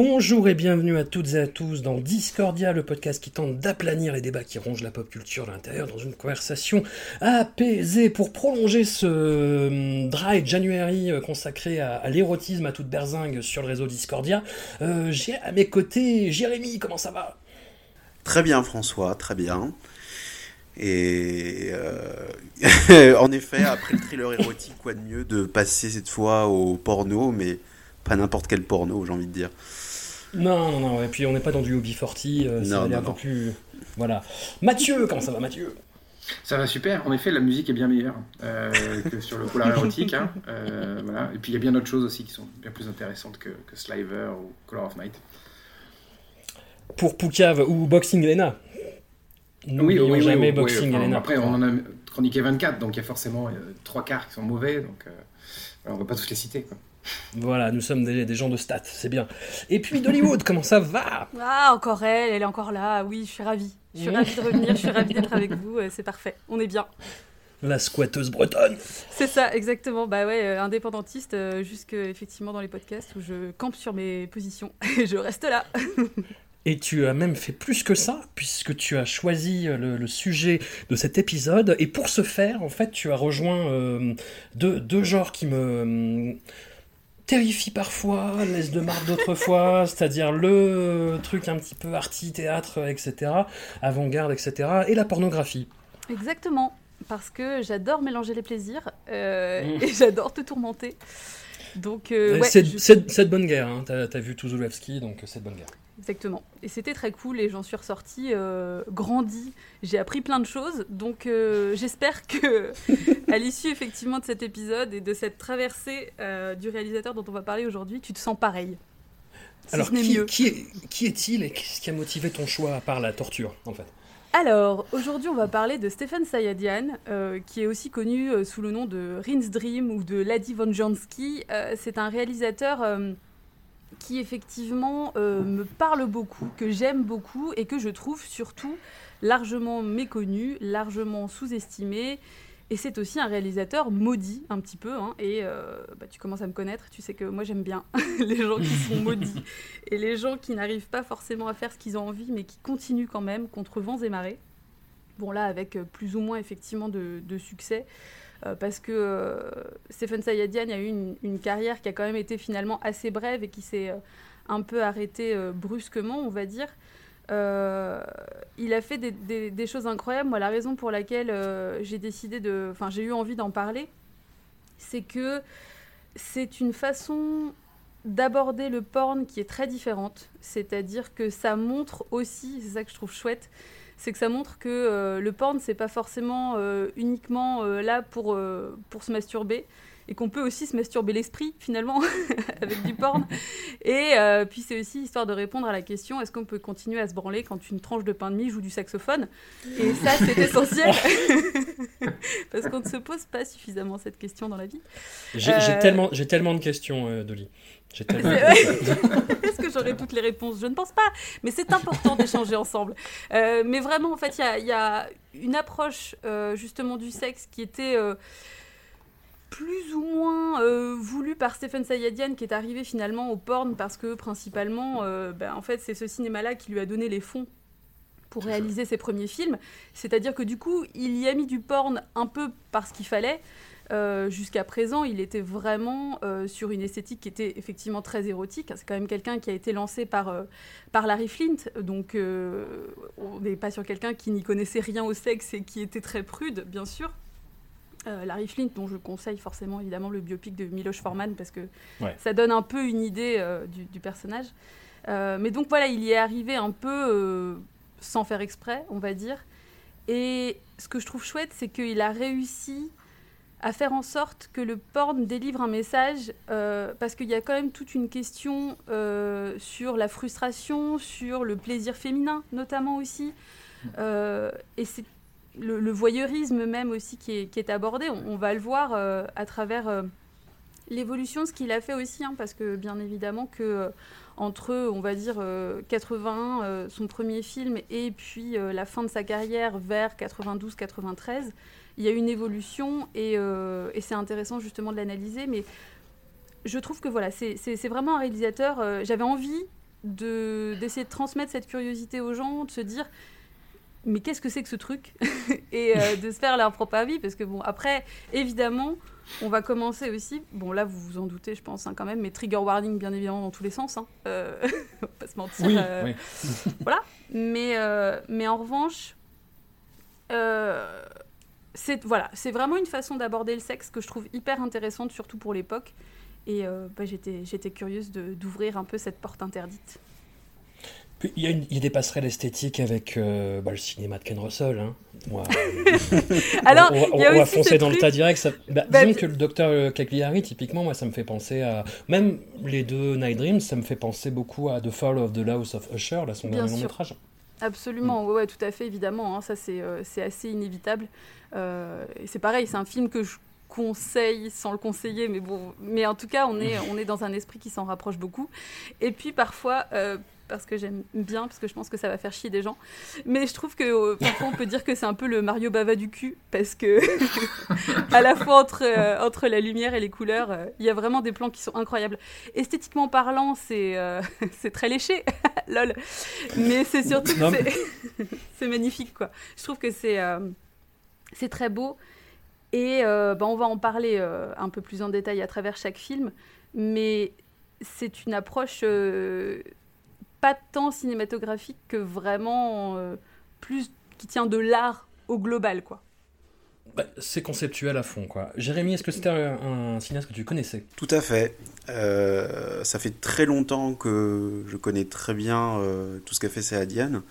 Bonjour et bienvenue à toutes et à tous dans Discordia, le podcast qui tente d'aplanir les débats qui rongent la pop culture de l'intérieur dans une conversation apaisée. Pour prolonger ce euh, dry January euh, consacré à, à l'érotisme à toute berzingue sur le réseau Discordia, euh, j'ai à mes côtés Jérémy, comment ça va? Très bien François, très bien. Et euh, en effet, après le thriller érotique, quoi de mieux de passer cette fois au porno, mais pas n'importe quel porno, j'ai envie de dire. Non, non, non, et puis on n'est pas dans du Hobby 40, euh, ça Non, non, un peu non. plus... Voilà. Mathieu, comment ça va Mathieu? Ça va super. En effet, la musique est bien meilleure euh, que sur le polar érotique. hein. Euh, voilà. Et puis il y a bien d'autres choses aussi qui sont bien plus intéressantes que, que Sliver ou Color of Night. Pour Poucave ou Boxing Elena? N'oublions jamais oui, Boxing enfin, Elena. Après, on en a chroniqué 24, donc il y a forcément euh, trois quarts qui sont mauvais. Donc euh, on va pas tous les citer. Quoi. Voilà, nous sommes des, des gens de stats, c'est bien. Et puis d'Hollywood, comment ça va? Ah, encore elle, elle est encore là. Oui, je suis ravie. Je suis ravie de revenir, je suis ravie d'être avec vous. euh, C'est parfait. On est bien. La squatteuse bretonne C'est ça, exactement. Bah ouais, euh, indépendantiste, euh, jusque effectivement dans les podcasts où je campe sur mes positions et je reste là. Et tu as même fait plus que ça, puisque tu as choisi le, le sujet de cet épisode. Et pour ce faire, en fait, tu as rejoint euh, deux, deux genres qui me terrifient parfois, laissent de marre d'autres fois, c'est-à-dire le truc un petit peu arty, théâtre, etc., avant-garde, etc., et la pornographie. Exactement. Parce que j'adore mélanger les plaisirs euh, Mm. et j'adore te tourmenter. Donc, euh, ouais, c'est je- de bonne guerre, hein. t'as as vu Tuzulewski, donc c'est de bonne guerre. Exactement. Et c'était très cool et j'en suis ressortie euh, grandie. J'ai appris plein de choses. Donc euh, j'espère que à l'issue effectivement de cet épisode et de cette traversée euh, du réalisateur dont on va parler aujourd'hui, tu te sens pareil. Si Alors, qui, mieux. qui est- qui est-il et qu'est-ce qui a motivé ton choix à part la torture, en fait? Alors, aujourd'hui, on va parler de Stephen Sayadian, euh, qui est aussi connu euh, sous le nom de Rin's Dream ou de Lady Von Jansky. Euh, c'est un réalisateur qui, effectivement, euh, me parle beaucoup, que j'aime beaucoup et que je trouve surtout largement méconnu, largement sous-estimé. Et c'est aussi un réalisateur maudit, un petit peu. hein, et euh, bah, tu commences à me connaître, tu sais que moi j'aime bien les gens qui sont maudits et les gens qui n'arrivent pas forcément à faire ce qu'ils ont envie, mais qui continuent quand même contre vents et marées. Bon, là, avec euh, plus ou moins effectivement de, succès, euh, parce que euh, Stephen Sayadian a eu une, carrière qui a quand même été finalement assez brève et qui s'est euh, un peu arrêtée brusquement, on va dire. Il a fait des, choses incroyables. Moi, la raison pour laquelle j'ai décidé de. Enfin, j'ai eu envie d'en parler, c'est que c'est une façon d'aborder le porn qui est très différente. C'est-à-dire que ça montre aussi, c'est ça que je trouve chouette, c'est que ça montre que euh, le porn, c'est pas forcément euh, uniquement euh, là pour, pour se masturber. Et qu'on peut aussi se masturber l'esprit, finalement, avec du porn. Et euh, puis, c'est aussi histoire de répondre à la question est-ce qu'on peut continuer à se branler quand une tranche de pain de mie joue du saxophone? Et ça, c'est essentiel. Parce qu'on ne se pose pas suffisamment cette question dans la vie. J'ai Euh, tellement, j'ai tellement de questions, euh, Dolly. Est-ce que j'aurai toutes les réponses? Je ne pense pas, mais c'est important d'échanger ensemble. Euh, mais vraiment, en fait, il y a, il y a une approche euh, justement du sexe qui était euh, plus ou moins euh, voulue par Stephen Sayadian, qui est arrivé finalement au porn parce que principalement, euh, ben, en fait, c'est ce cinéma-là qui lui a donné les fonds pour réaliser ses premiers films. C'est-à-dire que du coup, il y a mis du porn un peu parce qu'il fallait. Euh, jusqu'à présent, il était vraiment euh, sur une esthétique qui était effectivement très érotique. C'est quand même quelqu'un qui a été lancé par, euh, par Larry Flint, donc on n'est pas sur quelqu'un qui n'y connaissait rien au sexe et qui était très prude, bien sûr. Larry Flint, dont je conseille forcément évidemment le biopic de Miloš Forman parce que ça donne un peu une idée du, du, personnage. mais donc voilà, il y est arrivé un peu sans faire exprès, on va dire. Et ce que je trouve chouette, c'est qu'il a réussi à faire en sorte que le porn délivre un message, euh, parce qu'il y a quand même toute une question euh, sur la frustration, sur le plaisir féminin notamment aussi, euh, et c'est le, voyeurisme même aussi qui est, abordé. On, va le voir à travers l'évolution, ce qu'il a fait aussi, hein, parce que bien évidemment que entre, on va dire, 80, son premier film, et puis la fin de sa carrière vers 92-93, il y a une évolution euh, et, c'est intéressant justement de l'analyser. Mais je trouve que voilà, c'est vraiment un réalisateur. Euh, j'avais envie d'essayer de, transmettre cette curiosité aux gens, de se dire mais qu'est-ce que c'est que ce truc Et euh, de se faire leur propre avis, parce que bon, après, évidemment, on va commencer aussi, bon là vous vous en doutez je pense hein, quand même, mais trigger warning bien évidemment dans tous les sens, hein. on va pas se mentir. Oui, voilà, mais, mais en revanche, c'est voilà, vraiment une façon d'aborder le sexe que je trouve hyper intéressante, surtout pour l'époque. Et euh, bah, j'étais curieuse d'ouvrir un peu cette porte interdite. Puis, il, y a une, il des passerelles esthétiques avec euh, bah, le cinéma de Ken Russell. Hein. Alors, on, va, foncer dans le tas direct. Ça, bah, bah, disons que le docteur Cagliari, typiquement, moi, ça me fait penser à. Même les deux Night Dreams, ça me fait penser beaucoup à The Fall of the House of Usher, là, son dernier long métrage. Absolument, mm. ouais, tout à fait, évidemment. Hein, ça, c'est, euh, c'est assez inévitable. Euh, c'est pareil, c'est un film que je conseille sans le conseiller, mais bon, mais en tout cas, on est, on est dans un esprit qui s'en rapproche beaucoup. Et puis parfois, euh, parce que j'aime bien, parce que je pense que ça va faire chier des gens. Mais je trouve que euh, parfois on peut dire que c'est un peu le Mario Bava du cul, parce que à la fois entre, euh, entre la lumière et les couleurs, euh, il y a vraiment des plans qui sont incroyables. Esthétiquement parlant, c'est c'est très léché, lol. Mais c'est surtout c'est magnifique, quoi. Je trouve que c'est c'est très beau. Et bah, on va en parler un peu plus en détail à travers chaque film. Mais c'est une approche pas tant cinématographique que vraiment euh, plus qui tient de l'art au global, quoi. Bah, c'est conceptuel à fond, quoi. Jérémy, est-ce que c'était un, cinéaste que tu connaissais? Tout à fait. Euh, ça fait très longtemps que je connais très bien euh, tout ce qu'a fait Saadian.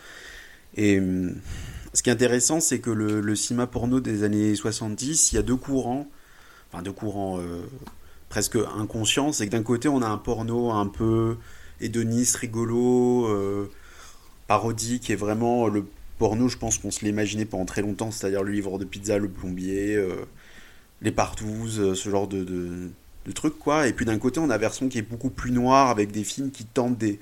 Et hum, ce qui est intéressant, c'est que le, le, cinéma porno des années 70, il y a deux courants, enfin deux courants presque inconscients. C'est que d'un côté, on a un porno un peu hédoniste, rigolo, euh, parodie, qui est vraiment le porno, je pense qu'on se l'imaginait pendant très longtemps, c'est-à-dire le livre de pizza, le plombier, euh, les partouzes, euh, ce genre de, de, trucs, quoi. Et puis d'un côté, on a version qui est beaucoup plus noire, avec des films qui tentent des,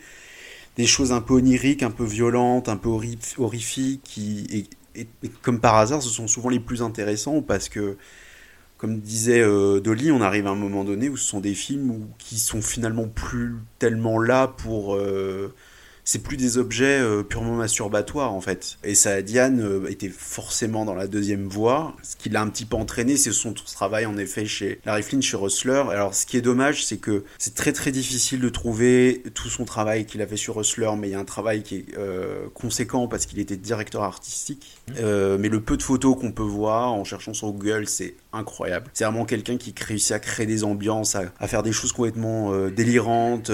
des choses un peu oniriques, un peu violentes, un peu horrifiques, qui, et, comme par hasard, ce sont souvent les plus intéressants, parce que comme disait euh, Dolly, on arrive à un moment donné où ce sont des films qui sont finalement plus tellement là pour euh, c'est plus des objets euh, purement masturbatoires en fait. Et ça, Diane euh, était forcément dans la deuxième voie. Ce qui l'a un petit peu entraîné, c'est son travail en effet chez Larry Flynn, chez Rustler. Alors ce qui est dommage, c'est que c'est très très difficile de trouver tout son travail qu'il a fait sur Rustler, mais il y a un travail qui est euh, conséquent parce qu'il était directeur artistique. Mmh. mais le peu de photos qu'on peut voir en cherchant sur Google, c'est incroyable. C'est vraiment quelqu'un qui réussit à créer des ambiances, à, faire des choses complètement délirantes.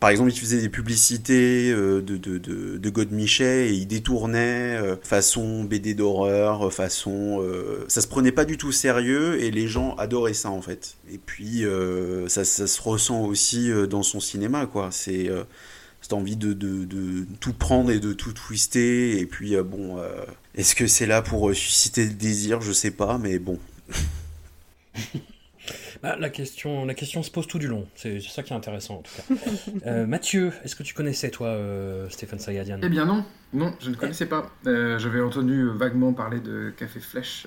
par exemple, il faisait des publicités euh, de, de, Godmichet et il détournait euh, façon BD d'horreur, façon... Euh, ça se prenait pas du tout sérieux et les gens adoraient ça en fait. Et puis ça, se ressent aussi dans son cinéma quoi. C'est cette envie de, tout prendre et de tout twister. Et puis, bon, est-ce que c'est là pour susciter le désir? Je sais pas, mais bon. Bah, la, question, la question se pose tout du long. C'est ça qui est intéressant en tout cas. Euh, Mathieu, est-ce que tu connaissais toi euh, Stéphane Sayadian? Eh bien non, non, je ne connaissais pas. Euh, j'avais entendu vaguement parler de Café Flèche,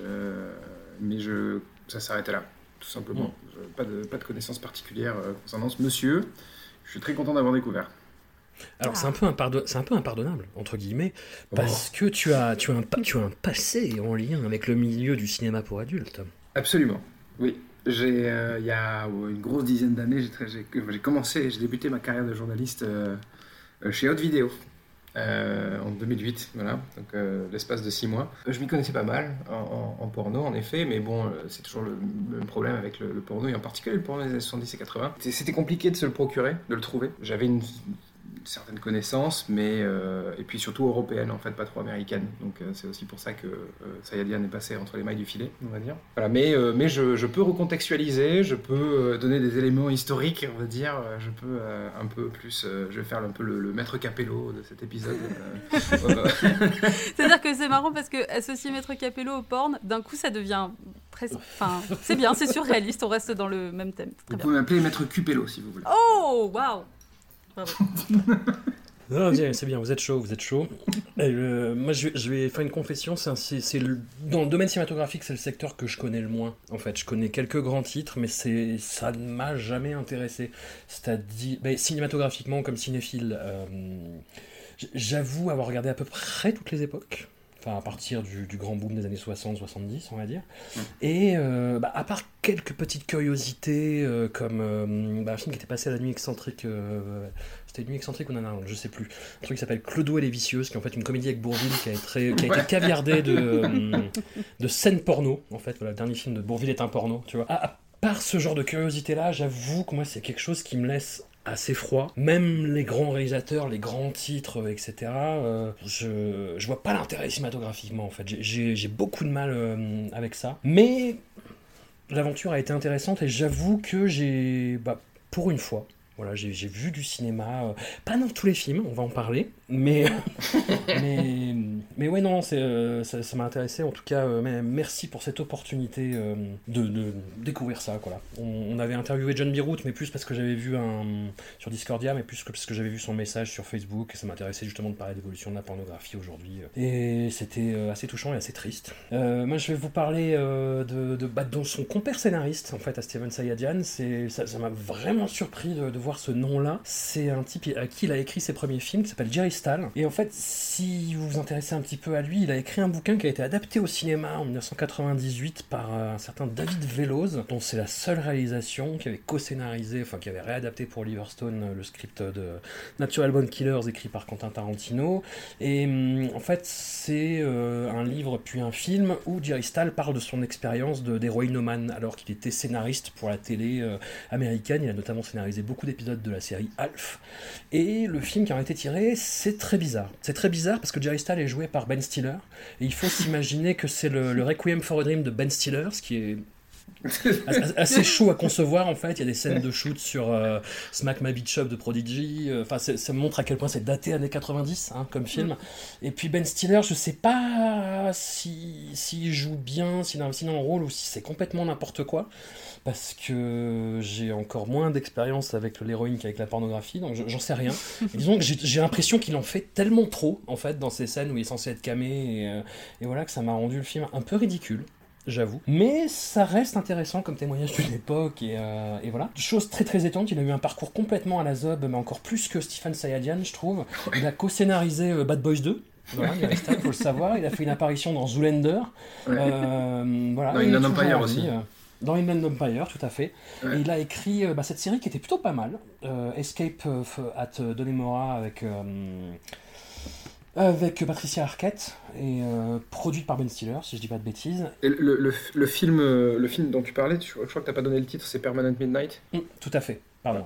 mais je, ça s'arrêtait là, tout simplement. Mm. Pas, de, pas de connaissances particulières concernant ce monsieur. Je suis très content d'avoir découvert. Alors c'est un peu c'est un peu impardonnable entre guillemets parce que tu as tu as un tu as un passé en lien avec le milieu du cinéma pour adultes. Absolument. Oui, j'ai, euh, il y a une grosse dizaine d'années, j'ai, commencé, j'ai débuté ma carrière de journaliste euh, euh, chez Haute Vidéo. en 2008, voilà, donc l'espace de six mois. Je m'y connaissais pas mal en, porno, en effet, mais bon, c'est toujours le même problème avec le, le porno, et en particulier le porno des années 70 et 80. C'était- C'était compliqué de se le procurer, de le trouver. J'avais une, une certaine connaissance, mais euh, et puis surtout européenne, en fait, pas trop américaine. Donc euh, c'est aussi pour ça que euh, Sayadian est passé entre les mailles du filet, on va dire. Voilà, mais euh, mais je, je peux recontextualiser, je peux euh, donner des éléments historiques, on va dire. Je peux euh, un peu plus, euh, je vais faire un peu le, le maître Capello de cet épisode. C'est-à-dire que c'est marrant parce que associer Maître Capello au porn, d'un coup, ça devient presque. Enfin, c'est bien, c'est surréaliste, on reste dans le même thème. Très vous bien. pouvez m'appeler maître Cupello si vous voulez. Oh, waouh Non, c'est bien, vous êtes chaud, vous êtes chaud. Euh, moi, je vais, faire une confession. c'est dans le domaine cinématographique, c'est le secteur que je connais le moins. En fait, je connais quelques grands titres, mais c'est ça ne m'a jamais intéressé. C'est-à-dire, ben, cinématographiquement, comme cinéphile, euh, j'avoue avoir regardé à peu près toutes les époques. Enfin, à partir du, du grand boom des années 60-70, on va dire. Et euh, bah, à part quelques petites curiosités, euh, comme euh, bah, un film qui était passé à la nuit excentrique, c'était une nuit excentrique ou non, non, je sais plus. Un truc qui s'appelle Clodo et les Vicieuses, qui est en fait une comédie avec Bourville qui a été, qui a été caviardée de, de scènes porno. En fait, voilà, le dernier film de Bourville est un porno, tu vois. À part ce genre de curiosité-là, j'avoue que moi, c'est quelque chose qui me laisse assez froid. Même les grands réalisateurs, les grands titres, etc., euh, je, je vois pas l'intérêt cinématographiquement, en fait. J'ai beaucoup de mal euh, avec ça. Mais l'aventure a été intéressante et j'avoue que j'ai, bah, pour une fois, voilà, j'ai vu du cinéma, euh, pas dans tous les films, on va en parler, mais mais, mais ouais non, euh, ça ça m'a intéressé en tout cas. euh, mais merci pour cette opportunité euh, de, de découvrir ça. Quoi, là. On, on avait interviewé John Birout, mais plus parce que j'avais vu un sur Discordia, mais plus que parce que j'avais vu son message sur Facebook et ça m'intéressait justement de parler d'évolution de la pornographie aujourd'hui. Et c'était assez touchant et assez triste. Moi, je vais vous parler de, de, bah, son compère scénariste, en fait, à Steven Sayadian. Ça, ça m'a vraiment surpris de, de voir ce nom-là. C'est un type à qui il a écrit ses premiers films, qui s'appelle Jerry Stahl. Et en fait, si vous vous intéressez un petit peu à lui, il a écrit un bouquin qui a été adapté au cinéma en 1998 par euh, un certain David Veloz, dont c'est la seule réalisation, qui avait co-scénarisé, enfin qui avait réadapté pour Liverstone euh, le script de Natural Born Killers écrit par Quentin Tarantino. Et hum, en fait, c'est euh, un livre puis un film où Jerry Stahl parle de son expérience d'héroïnomane alors qu'il était scénariste pour la télé euh, américaine. Il a notamment scénarisé beaucoup d'épisodes de la série Alf. Et le film qui en a été tiré, c'est très bizarre. C'est très bizarre parce que Jerry Stahl est joué par Ben Stiller. Et il faut s'imaginer que c'est le, le Requiem for a Dream de Ben Stiller, ce qui est as- assez chaud à concevoir en fait. Il y a des scènes de shoot sur euh, Smack My Bitch Up de Prodigy. Euh, Enfin, ça montre à quel point c'est daté années 90 hein, comme film. Et puis Ben Stiller, je sais pas si s'il joue bien, s'il a le rôle ou si c'est complètement n'importe quoi. Parce que j'ai encore moins d'expérience avec l'héroïne qu'avec la pornographie, donc je- j'en sais rien. Et disons que j'ai l'impression qu'il en fait tellement trop, en fait, dans ces scènes où il est censé être camé, et, euh, et voilà que ça m'a rendu le film un peu ridicule j'avoue. Mais ça reste intéressant comme témoignage d'une époque, et, euh, et voilà. Chose très très étonnante, il a eu un parcours complètement à la zob, mais encore plus que Stephen Sayadian, je trouve. Il a co-scénarisé euh, Bad Boys 2. Voilà, il faut le savoir. Il a fait une apparition dans Zoolander. Ouais. Euh, voilà. Dans Et Inland toujours Empire en aussi. Euh, Dans Inland Empire, tout à fait. Ouais. Et il a écrit euh, bah, cette série qui était plutôt pas mal, euh, Escape of- at Donemora avec euh, avec Patricia Arquette et euh, produite par Ben Stiller, si je dis pas de bêtises. Et le, le, le film, euh, le film dont tu parlais, tu- je crois que t'as pas donné le titre, c'est Permanent Midnight? Mm, tout à fait. Pardon.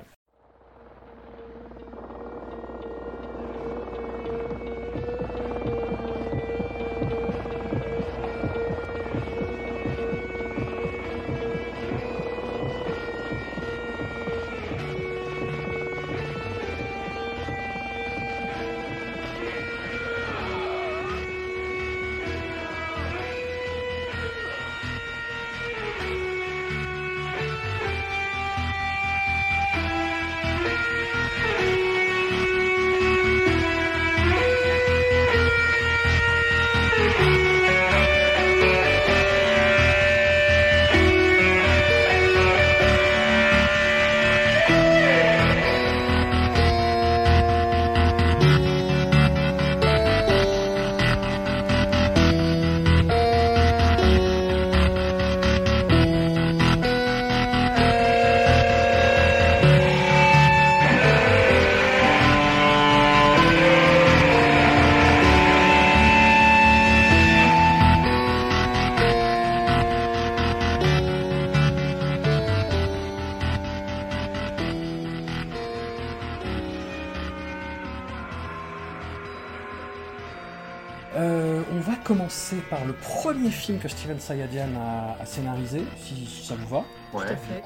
Par le premier film que Steven Sayadian a, a scénarisé, si, si ça vous va. Tout à fait.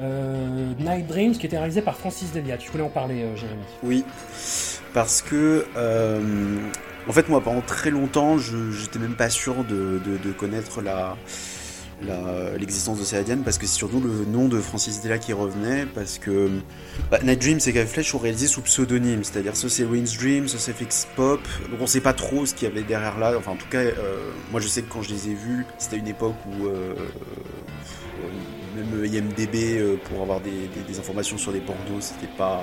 Euh, Night Dreams, qui était réalisé par Francis Delia. Tu voulais en parler, euh, Jérémy Oui, parce que euh, en fait moi pendant très longtemps je j'étais même pas sûr de, de, de connaître la la- l'existence de Sayadian parce que c'est surtout le nom de Francis Della qui revenait parce que bah, Night Dreams et Guy Flesh sont réalisés sous pseudonyme. C'est-à-dire soit c'est Wayne's Dream soit c'est FX Pop. Donc on sait pas trop ce qu'il y avait derrière là. Enfin en tout cas euh, moi je sais que quand je les ai vus c'était une époque où euh, euh, même IMDB pour avoir des, informations sur des pornos c'était pas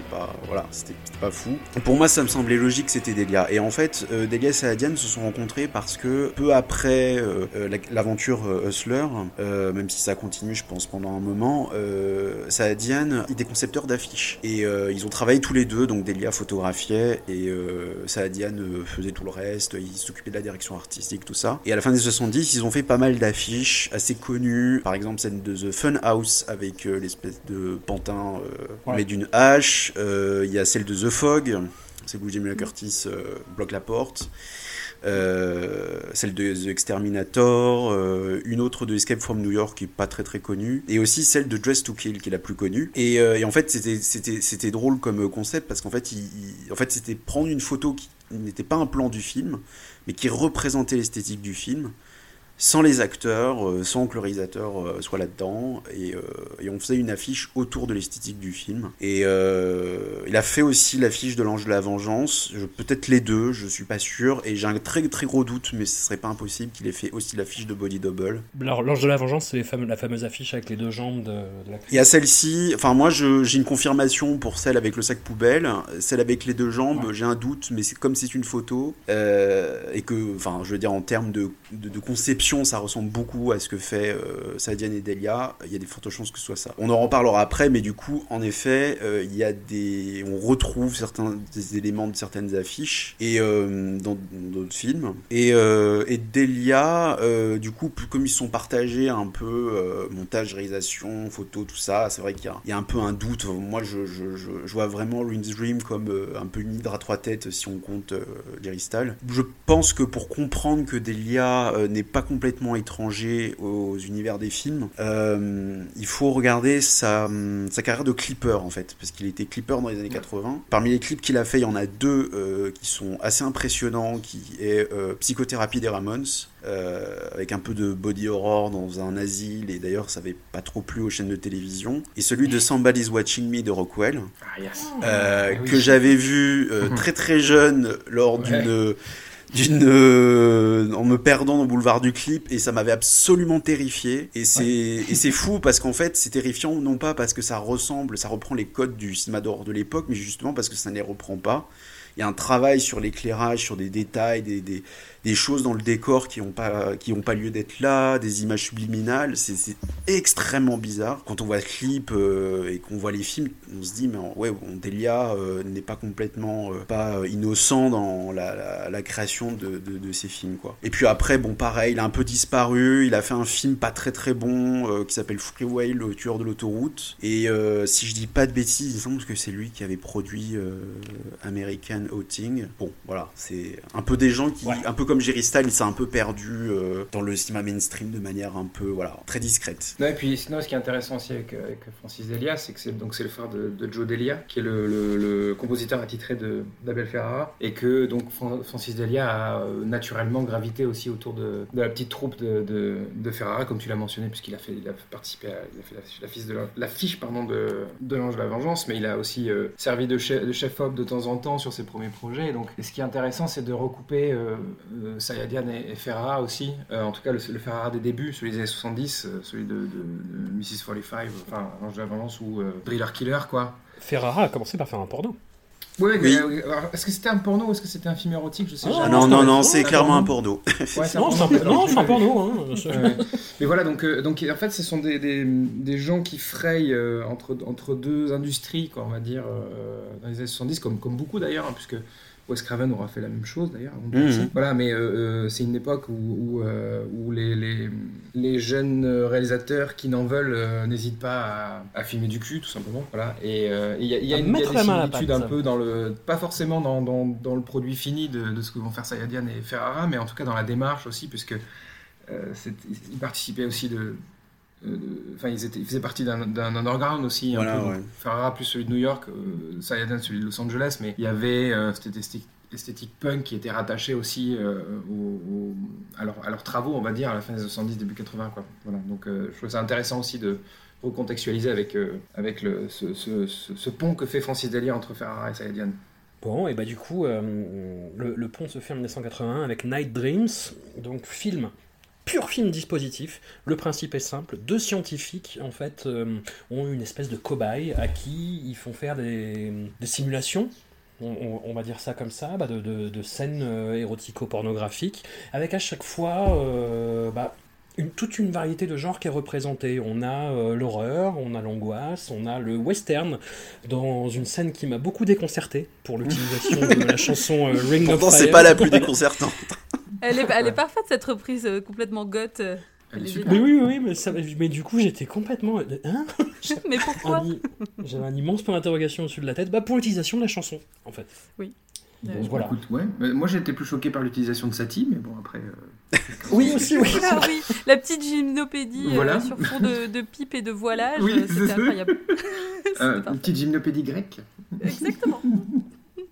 c'était pas voilà c'était pas fou. Pour moi ça me semblait logique que c'était Delia. Et en fait euh, Delia et Saadian se sont rencontrés parce que peu après euh, euh, la- l'aventure Hustler même si ça continue je pense pendant un moment Saadian était concepteur d'affiches. Et ils ont travaillé tous les deux donc Delia photographiait et Saadian faisait tout le reste il s'occupait de la direction artistique tout ça. Et à la fin des 70 ils ont fait pas mal d'affiches assez connues. Par exemple celle de The Fun House avec l'espèce de pantin Ouais. mais d'une hache Euh, il y a celle de The Fog celle où Jamie Curtis euh, bloque la porte euh, celle de The Exterminator, une autre de Escape from New York qui est pas très très connue, et aussi celle de Dress to Kill qui est la plus connue. Et, en fait c'était drôle comme concept parce qu'en fait en fait c'était prendre une photo qui n'était pas un plan du film, mais qui représentait l'esthétique du film sans les acteurs, euh, sans que le réalisateur euh, soit là-dedans, et, euh, et on faisait une affiche autour de l'esthétique du film. Et euh, il a fait aussi l'affiche de l'Ange de la Vengeance, peut-être les deux, je suis pas sûr, et j'ai un très très gros doute, mais ce serait pas impossible qu'il ait fait aussi l'affiche de Body Double. Alors, L'Ange de la Vengeance, c'est la fameuse affiche avec les deux jambes de, de la Il y a celle-ci, enfin moi j'ai une confirmation pour celle avec le sac poubelle, celle avec les deux jambes, j'ai un doute, mais c'est comme c'est une photo, euh, et que, enfin je veux dire en termes de, de, de conception, ça ressemble beaucoup à ce que fait euh, Sadian et Delia, il y a des fortes chances que ce soit ça. On en reparlera après, mais du coup, en effet, euh, il y a des, on retrouve certains des éléments de certaines affiches, et euh, dans d'autres films, et, euh, Delia, du coup, comme ils sont partagés un peu montage, réalisation, photo, tout ça, c'est vrai qu'il y, a- un peu un doute. Moi, je, vois vraiment Ruin's Dream comme un peu une hydre à trois têtes si on compte Jerry. Je pense que pour comprendre que Delia n'est pas complètement étranger aux univers des films, euh, il faut regarder sa, sa carrière de clipper en fait, parce qu'il était clipper dans les années 80. Parmi les clips qu'il a fait, il y en a deux euh, qui sont assez impressionnants, qui est euh, Psychothérapie des Ramones, euh, avec un peu de body horror dans un asile, et d'ailleurs ça avait pas trop plu aux chaînes de télévision, et celui de Somebody's Watching Me de Rockwell, Ah, yes. euh, Ah oui. que j'avais vu euh, très très jeune lors Ouais. d'une d'une euh, en me perdant dans le boulevard du clip et ça m'avait absolument terrifié. Et c'est et c'est fou parce qu'en fait c'est terrifiant non pas parce que ça ressemble ça reprend les codes du cinéma d'horreur de l'époque mais justement parce que ça ne les reprend pas. Il y a un travail sur l'éclairage sur des détails des, des, des choses dans le décor qui n'ont pas qui ont pas lieu d'être là des images subliminales c'est extrêmement bizarre. Quand on voit le clip euh, et qu'on voit les films on se dit mais ouais bon, Delia euh, n'est pas complètement euh, pas innocent dans la, la, la création de, de, de ces films quoi. Et puis après bon pareil il a un peu disparu il a fait un film pas très très bon qui s'appelle Freeway le tueur de l'autoroute. Et si je dis pas de bêtises il me semble que c'est lui qui avait produit American Outing. Bon voilà c'est un peu des gens qui Ouais. un peu comme Jerry Stahl il s'est un peu perdu euh, dans le cinéma mainstream de manière un peu voilà très discrète Non, et puis sinon, ce qui est intéressant aussi avec, avec Francis Delia, c'est que c'est donc c'est le frère de, Joe Delia, qui est le, le- le compositeur attitré d'Abel Ferrara, et que donc Fran- Francis Delia a euh, naturellement gravité aussi autour de, la petite troupe de, Ferrara, comme tu l'as mentionné, puisqu'il a fait il a participé, à, il a fait la, fiche de de l'Ange de la Vengeance, mais il a aussi euh, servi de chef de chef op de temps en temps sur ses premiers projets. Et donc, et ce qui est intéressant, c'est de recouper euh, euh, Sayadian et, et Ferrara aussi, Euh, en tout cas le, le Ferrara des débuts, celui des années 70, euh, celui de, de- de Mrs. 45, enfin L'Ange de la Vengeance ou euh, Driller Killer, quoi. Ferrara a commencé par faire un porno. Ouais, Oui. euh, est-ce que c'était un porno ou est-ce que c'était un film érotique Je sais Ah, ah non non non c'est clairement un porno Ouais, c'est Non, c'est un, porno. non, c'est un Alors, porno. Hein. Ouais. Mais voilà, donc, euh, donc en fait, ce sont des, des, des gens qui frayent euh, entre, entre deux industries, quoi, on va dire, euh, dans les années 70, comme, comme beaucoup d'ailleurs, hein, puisque Wes Craven aura fait la même chose d'ailleurs. Mhm. Voilà, mais euh, euh, c'est une époque où, où, euh, où les, les, les jeunes réalisateurs qui n'en veulent euh, n'hésitent pas à, à filmer du cul, tout simplement. Voilà. Et euh, il y a, y une y a des similitudes un peu dans le, pas forcément dans, dans, dans le produit fini de, de ce que vont faire Sayadian et Ferrara, mais en tout cas dans la démarche aussi, puisque euh, ils participaient aussi de. Euh, Enfin, ils, étaient, ils faisaient partie d'un underground aussi. un Voilà, peu. Donc, ouais. Ferrara plus celui de New York, euh, Sayadian celui de Los Angeles, mais il y avait euh, cette esthétique, esthétique punk qui était rattachée aussi euh, au- au- à, leur- à leurs travaux, on va dire, à la fin des 70, début 80. Quoi. Voilà. Donc euh, je trouve ça intéressant aussi de recontextualiser avec, euh, avec le, ce, ce- ce- ce pont que fait Francis Delia entre Ferrara et Sayadian. Bon, et bah du coup, euh, le, le pont se fait en 1981 avec Night Dreams, donc film, pur film dispositif. Le principe est simple, deux scientifiques en fait euh, ont une espèce de cobaye à qui ils font faire des, des simulations. On, va dire ça comme ça, bah, de, de- de scènes euh, érotico-pornographiques, avec à chaque fois euh, bah, une- toute une variété de genres qui est représentée. On a euh, l'horreur, on a l'angoisse, on a le western, dans une scène qui m'a beaucoup déconcerté pour l'utilisation de la chanson Ring Pourtant, of c'est Fire. pas la plus déconcertante. Elle est, elle est parfaite cette reprise euh, complètement goth. euh. Elle est. Mais oui, oui, mais, ça- mais du coup j'étais complètement... Hein Mais pourquoi J'avais un immense point d'interrogation au-dessus de la tête. Bah pour l'utilisation de la chanson, en fait. Oui. Bon, Euh, voilà. Écoute, ouais. Mais Moi j'étais plus choqué par l'utilisation de Satie, mais bon après. euh, Oui, aussi, oui. Ah oui, la petite gymnopédie euh, Voilà. sur fond de, de pipe et de voilage, Oui, euh, c'est c'était incroyable. Euh, une petite gymnopédie grecque. Exactement.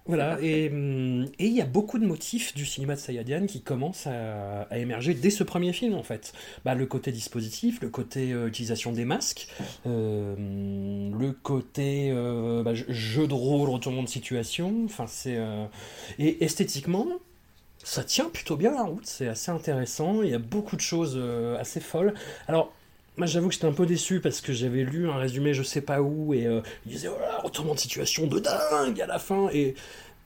Voilà, et hum, et il y a beaucoup de motifs du cinéma de Sayadian qui commencent à, à émerger dès ce premier film, en fait. Bah, le côté dispositif, le côté euh, utilisation des masques, euh, le côté euh, bah, jeu- de rôle, retournement de situation, enfin c'est... Et esthétiquement, ça tient plutôt bien la route, c'est assez intéressant, il y a beaucoup de choses assez folles. Alors, moi j'avoue que j'étais un peu déçu parce que j'avais lu un résumé je sais pas où et euh, il disait oh là, retournement de situation de dingue à la fin et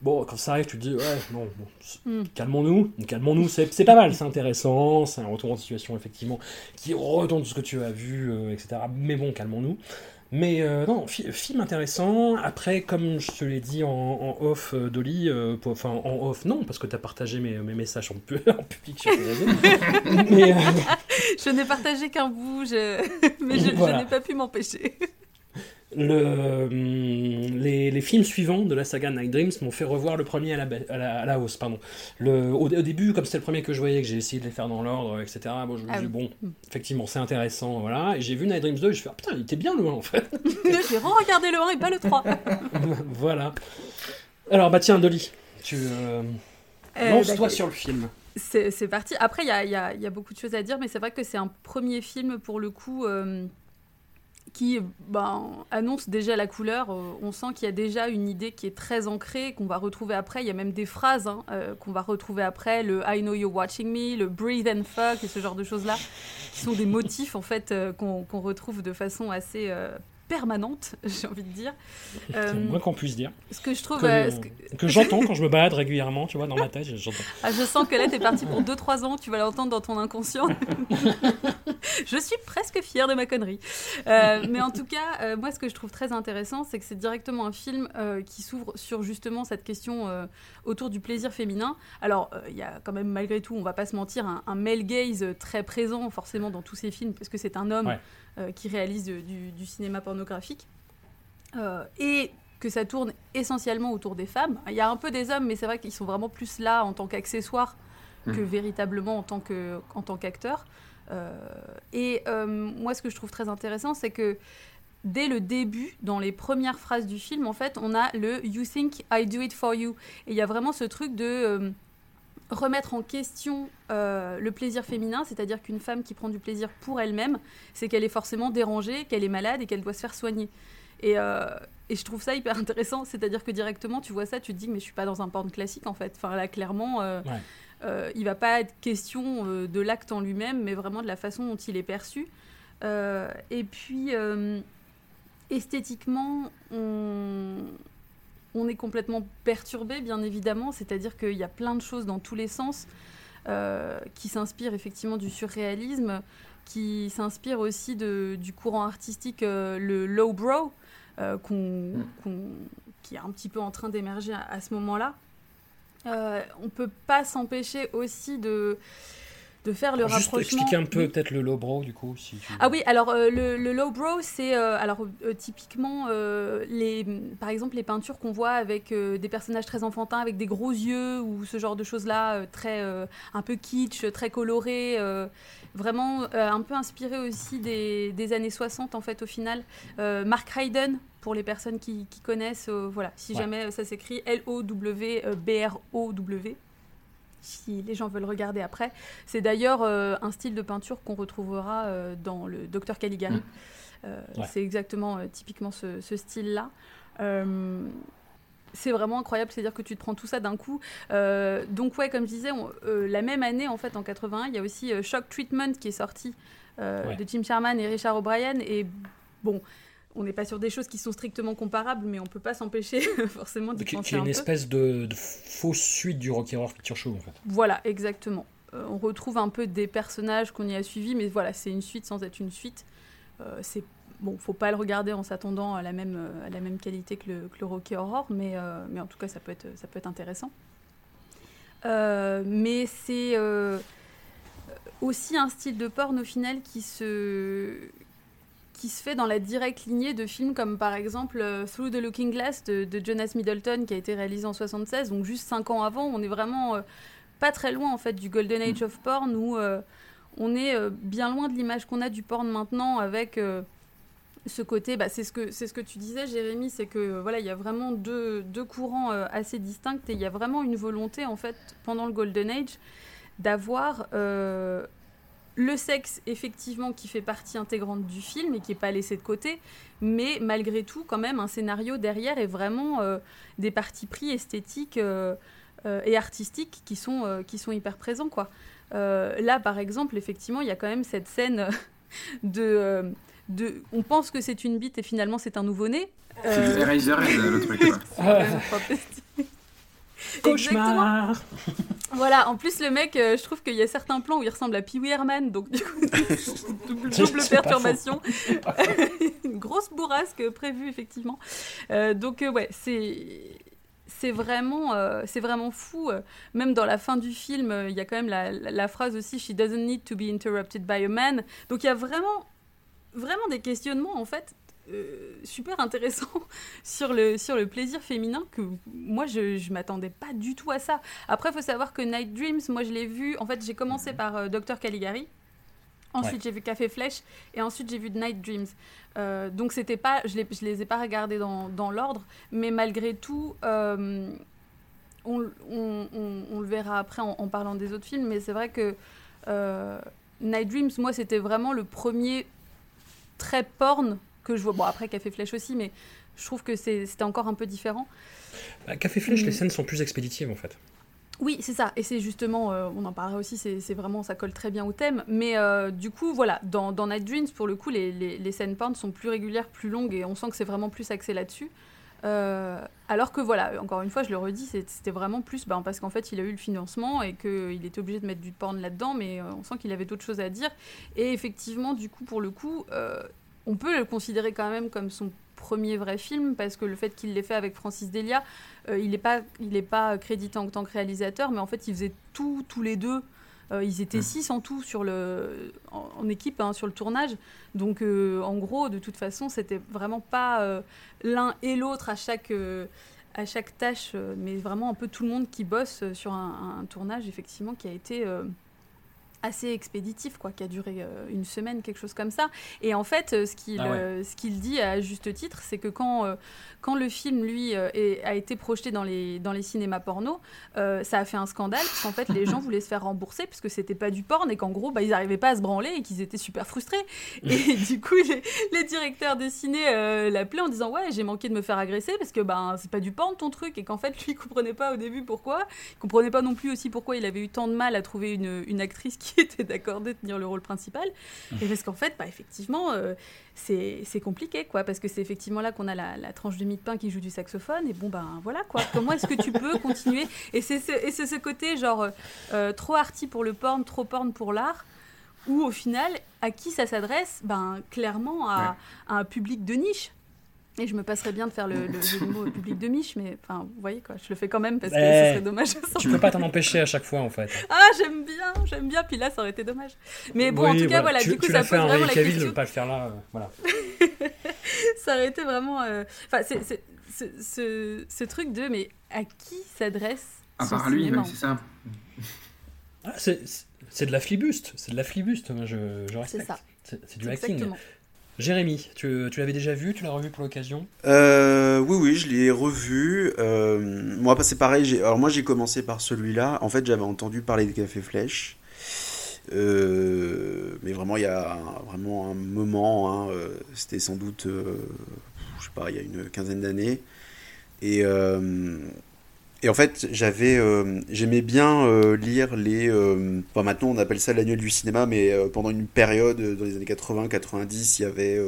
bon quand ça arrive tu te dis ouais non bon, c- Mm. calmons-nous calmons-nous c'est c'est pas mal c'est intéressant c'est un retournement de situation effectivement qui tout ce que tu as vu euh, etc mais bon calmons-nous mais euh, non, fi- film intéressant. Après, comme je te l'ai dit en, en off, euh, Dolly, euh, pour- enfin en off, non, parce que tu as partagé mes, mes messages en, pu- en public sur les réseaux. mais, euh, Je n'ai partagé qu'un bout, je- mais je, n'ai pas pu m'empêcher. Le, hum, les, les films suivants de la saga Night Dreams m'ont fait revoir le premier à la, ba- à la, à la hausse. Pardon. Le, au, au début, comme c'était le premier que je voyais, que j'ai essayé de les faire dans l'ordre, etc., bon, je me Ah suis dit, oui. bon, effectivement, c'est intéressant, voilà. Et j'ai vu Night Dreams 2 et je fais, ah putain, il était bien le 1 en fait. J'ai re-regardé le 1 et pas le 3. voilà. Alors, bah tiens, Dolly, tu euh, Euh, lance-toi d'accord. sur le film. C'est parti. Après, il y a, il y a- il y a beaucoup de choses à dire, mais c'est vrai que c'est un premier film, pour le coup, euh, qui ben, annonce déjà la couleur. Euh, on sent qu'il y a déjà une idée qui est très ancrée, qu'on va retrouver après. Il y a même des phrases hein, euh, qu'on va retrouver après, le I know you're watching me, le breathe and fuck, et ce genre de choses-là, qui sont des motifs, en fait, euh, qu'on retrouve de façon assez... permanente, j'ai envie de dire. C'est Euh, le moins qu'on puisse dire. ce que je trouve... Que, euh, que- j'entends quand je me balade régulièrement, tu vois, dans ma tête, j'entends. Ah, je sens que là, t'es parti pour 2-3 ans, tu vas l'entendre dans ton inconscient. je suis presque fière de ma connerie. Euh, mais en tout cas, moi, ce que je trouve très intéressant, c'est que c'est directement un film qui s'ouvre sur justement cette question autour du plaisir féminin. Alors, il y a quand même, malgré tout, on va pas se mentir, un, un male gaze très présent, forcément, dans tous ces films, parce que c'est un homme Ouais. Euh, qui réalise de- du, du cinéma pornographique. Euh, et que ça tourne essentiellement autour des femmes. Il y a un peu des hommes, mais c'est vrai qu'ils sont vraiment plus là en tant qu'accessoires que Mhm. véritablement en tant que en tant. Euh, et euh, moi, ce que je trouve très intéressant, c'est que dès le début, dans les premières phrases du film, en fait, on a le You think I do it for you. Et il y a vraiment ce truc de euh, remettre en question euh, le plaisir féminin, c'est-à-dire qu'une femme qui prend du plaisir pour elle-même, c'est qu'elle est forcément dérangée, qu'elle est malade et qu'elle doit se faire soigner. Et, euh, et je trouve ça hyper intéressant, c'est-à-dire que directement, tu vois ça, tu te dis, mais je suis pas dans un porn classique en fait. Enfin là, clairement, euh, Ouais. euh, il va pas être question de l'acte en lui-même, mais vraiment de la façon dont il est perçu. Et puis, esthétiquement, on, on est complètement perturbé, bien évidemment, c'est-à-dire qu'il y a plein de choses dans tous les sens euh, qui s'inspirent effectivement du surréalisme, qui s'inspirent aussi de, du courant artistique, euh, le lowbrow, euh, qu'on- qui est un petit peu en train d'émerger à, à ce moment-là. Euh, on peut pas s'empêcher aussi de de faire le Alors, Juste rapprochement. expliquer un peu Oui. peut-être le lowbrow du coup. Si tu... Ah oui, alors euh, le, le lowbrow, c'est euh, alors euh, typiquement les, par exemple les peintures qu'on voit avec des personnages très enfantins, avec des gros yeux ou ce genre de choses-là, euh, très un peu kitsch, très coloré, vraiment un peu inspiré aussi des, des années 60 en fait au final. Mark Ryden pour les personnes qui, qui connaissent, voilà, si Ouais. jamais ça s'écrit L-O-W-B-R-O-W. Si les gens veulent regarder après. C'est d'ailleurs euh, un style de peinture qu'on retrouvera euh, dans le Docteur Caligari. Euh, Ouais. C'est exactement, euh, typiquement ce, ce style-là. Euh, c'est vraiment incroyable, c'est-à-dire que tu te prends tout ça d'un coup. Euh, donc ouais, comme je disais, on- euh, la même année, en fait, en 81, il y a aussi euh, Shock Treatment qui est sorti euh, Ouais. de Jim Sherman et Richard O'Brien. Et bon, on n'est pas sur des choses qui sont strictement comparables, mais on peut pas s'empêcher forcément d'y penser qui est un une peu. espèce de, de fausse suite du Rocky Horror Picture Show en fait. Voilà, exactement. Euh, on retrouve un peu des personnages qu'on y a suivis, mais voilà, c'est une suite sans être une suite. Euh, c'est bon, faut pas le regarder en s'attendant à la même euh, à la même qualité que le, que le Rocky Horror, mais euh, mais en tout cas, ça peut être ça peut être intéressant. Mais c'est aussi un style de porn au final qui se qui se fait dans la directe lignée de films comme par exemple euh, Through the Looking Glass de, de Jonas Middleton qui a été réalisé en 76, donc juste 5 ans avant, on est vraiment euh, pas très loin en fait du Golden Age of Porn où euh, on est euh, bien loin de l'image qu'on a du porn maintenant avec ce côté, bah, c'est ce que c'est ce que tu disais, Jérémy, c'est que voilà, il y a vraiment deux, deux courants euh, assez distincts et il y a vraiment une volonté en fait pendant le Golden Age d'avoir euh, le sexe effectivement qui fait partie intégrante du film et qui est pas laissé de côté, mais malgré tout quand même un scénario derrière et vraiment euh, des partis pris esthétiques euh, euh, et artistiques qui sont qui sont hyper présents quoi. Là par exemple effectivement il y a quand même cette scène de de on pense que c'est une bite et finalement c'est un nouveau-né. Eraserhead, le truc. cauchemar Voilà, en plus le mec, euh, je trouve qu'il y a certains plans où il ressemble à Pee Wee Herman, donc du coup, double, perturbation. Une grosse bourrasque prévue, effectivement. Euh, donc euh, ouais, c'est... C'est vraiment, euh, c'est vraiment fou. euh. Même dans la fin du film, euh, il y a quand même la, la- la phrase aussi She doesn't need to be interrupted by a man. Donc il y a vraiment, vraiment des questionnements en fait euh, super intéressants sur le, sur le plaisir féminin que moi je, je m'attendais pas du tout à ça. Après, il faut savoir que Night Dreams, moi je l'ai vu. En fait, j'ai commencé par euh, Dr. Caligari. Ensuite, Ouais. j'ai vu Café Flèche. Et ensuite, j'ai vu Night Dreams. Euh, donc, c'était pas, je, les, je les ai pas regardés dans, dans l'ordre. Mais malgré tout, euh, on, on- on- on le verra après en, en parlant des autres films. Mais c'est vrai que Night Dreams, moi, c'était vraiment le premier très porn que je vois. Bon, après, Café Flèche aussi, mais je trouve que c'était encore un peu différent. Bah, Café Flèche, les scènes sont plus expéditives en fait. Oui, c'est ça. Et c'est justement, euh, on en parlera aussi, c'est vraiment, ça colle très bien au thème. Mais euh, du coup, voilà, dans, dans Night Dreams, pour le coup, les, les, les scènes porn sont plus régulières, plus longues, et on sent que c'est vraiment plus axé là-dessus. Euh, alors que voilà, encore une fois, je le redis, c'était vraiment plus ben, parce qu'en fait, il a eu le financement et qu'il était obligé de mettre du porn là-dedans, mais on sent qu'il avait d'autres choses à dire. Et effectivement, du coup, pour le coup, on peut le considérer quand même comme son premier vrai film parce que le fait qu'il l'ait fait avec Francis Delia, euh, il n'est pas, il est pas crédité en tant que réalisateur, mais en fait, ils faisaient tout tous les deux. Euh, ils étaient six en tout sur le, en, en équipe hein, sur le tournage. Donc, euh, en gros, de toute façon, c'était vraiment pas l'un et l'autre à chaque, à chaque tâche, mais vraiment un peu tout le monde qui bosse sur un, un tournage, effectivement, qui a été assez expéditif, quoi, qui a duré euh, une semaine, quelque chose comme ça. Et en fait, euh, ce qu'il Ah ouais. euh, dit à juste titre, c'est que quand, quand le film, lui, est- a été projeté dans les, dans les cinémas porno, ça a fait un scandale, parce qu'en fait, les gens voulaient se faire rembourser, puisque c'était pas du porn, et qu'en gros, bah, ils n'arrivaient pas à se branler, et qu'ils étaient super frustrés. Et du coup, les, les directeurs de ciné l'appelaient en disant Ouais, j'ai manqué de me faire agresser, parce que ben, c'est pas du porn ton truc, et qu'en fait, lui, il comprenait pas au début pourquoi. Il comprenait pas non plus aussi pourquoi il avait eu tant de mal à trouver une, une actrice qui était d'accord de tenir le rôle principal. Et parce qu'en fait, bah, effectivement, euh, c'est compliqué, quoi, parce que c'est effectivement là qu'on a la, la tranche de mi-de-pain qui joue du saxophone, et bon, ben voilà, quoi. Comment est-ce que tu peux continuer? Et c'est ce, et c'est ce côté, genre, euh, trop arty pour le porn, trop porn pour l'art, où au final, à qui ça s'adresse? Ben, clairement, à, Ouais. à un public de niche. Et je me passerais bien de faire le, le jeu de mots public de Mich, mais enfin, vous voyez quoi, je le fais quand même parce que Eh, ce serait dommage. Tu peux pas t'en empêcher à chaque fois en fait. Ah, j'aime bien, j'aime bien, puis là, ça aurait été dommage. Mais bon, en Oui, tout cas, voilà, tu, du coup, ça pose fait vraiment la Cavill de question. ne pas le faire là. euh, voilà. ça aurait été vraiment. euh, Enfin, c'est c'est- ce, ce, ce truc de, mais à qui s'adresse À part lui, ouais, c'est ça. Ah, c'est c'est de la flibuste, c'est de la flibuste, moi je, je respecte. C'est ça. C'est du C'est acting. Exactement. Jérémy, tu, l'avais déjà vu, tu l'as revu pour l'occasion? Euh, oui, oui, je l'ai revu. Euh, moi, c'est pareil. Alors moi, j'ai commencé par celui-là. En fait, j'avais entendu parler de Café Flèche. Euh, mais vraiment, il y a vraiment un moment. hein, C'était sans doute, je sais pas, il y a une quinzaine d'années. Et, et en fait, j'avais, euh, j'aimais bien euh, lire les. euh, enfin, maintenant, on appelle ça l'annuel du cinéma, mais euh, pendant une période, dans les années 80-90, il y avait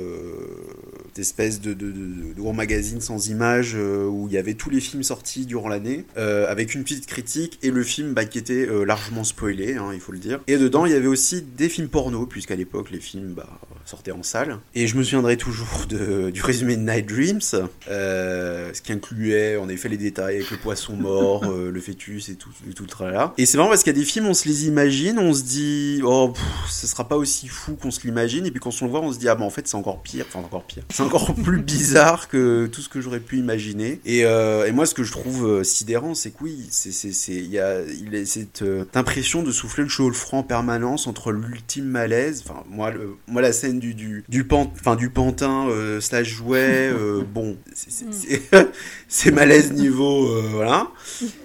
des espèces de, de, de, gros magazines sans images où il y avait tous les films sortis durant l'année, avec une petite critique et le film bah, qui était largement spoilé, hein, il faut le dire. Et dedans, il y avait aussi des films porno, puisqu'à l'époque, les films bah, sortaient en salle. Et je me souviendrai toujours du résumé de Night Dreams, ce qui incluait en effet les détails avec le poisson mort, euh, le fœtus et tout, et tout le tralala. Et c'est marrant parce qu'il y a des films, on se les imagine, on se dit, oh, pff, ce sera pas aussi fou qu'on se l'imagine, et puis quand on le voit, on se dit, ah, bah en fait, c'est encore pire, enfin, encore pire. C'est encore plus bizarre que tout ce que j'aurais pu imaginer. Et, euh, et moi, ce que je trouve euh, sidérant, c'est que oui, c'est, c'est, c'est, il y a, il est cette euh, impression de souffler le chaud le franc en permanence entre l'ultime malaise, enfin, moi, le, moi, la scène du, du, du, pan, enfin, du pantin euh, slash jouet, euh, bon, c'est, c'est, c'est, c'est malaise niveau, euh, voilà.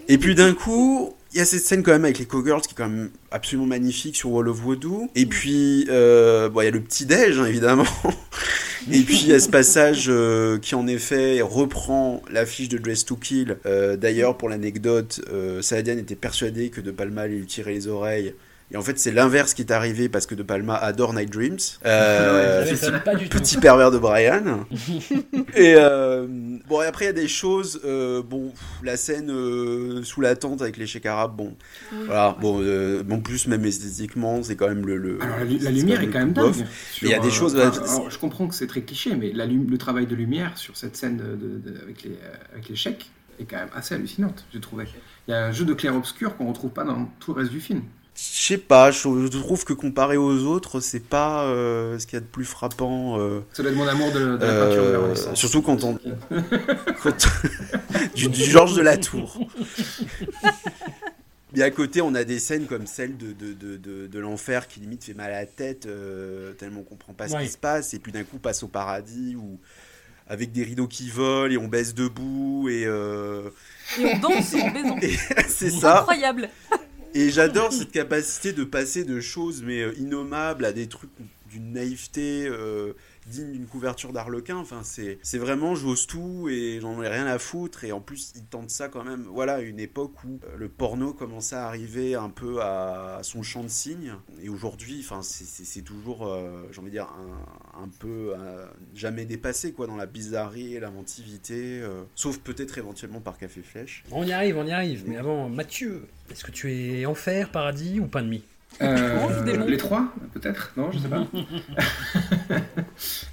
Et puis d'un coup, il y a cette scène quand même avec les Cowgirls qui est quand même absolument magnifique sur Wall of Voodoo. Et puis, euh, bon, il y a le petit déj, hein, évidemment. Et puis il y a ce passage euh, qui en effet reprend l'affiche de Dress to Kill. Euh, D'ailleurs, pour l'anecdote, Saadian était persuadé que De Palma allait lui tirer les oreilles. Et en fait, c'est l'inverse qui est arrivé parce que De Palma adore Night Dreams. Euh, pas du tout. petit pervers de Brian. et euh, bon, et après il y a des choses. euh, bon, pff, la scène euh, sous la tente avec l'échec arabe. Bon, voilà. Bon, euh, bon, plus même esthétiquement, c'est quand même le. le Alors la, lumière est quand même dingue. Il y a des euh, choses. enfin, alors, je comprends que c'est très cliché, mais la le travail de lumière sur cette scène de- de- de- avec, les, euh, avec les chèques est quand même assez hallucinante, j'ai trouvé. Il y a un jeu de clair-obscur qu'on retrouve pas dans tout le reste du film. Je sais pas, je, trouve que comparé aux autres, c'est pas euh, ce qu'il y a de plus frappant. euh, Ça doit être mon amour de, de la Euh, peinture de la Renaissance. surtout quand on- quand- du, du Georges de la Tour. Et à côté, on a des scènes comme celle de, de, de, de, de l'enfer qui limite fait mal à la tête, euh, tellement on comprend pas ce Ouais. qui se passe, et puis d'un coup passe au paradis où avec des rideaux qui volent et on baisse debout et euh, Et on danse en baisant. et c'est ça. Incroyable. Et j'adore cette capacité de passer de choses mais euh, innommables à des trucs d'une naïveté euh, digne d'une couverture d'Arlequin. Enfin, c'est vraiment j'ose tout et j'en ai rien à foutre. Et en plus, ils tentent ça quand même. Voilà, une époque où euh, le porno commençait à arriver un peu à, son champ de signe. Et aujourd'hui, enfin, c'est- toujours, euh, j'ai envie de dire, un, peu euh, jamais dépassé quoi dans la bizarrerie et l'inventivité. sauf peut-être éventuellement par Café Flèche. On y arrive, on y arrive. Mais avant, Mathieu, est-ce que tu es enfer, paradis ou pain de mie? Euh, les trois, peut-être Non, je sais pas.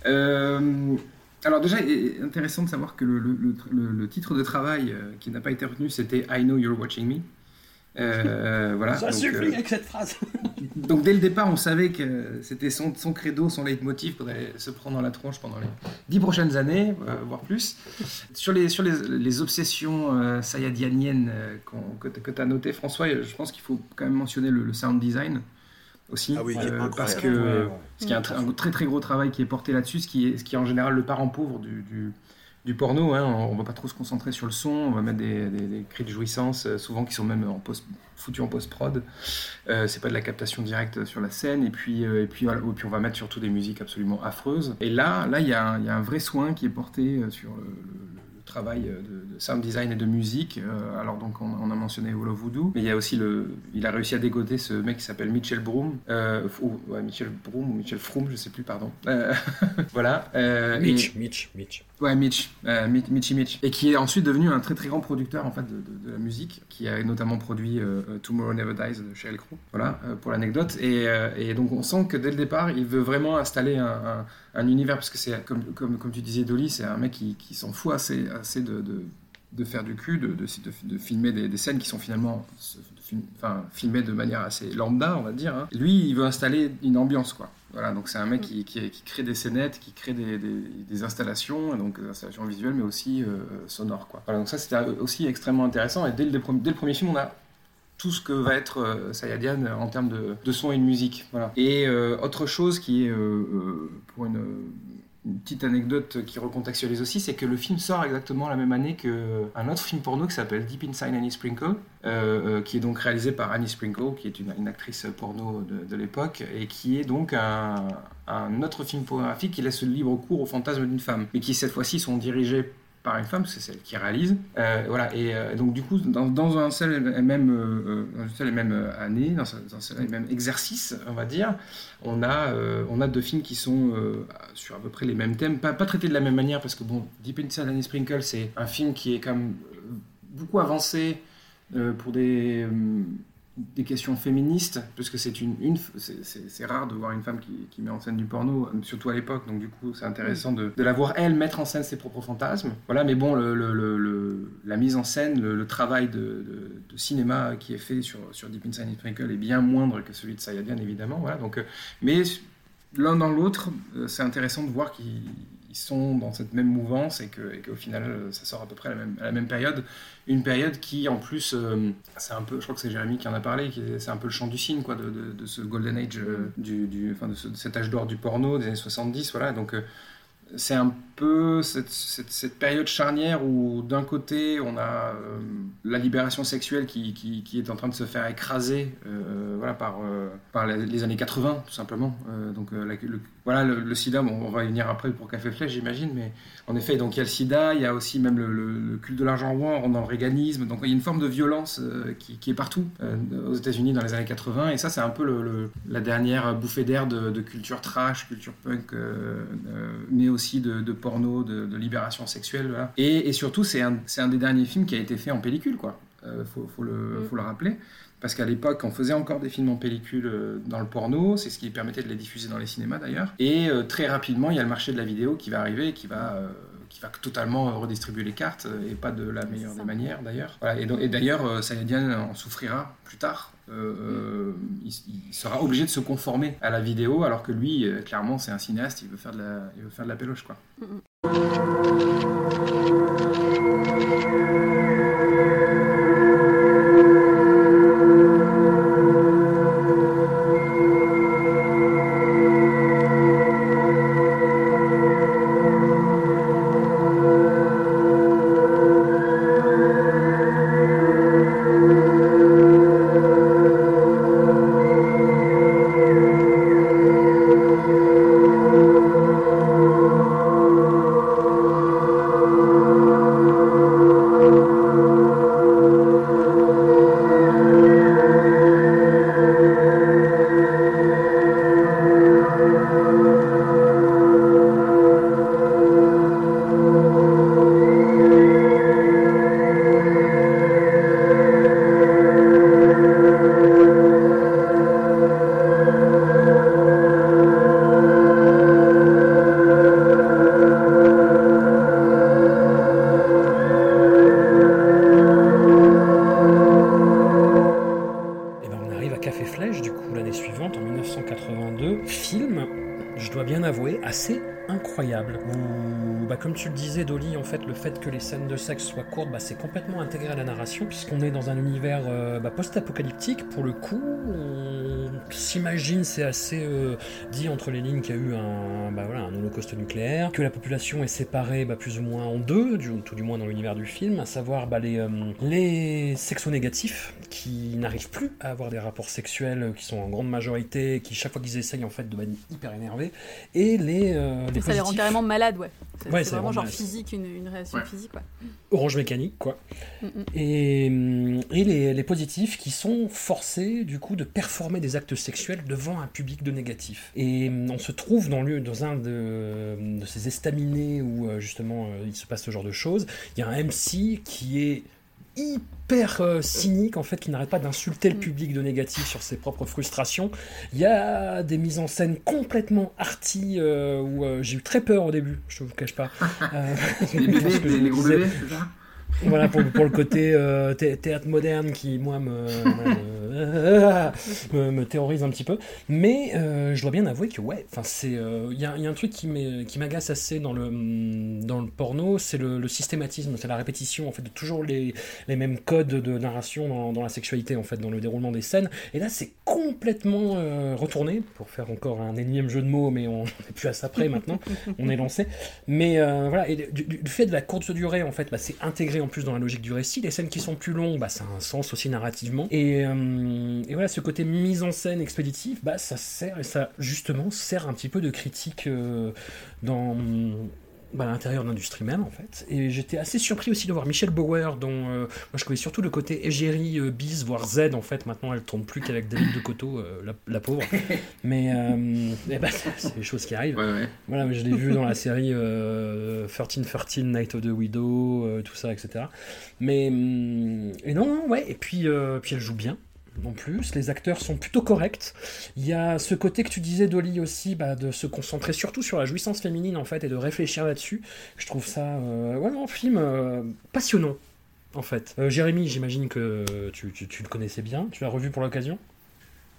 Euh, alors déjà, il est intéressant de savoir que le, le- le- le- le titre de travail euh, qui n'a pas été retenu, c'était I Know You're Watching Me. Euh, voilà. Ça donc, suffit euh, avec cette phrase donc dès le départ, on savait que c'était son, son credo, son leitmotiv pour aller se prendre dans la tronche pendant les dix prochaines années, euh, voire plus. Sur les, sur les, les obsessions euh, sayadianiennes euh, qu'on- que, tu as notées, François, je pense qu'il faut quand même mentionner le, le sound design aussi. Ah oui, euh, parce que. Ouais, ouais. parce qu'il y a un, tr- un très très gros travail qui est porté là-dessus, ce qui est, ce qui est en général le parent pauvre du, du, du porno. Hein. On va pas trop se concentrer sur le son, on va mettre des, cris de jouissance, euh, souvent qui sont même en post, foutus en post-prod. Euh, c'est pas de la captation directe sur la scène. Et puis, euh, et puis, on va mettre surtout des musiques absolument affreuses. Et là, là il y, a un- vrai soin qui est porté sur le travail euh, de, de sound design et de musique. Euh, alors donc on, on a mentionné Wall of Voodoo, mais il y a aussi le, il a réussi à dégoter ce mec qui s'appelle Mitchell Broom, euh, ou ouais, Mitchell Broom ou Mitchell Froome, je sais plus, pardon. Euh, voilà. Mitch, et- Mitch, Mitch. Ouais, Mitch, Mi- Mitchy Mitch. Et qui est ensuite devenu un très très grand producteur en fait de, de- de la musique, qui a notamment produit Tomorrow Never Dies de Sheryl Crow. Voilà, euh, pour l'anecdote. Et, et donc on sent que dès le départ, il veut vraiment installer un, un- un univers, parce que c'est, comme, comme, comme tu disais, Dolly, c'est un mec qui, qui s'en fout assez, assez de, de, de faire du cul, de, de, filmer des, des scènes qui sont finalement film- enfin, filmées de manière assez lambda, on va dire. hein. Lui, il veut installer une ambiance, quoi. Voilà, donc c'est un mec qui, qui, qui crée des scénettes, qui crée des, des, des installations, donc des installations visuelles, mais aussi euh, sonores. Quoi. Voilà, donc ça c'était aussi extrêmement intéressant, et dès le, dès le premier film, on a tout ce que va être euh, Sayadian en termes de, de son et de musique. Voilà. Et euh, autre chose qui est, euh, euh, pour une, petite anecdote qui recontextualise aussi, c'est que le film sort exactement la même année qu'un autre film porno qui s'appelle Deep Inside Annie Sprinkle, euh, euh, qui est donc réalisé par Annie Sprinkle, qui est une, actrice porno de, de l'époque, et qui est donc un, un autre film pornographique qui laisse le libre cours au fantasme d'une femme, mais qui cette fois-ci sont dirigés par une femme, c'est celle qui réalise. Euh, voilà, et euh, donc du coup, dans, un seul et même, euh, dans une seule et même année, dans un, seul et même exercice, on va dire, on a, euh, on a deux films qui sont euh, sur à peu près les mêmes thèmes, pas, pas traités de la même manière, parce que bon, Deep Inside Annie Sprinkle, c'est un film qui est quand même euh, beaucoup avancé euh, pour des, euh, des questions féministes, puisque c'est une, c'est- rare de voir une femme qui, met en scène du porno, surtout à l'époque, donc du coup c'est intéressant de, de la voir elle mettre en scène ses propres fantasmes. Voilà, mais bon, le, le- la mise en scène, le, travail de, cinéma qui est fait sur, sur Deep Inside Sprinkle est bien moindre que celui de Sayadian, évidemment. Voilà, donc, euh, mais l'un dans l'autre, euh, c'est intéressant de voir qu'ils ils sont dans cette même mouvance et qu'au final, euh, ça sort à peu près à la même, période. Une période qui, en plus, euh, c'est un peu, je crois que c'est Jérémy qui en a parlé, c'est un peu le chant du cygne, quoi, de, ce golden age, euh, du, enfin, de, ce- de cet âge d'or du porno des années 70, voilà. Donc, c'est un peu cette, cette- période charnière où d'un côté on a euh, la libération sexuelle qui, qui- est en train de se faire écraser euh, voilà, par, euh, par les, années 80 tout simplement. Donc, voilà, le, sida, bon, on va y venir après pour Café Flèche j'imagine, mais en effet donc il y a le sida, il y a aussi même le, culte de l'argent roi, on dans le réganisme, donc il y a une forme de violence qui, qui est partout aux États-Unis dans les années 80 et ça c'est un peu la dernière bouffée d'air de, culture trash, culture punk, mais aussi de, de porno, de, de libération sexuelle. voilà. Et, et surtout, c'est un, c'est un des derniers films qui a été fait en pellicule, quoi. Euh, faut, faut, le, faut le rappeler. Parce qu'à l'époque, on faisait encore des films en pellicule euh, dans le porno, c'est ce qui permettait de les diffuser dans les cinémas d'ailleurs. Et euh, très rapidement, il y a le marché de la vidéo qui va arriver et qui va, qui va totalement euh, redistribuer les cartes, euh, et pas de la meilleure des manières d'ailleurs. Voilà, et, d'ailleurs, euh, Sayadian en souffrira plus tard. Euh, il, il sera obligé de se conformer à la vidéo, alors que lui, clairement, c'est un cinéaste, il veut faire de la, il veut faire de la péloche, quoi. Et fait, que les scènes de sexe soient courtes, bah, c'est complètement intégré à la narration, puisqu'on est dans un univers euh, bah, post-apocalyptique. Pour le coup, s'imagine, c'est assez euh, dit entre les lignes qu'il y a eu un, bah voilà, un holocauste nucléaire, que la population est séparée bah, plus ou moins en deux, du, tout du moins dans l'univers du film, à savoir bah, les, euh, les sexo-négatifs qui n'arrivent plus à avoir des rapports sexuels, qui sont en grande majorité, qui chaque fois qu'ils essayent en fait deviennent hyper énervés, et les, euh, les Ça les rend carrément malades, ouais. C'est Ouais, vraiment genre physique, une, une réaction Ouais. physique, ouais. orange mécanique, quoi. Mm, mm. Et, hum, et les, les positifs qui sont forcés, du coup, de performer des actes sexuels devant un public de négatifs. Et hum, on se trouve dans, le, dans un de, de ces estaminets où, euh, justement, euh, il se passe ce genre de choses. Il y a un MC qui est hyper euh, cynique en fait qui n'arrête pas d'insulter le Mm. public de négatif sur ses propres frustrations il y a des mises en scène complètement arty euh, où euh, j'ai eu très peur au début je ne vous cache pas Euh, Les bébés, les, les gros bébés, c'est ça? Voilà pour, pour le côté euh, thé- théâtre moderne qui moi me, me, terrorise un petit peu. Mais euh, je dois bien avouer que ouais enfin c'est euh, il y, a, y a un truc qui m'agace assez dans le dans le porno c'est le, systématisme c'est la répétition en fait de toujours les, les mêmes codes de narration dans, la sexualité en fait dans le déroulement des scènes. Et là c'est complètement retourné pour faire encore un énième jeu de mots mais on n'est plus à ça près maintenant. On est lancé. Mais voilà, et du, fait de la courte durée, en fait, bah, c'est intégré plus dans la logique du récit. Les scènes qui sont plus longues, bah, ça a un sens aussi narrativement. Et, euh, voilà, ce côté mise en scène expéditif, bah, ça sert, et ça justement sert un petit peu de critique euh, dans bah, à l'intérieur de l'industrie même, en fait. Et j'étais assez surpris aussi de voir Michelle Bauer, dont euh, moi je connais surtout le côté égérie, euh, bis, voire Z, en fait. Maintenant, elle tourne plus qu'avec David de Coteau, euh, la, la pauvre. Mais euh, eh ben, c'est des choses qui arrivent. Ouais, ouais. Voilà, mais je l'ai vu dans la série euh, 1313 Night of the Widow, tout ça, etc. Mais hum, et non, ouais. Et puis, puis elle joue bien. Non plus, les acteurs sont plutôt corrects. Il y a ce côté que tu disais, Dolly aussi, bah, de se concentrer surtout sur la jouissance féminine en fait et de réfléchir là-dessus. Je trouve ça, euh, ouais, un film euh, passionnant en fait. Euh, Jérémy, j'imagine que tu, le connaissais bien. Tu l'as revu pour l'occasion?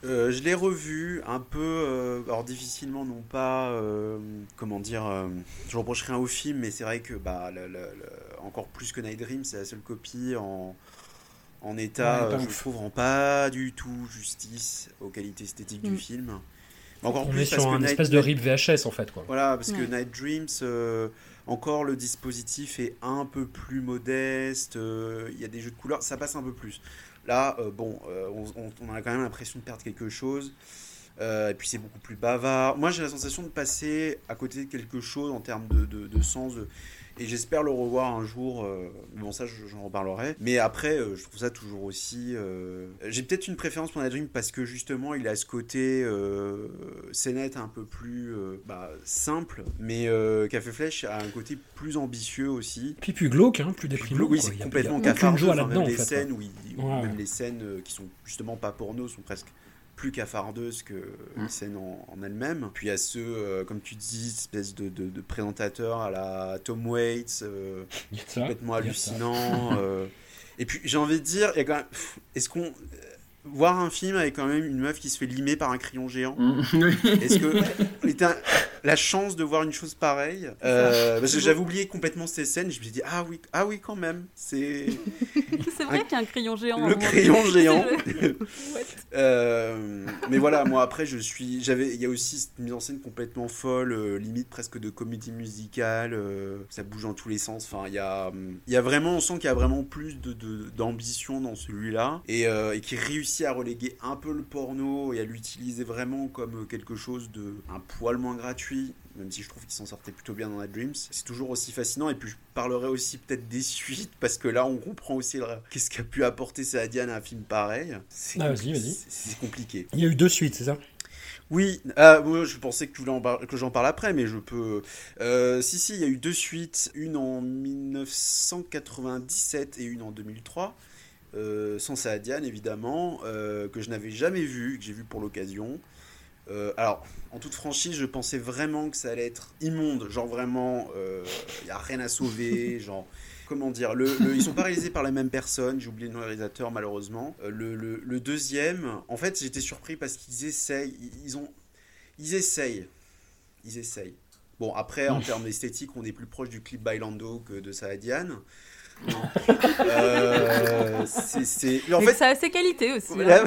Je l'ai revu un peu, alors difficilement, non pas, comment dire, je reproche rien au film, mais c'est vrai que, bah, encore plus que Night Dream, c'est la seule copie en, en état, Ouais, euh, je ouf. trouve, rend pas du tout justice aux qualités esthétiques Mm. du film. Mais encore On plus est parce sur un Night- espèce de rip VHS en fait quoi. Voilà, parce que. Night Dreams, euh, encore le dispositif est un peu plus modeste, euh, il y a des jeux de couleurs, ça passe un peu plus. Là, euh, bon, euh, on, a quand même l'impression de perdre quelque chose, euh, et puis c'est beaucoup plus bavard. Moi, j'ai la sensation de passer à côté de quelque chose en termes de, de- de sens, de- et j'espère le revoir un jour. euh, bon, ça, je- j'en reparlerai. Mais après, euh, je trouve ça toujours aussi. euh, J'ai peut-être une préférence pour Dream parce que justement, il a ce côté euh, scénette un peu plus bah, simple, mais Café Flèche a un côté plus ambitieux aussi. Puis plus glauque, hein, plus déprimant. oui, quoi. c'est complètement il y a aucune cafardeux. joie enfin, même en les fait. scènes, où il- où Ouais, même ouais. les scènes qui sont justement pas porno sont presque plus cafardeuses que Mm. les scènes en, en elles-mêmes. Puis il y a ceux, euh, comme tu dis, espèce de, de, de présentateurs à la Tom Waits, euh, complètement hallucinant. euh. Et puis j'ai envie de dire, il y a quand même, pff, est-ce qu'on voir un film avec quand même une meuf qui se fait limer par un crayon géant Mm. Est-ce que la chance de voir une chose pareille euh, Parce que j'avais oublié complètement ces scènes. Je me suis dit ah oui, ah oui quand même. C'est C'est vrai qu'il y a un crayon géant. un le crayon géant. What? Euh, mais voilà, moi après je suis, j'avais, il y a aussi cette mise en scène complètement folle, euh, limite presque de comédie musicale. euh, ça bouge dans tous les sens. Enfin, il y a, il y a vraiment, on sent qu'il y a vraiment plus de, de- d'ambition dans celui-là et, euh, et qui réussit à reléguer un peu le porno et à l'utiliser vraiment comme quelque chose de un poil moins gratuit. Même si je trouve qu'il s'en sortait plutôt bien dans la Dreams, c'est toujours aussi fascinant. Et puis je parlerai aussi peut-être des suites parce que là on comprend aussi le- qu'est-ce qu'a pu apporter Saadian à un film pareil. C'est Ah, compli- vas-y, vas-y. c'est- C'est compliqué. Il y a eu deux suites, c'est ça? Oui, moi, je pensais que, tu voulais en par- que j'en parle après, mais je peux. Euh, si, si, il y a eu deux suites, une en 1997 et une en 2003. Euh, sans Saadian évidemment, euh, que je n'avais jamais vu, que j'ai vu pour l'occasion. Euh, alors, en toute franchise, je pensais vraiment que ça allait être immonde, genre vraiment, il n'y a rien à sauver, genre, comment dire, le, le- ils sont pas réalisés par la même personne, j'ai oublié le nom réalisateur malheureusement. Euh, le, deuxième, en fait, j'étais surpris parce qu'ils essayent, ils, ils ont, ils essayent, ils essayent. Bon, après, en termes d'esthétique, on est plus proche du clip Bailando que de Saadian. Euh, c'est- en fait, ça a ses qualités aussi. Hein.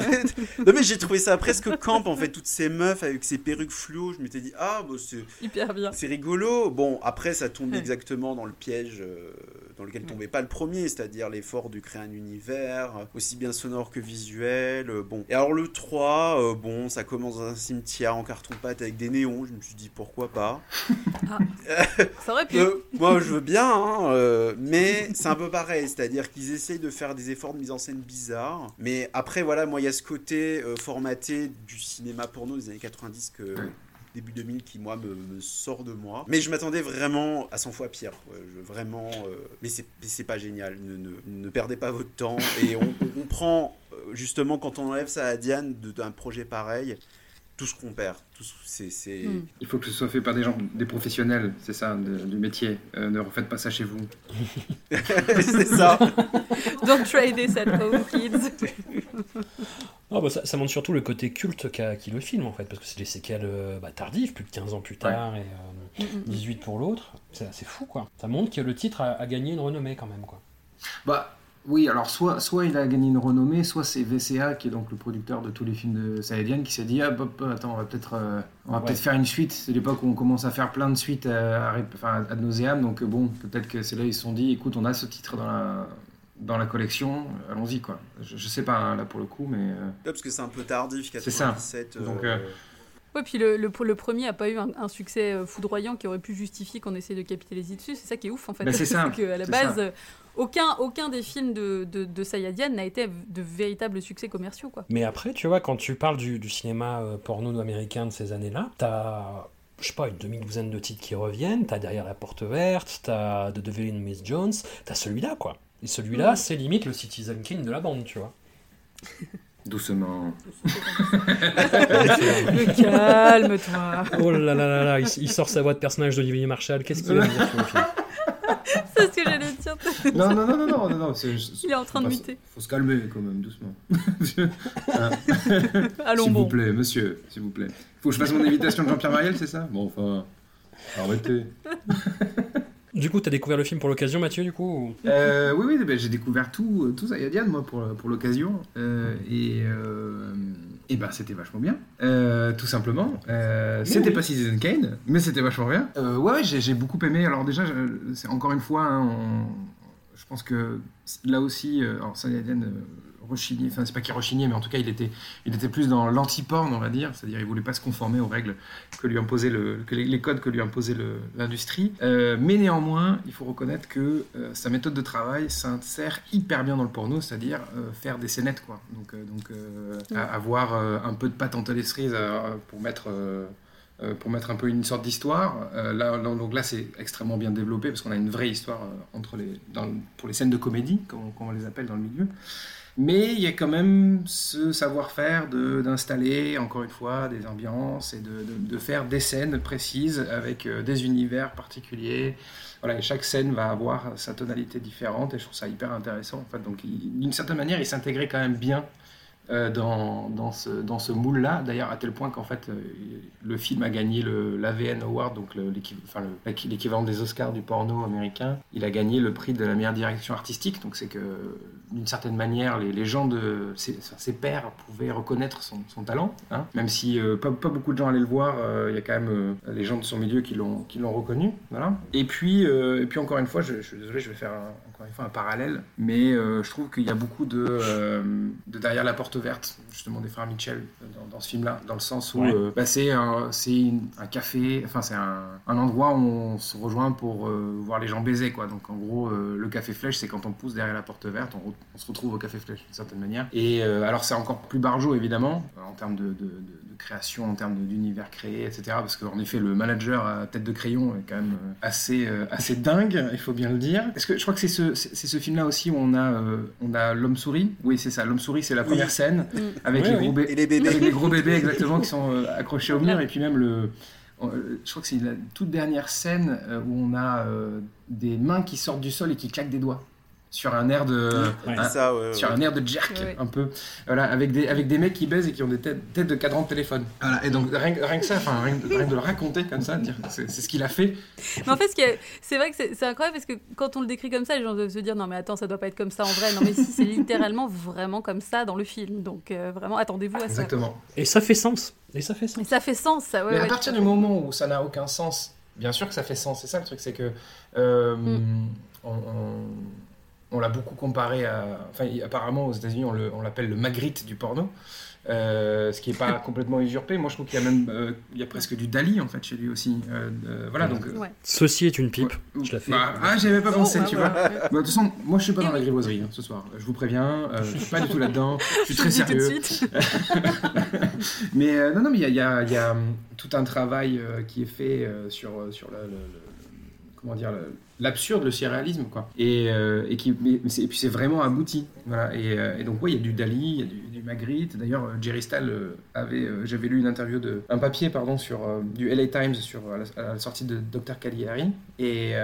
non mais j'ai trouvé ça presque camp en fait toutes ces meufs avec ces perruques fluo je m'étais dit ah bah, c'est Hyper bien. c'est rigolo bon après ça tombe Ouais. exactement dans le piège euh, dans lequel tombait pas le premier c'est-à-dire l'effort de créer un univers euh, aussi bien sonore que visuel euh, bon et alors le 3 euh, bon ça commence dans un cimetière en carton pâte avec des néons je me suis dit pourquoi pas Ça aurait pu. euh, moi, je veux bien, hein, euh, mais c'est un peu pareil. C'est-à-dire qu'ils essayent de faire des efforts de mise en scène bizarres. Mais après, voilà, moi, il y a ce côté euh, formaté du cinéma porno des années 90 que. Début 2000 qui moi me, sort de moi. Mais je m'attendais vraiment à 100 fois pire. Je- vraiment euh, mais c'est pas génial. Ne, ne, perdez pas votre temps. Et on, on comprend euh, justement quand on enlève ça à Diane d'un projet pareil tout ce qu'on perd tout ce- c'est c'est Mm. Il faut que ce soit fait par des gens, des professionnels, c'est ça, de- du métier. Euh, ne refaites pas ça chez vous. c'est ça Don't trade this at home, kids. Ah, bah, ça, ça montre surtout le côté culte qu'a qui le film en fait, parce que c'est des séquelles euh, bah, tardives, plus de 15 ans plus tard, et euh, Mm, mm, mm. 18 pour l'autre. C'est fou quoi. Ça montre que le titre a, a gagné une renommée quand même quoi. Bah oui, alors soit, soit il a gagné une renommée, soit c'est VCA qui est donc le producteur de tous les films de Saïdian qui s'est dit ah bah, bah, attends on va peut-être euh, on va Ouais. peut-être faire une suite. C'est l'époque où on commence à faire plein de suites à, à, nauseam, donc euh, bon peut-être que c'est là ils se sont dit écoute on a ce titre dans la dans la collection, allons-y quoi. Je, je sais pas hein, là pour le coup, mais euh, Ouais, parce que c'est un peu tardif, C'est ça. 97. Donc, euh, euh, Ouais, puis le, le, le premier a pas eu un, un succès foudroyant qui aurait pu justifier qu'on essaie de capitaliser dessus. C'est ça qui est ouf en fait. Bah, c'est ça, qu'à la base, ça. Aucun, aucun des films de, de, de Sayadian n'a été de véritables succès commerciaux. Quoi. Mais après, tu vois, quand tu parles du, du cinéma euh, porno américain de ces années-là, t'as, je sais pas, une demi-douzaine de titres qui reviennent, t'as Derrière la porte verte, t'as The Devil in Miss Jones, t'as celui-là quoi. Et celui-là, c'est limite le Citizen King de la bande, tu vois. doucement. Calme-toi. Oh là là là là, il, il sort sa voix de personnage d'Olivier Marshall, qu'est-ce qu'il va dire sur le film? C'est ce que dire. Non non non non non non, non c'est- c'est- Il est en train de muter. Faut se calmer quand même doucement. Hein. Allons S'il bon. vous plaît, monsieur, s'il vous plaît. Faut que je fasse mon invitation de Jean-Pierre Mariel, c'est ça? Bon, enfin, arrêtez. Du coup, t'as découvert le film pour l'occasion, Mathieu, du coup ou- Euh, oui, oui, ben, j'ai découvert tout, euh, tout Zayadian, moi, pour, pour l'occasion. Euh, et euh, et ben, c'était vachement bien, euh, tout simplement. Euh, c'était pas Citizen Kane, mais c'était vachement bien. Euh, ouais, j'ai beaucoup aimé. Alors déjà, c'est encore une fois, hein, on- je pense que là aussi, alors Enfin c'est pas qu'il rechignait, mais en tout cas il était, plus dans l'anti-porn, on va dire, c'est-à-dire il voulait pas se conformer aux règles que lui que les, codes que lui imposait l'industrie. Euh, mais néanmoins, il faut reconnaître que euh, sa méthode de travail s'insère hyper bien dans le porno, c'est-à-dire euh, faire des scénettes, quoi. Donc, avoir un peu de patte les cerises pour mettre. un peu une sorte d'histoire. Là, là- donc là, c'est extrêmement bien développé parce qu'on a une vraie histoire pour les scènes de comédie, comme on les appelle dans le milieu. Mais il y a quand même ce savoir-faire d'installer, encore une fois, des ambiances et de, de- faire des scènes précises avec euh, des univers particuliers. Voilà, et chaque scène va avoir sa tonalité différente et je trouve ça hyper intéressant. En fait. Donc, d'une certaine manière, il s'intégrait quand même bien dans, dans ce, moule-là. D'ailleurs, à tel point qu'en fait, euh, le film a gagné l'AVN Award, donc l'équivalent des Oscars du porno américain. Il a gagné le prix de la meilleure direction artistique. Donc, c'est que d'une certaine manière, les, gens de ses, enfin, ses pairs pouvaient reconnaître son, talent, hein. même si euh, pas, beaucoup de gens allaient le voir. euh, Il y a quand même euh, les gens de son milieu qui l'ont reconnu. Voilà. Et puis, euh, et puis encore une fois, je, je suis désolé, je vais faire un- encore une fois un parallèle, mais euh, je trouve qu'il y a beaucoup de, euh, de derrière la porte verte, justement des frères Mitchell dans, dans ce film-là, dans le sens où Ouais. euh, bah, c'est un, café, enfin c'est un, un endroit où on se rejoint pour voir les gens baiser, quoi. Donc en gros, le café flèche, c'est quand on pousse derrière la porte verte, on, se retrouve au café flèche d'une certaine manière. Et alors c'est encore plus barjot évidemment en termes de, de- de- de création, en termes d'univers créé, etc. Parce qu'en effet, le manager à tête de crayon est quand même euh, assez, euh, assez dingue, il faut bien le dire. Est-ce que je crois que c'est ce, ce film-là aussi où on a, euh, on a l'homme souris? Oui, c'est ça. L'homme souris, c'est la première scène Mm. avec Oui, les gros bé- Et les bébés. avec les gros bébés exactement qui sont accrochés au mur et puis même le je crois que c'est la toute dernière scène où on a des mains qui sortent du sol et qui claquent des doigts sur un air de Ouais. un- Ça, ouais, sur ouais. un air de jerk Ouais. un peu voilà avec des avec des mecs qui baisent et qui ont des têtes, têtes de cadran de téléphone voilà et donc rien, rien que ça enfin rien, rien que de le raconter comme ça dire c'est c'est ce qu'il a fait Mais en fait, ce qui est- c'est vrai que c'est c'est incroyable parce que quand on le décrit comme ça, les gens doivent se dire non mais attends, ça doit pas être comme ça en vrai. Non mais si, c'est littéralement vraiment comme ça dans le film. Donc euh, vraiment, attendez-vous à ça. exactement Et ça fait sens. Et ça fait Et sens. ça fait sens, ça. Ouais, mais à partir du fait. moment où ça n'a aucun sens bien sûr que ça fait sens c'est ça le truc c'est que euh, Mm. on, on- on l'a beaucoup comparé à enfin apparemment aux États-Unis on le- l'appelle le Magritte du porno euh, ce qui est pas complètement usurpé moi je trouve qu'il y a même euh, il y a presque du Dali en fait chez lui aussi Euh, euh, voilà donc Ouais. Ceci est une pipe. Ouais. Je la fais. Bah, ah, j'y avais pas pensé, bah, tu vois. Bah, De toute façon, moi je suis pas dans la grivoiserie hein, ce soir. Je vous préviens, euh, je suis pas du tout là-dedans. Je suis très le tout sérieux. de suite. Mais euh, non, non, mais il y a, y y tout un travail euh, qui est fait euh, sur, sur le, le- le- comment dire l'absurde, le surréalisme, quoi. Et, euh, et, qui, mais, puis c'est vraiment abouti. Voilà. Et, euh, donc, ouais, il y a du Dali, il y a du, Magritte. D'ailleurs, euh, Jerry Stahl avait, j'avais lu une interview de, un papier, pardon, sur du LA Times sur la, sortie de Dr Caligari, et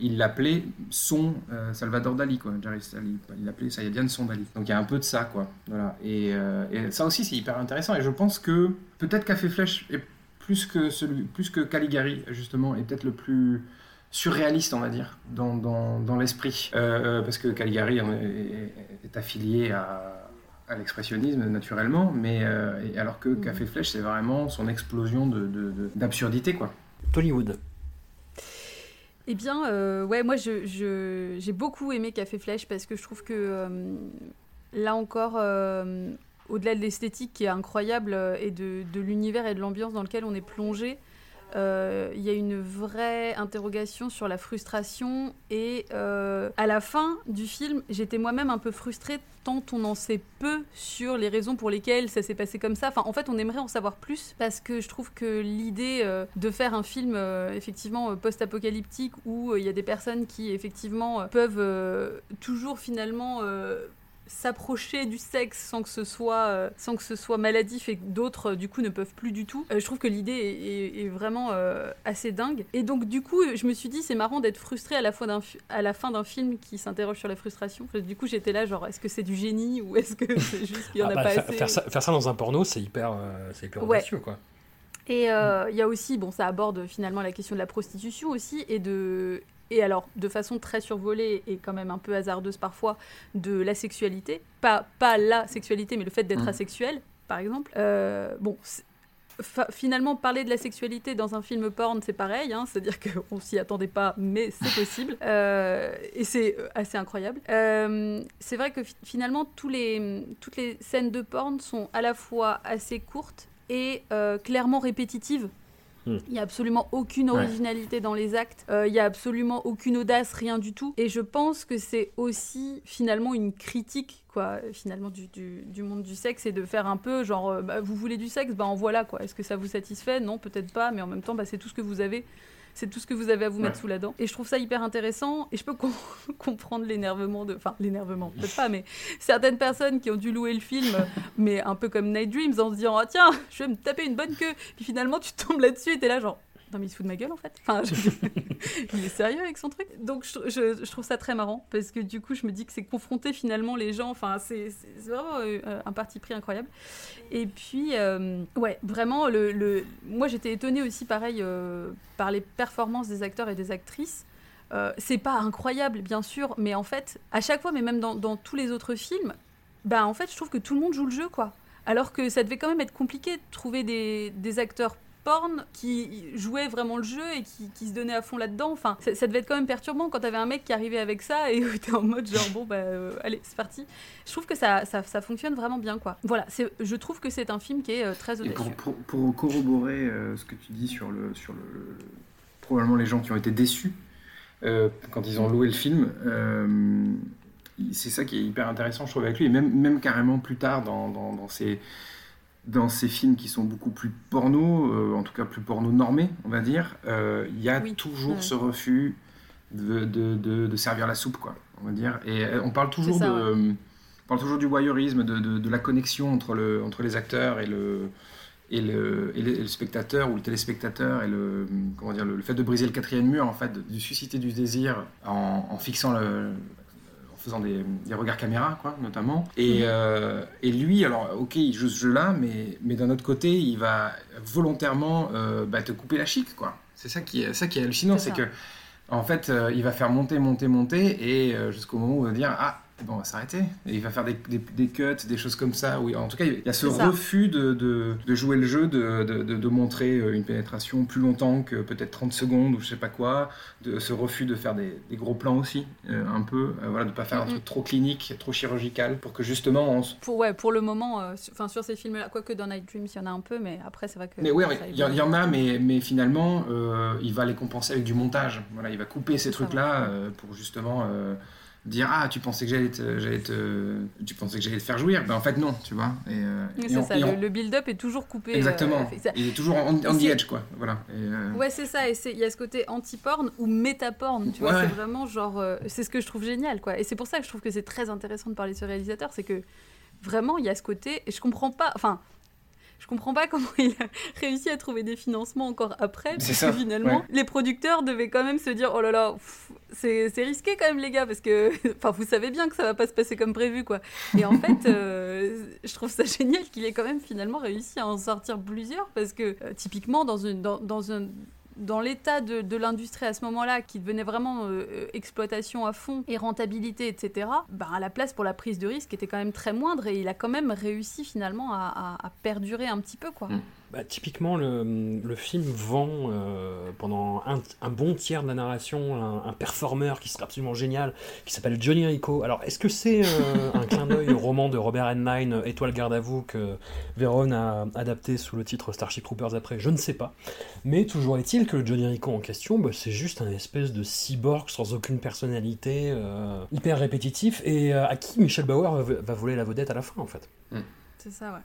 il l'appelait son Salvador Dali, quoi. Jerry Stahl, il l'appelait Sayadian son Dali. Donc il y a un peu de ça, quoi. Voilà. Et, et ça aussi, c'est hyper intéressant. Et je pense que peut-être Café Flèche est plus que celui, plus que Caligari justement, est peut-être le plus surréaliste, on va dire, dans, dans, dans l'esprit. Euh, parce que Caligari on est, affilié à, à l'expressionnisme naturellement, mais euh, alors que Café Flèche, c'est vraiment son explosion de, de- de- d'absurdité, quoi. Tollywood. Eh bien, euh, ouais, moi, je, je- j'ai beaucoup aimé Café Flèche parce que je trouve que euh, là encore, euh, au-delà de l'esthétique qui est incroyable euh, et de, de l'univers et de l'ambiance dans lequel on est plongé, euh, il y a une vraie interrogation sur la frustration et euh, à la fin du film, j'étais moi-même un peu frustrée tant on en sait peu sur les raisons pour lesquelles ça s'est passé comme ça. Enfin, en fait, on aimerait en savoir plus parce que je trouve que l'idée euh, de faire un film effectivement post-apocalyptique où il y a des personnes qui effectivement peuvent toujours finalement s'approcher du sexe sans que ce soit euh, sans que ce soit maladif et que d'autres euh, du coup ne peuvent plus du tout. Euh, je trouve que l'idée est, est- est vraiment assez dingue. Et donc du coup, je me suis dit c'est marrant d'être frustré à la fois à la fin d'un film qui s'interroge sur la frustration. Du coup, j'étais là genre est-ce que c'est du génie ou est-ce que c'est juste qu'il y en Ah a bah, pas faire, assez faire ça, faire ça dans un porno, c'est hyper, c'est hyper Ouais. audacieux, quoi. Et euh, il y a aussi, bon, ça aborde finalement la question de la prostitution aussi, et de. Et alors, de façon très survolée et quand même un peu hasardeuse parfois, de la sexualité. Pas, pas la sexualité, mais le fait d'être Mhm. asexuel, par exemple. Euh, bon, finalement, parler de la sexualité dans un film porn, c'est pareil, hein, c'est-à-dire qu'on s'y attendait pas, mais c'est possible. Euh, et c'est euh, assez incroyable. Euh, c'est vrai que fi- finalement, tous les, toutes les scènes de porn sont à la fois assez courtes et euh, clairement répétitives. Hmm. Il n'y a absolument aucune Ouais. originalité dans les actes, Euh, il n'y a absolument aucune audace, rien du tout. Et je pense que c'est aussi finalement une critique, quoi, finalement, du, du- du monde du sexe et de faire un peu genre, euh, bah, vous voulez du sexe, bah en voilà, quoi. Est-ce que ça vous satisfait? Non, peut-être pas, mais en même temps, bah, c'est tout ce que vous avez. C'est tout ce que vous avez à vous mettre Ouais. sous la dent. Et je trouve ça hyper intéressant. Et je peux com- comprendre l'énervement de. Enfin, l'énervement, peut-être pas, mais certaines personnes qui ont dû louer le film, mais un peu comme Night Dreams, en se disant Ah, tiens, je vais me taper une bonne queue. Puis finalement, tu tombes là-dessus et t'es là, genre. Non, mais il se fout de ma gueule en fait. Enfin, je- il est sérieux avec son truc. Donc, je, je- je trouve ça très marrant parce que du coup, je me dis que c'est confronter finalement les gens. Enfin, c'est vraiment euh, un parti pris incroyable. Et puis, euh, ouais, vraiment, le, le- moi j'étais étonnée aussi, pareil, euh, par les performances des acteurs et des actrices. C'est pas incroyable, bien sûr, mais en fait, à chaque fois, mais même dans, dans tous les autres films, bah en fait, je trouve que tout le monde joue le jeu, quoi. Alors que ça devait quand même être compliqué de trouver des, des acteurs porn qui jouaient vraiment le jeu et qui, qui se donnaient à fond là-dedans. Enfin, ça, ça devait être quand même perturbant quand t'avais un mec qui arrivait avec ça et où t'es en mode genre bon bah euh, allez c'est parti. Je trouve que ça, ça, ça fonctionne vraiment bien quoi. Voilà, je trouve que c'est un film qui est euh, très audacieux. pour, pour, pour corroborer euh, ce que tu dis sur le, sur le, le- probablement les gens qui ont été déçus quand ils ont loué le film, c'est ça qui est hyper intéressant, je trouve, avec lui, et même, même carrément plus tard dans, dans, dans ces, dans ces films qui sont beaucoup plus porno, euh, en tout cas plus porno normés, on va dire, euh, il y a Oui. toujours Ouais. ce refus de, de, de, de servir la soupe, quoi, on va dire. Et euh, on parle toujours ça, de... On parle toujours du voyeurisme, de, la connexion entre, le, entre les acteurs et le, et le, et le, et le spectateur ou le téléspectateur et le, comment dire, le, le fait de briser le quatrième mur, en fait, de, susciter du désir en, en fixant le, faisant des, des regards caméra, quoi, notamment. Et, euh, et lui, alors, ok, il joue ce jeu-là, mais, mais d'un autre côté, il va volontairement euh, bah, te couper la chic, quoi. C'est ça qui est, ça qui est hallucinant, C'est que, en fait, euh, il va faire monter, monter, monter, et jusqu'au moment où il va dire, ah, bon, on va s'arrêter. Et il va faire des, des, des cuts, des choses comme ça. Oui, en tout cas, il y a ce refus de, de, de jouer le jeu, de, montrer euh, une pénétration plus longtemps que peut-être 30 secondes ou je sais pas quoi. De, ce refus de faire des, des gros plans aussi, euh, un peu. Euh, voilà, de pas faire un truc trop clinique, trop chirurgical, pour que justement on Pour, ouais, pour le moment, euh, sur- ces films-là, quoique dans Night Dreams, il y en a un peu, mais après, c'est vrai que. Mais oui, il y, en- y a, mais, mais finalement, il va les compenser avec du montage. Voilà, il va couper ces trucs-là pour justement dire ah tu pensais que j'allais te, j'allais te- tu pensais que j'allais te faire jouir, ben en fait non, tu vois. Et, euh, et c'est on- ça, et le, on- le build-up est toujours coupé. euh, exactement. ça- il est toujours on, on the edge quoi. Voilà. Et, euh, Ouais, c'est ça, et c'est- il y a ce côté anti-porn ou méta-porn, tu vois, Ouais. c'est vraiment genre, euh, c'est ce que je trouve génial, quoi. Et c'est pour ça que je trouve que c'est très intéressant de parler de ce réalisateur, c'est que vraiment, il y a ce côté, et je comprends pas, enfin, comprends pas comment il a réussi à trouver des financements encore après, C'est parce ça, que finalement, ouais. les producteurs devaient quand même se dire, oh là là, c'est risqué quand même, les gars, parce que, enfin, vous savez bien que ça va pas se passer comme prévu, quoi. Et en fait, euh, je trouve ça génial qu'il ait quand même finalement réussi à en sortir plusieurs parce que euh, typiquement dans une dans, dans un dans l'état de, l'industrie à ce moment-là, qui devenait vraiment euh, euh, exploitation à fond et rentabilité, etc., ben, la place pour la prise de risque était quand même très moindre et il a quand même réussi finalement à perdurer un petit peu. quoi. Mm. Bah, typiquement, le, le film vend euh, pendant un, un bon tiers de la narration un, un performeur qui serait absolument génial, qui s'appelle Johnny Rico. Alors, est-ce que c'est euh, un clin d'œil au roman de Robert Heinlein, Étoile garde à vous, que Véron a adapté sous le titre Starship Troopers après? Je ne sais pas. Mais toujours est-il que le Johnny Rico en question, bah, c'est juste un espèce de cyborg sans aucune personnalité, euh, hyper répétitif, et euh, à qui Michel Bauer va, va voler la vedette à la fin, en fait. C'est ça, ouais.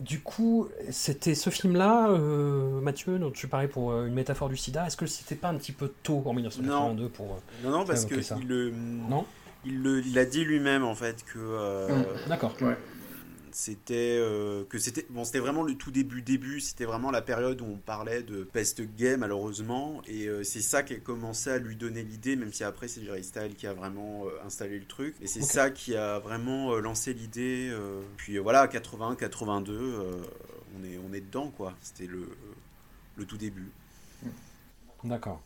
Du coup, c'était ce film-là, euh, Mathieu, dont tu parlais pour euh, une métaphore du sida. Est-ce que c'était pas un petit peu tôt en 1982 pour. euh, Non, non, parce que ça. il, le- Non il, le- il a dit lui-même en fait que. D'accord. Ouais. C'était euh, que c'était bon, c'était vraiment le tout début début. C'était vraiment la période où on parlait de peste gay malheureusement, et euh, c'est ça qui a commencé à lui donner l'idée, même si après c'est Jerry Style qui a vraiment euh, installé le truc. Et c'est ça qui a vraiment lancé l'idée. puis voilà, 81, 82, euh, on est on est dedans quoi. C'était le le tout début. D'accord.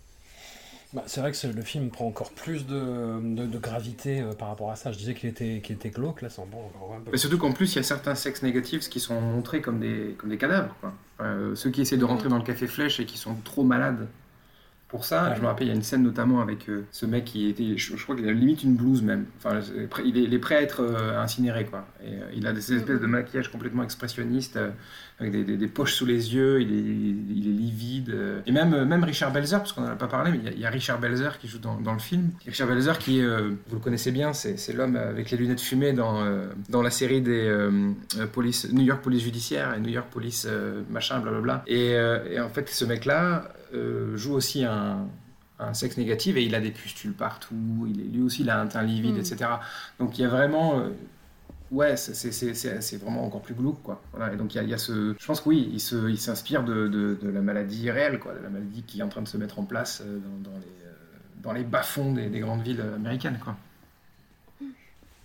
Bah, c'est vrai que le film prend encore plus de, de- de gravité euh, par rapport à ça. Je disais qu'il était, qu'il était glauque, là, c'est bon, encore un peu. Mais surtout qu'en plus, il y a certains sexes négatifs qui sont montrés comme des, comme des cadavres. Quoi. Euh, ceux qui essaient de rentrer dans le café flèche et qui sont trop malades pour ça. Je me rappelle, il y a une scène notamment avec euh, ce mec qui était, je, je crois qu'il a limite une blouse même. Enfin, il, est, il est prêt à être euh, incinéré. Quoi. Et, euh, il a des espèces de maquillage complètement expressionniste, avec des, des- des poches sous les yeux, il est, il est livide. Et même, même Richard Belzer, parce qu'on n'en a pas parlé, mais il y a- il y, a Richard Belzer qui joue dans, dans le film. Richard Belzer qui vous le connaissez bien, c'est l'homme avec les lunettes fumées dans, dans la série des police, New York Police Judiciaire et New York Police machin, blablabla. Et, et en fait, ce mec-là euh, joue aussi un, un sexe négatif et il a des pustules partout, il est, lui aussi il a un teint livide, Mm. etc. Donc il y a vraiment... euh, Ouais, c'est- vraiment encore plus glauque, quoi. Voilà, et donc il y a, il y a ce... Je pense que oui, il s'inspire de, de, de la maladie réelle, quoi, de la maladie qui est en train de se mettre en place dans, dans les, euh, dans les bas-fonds des, des grandes villes américaines, quoi.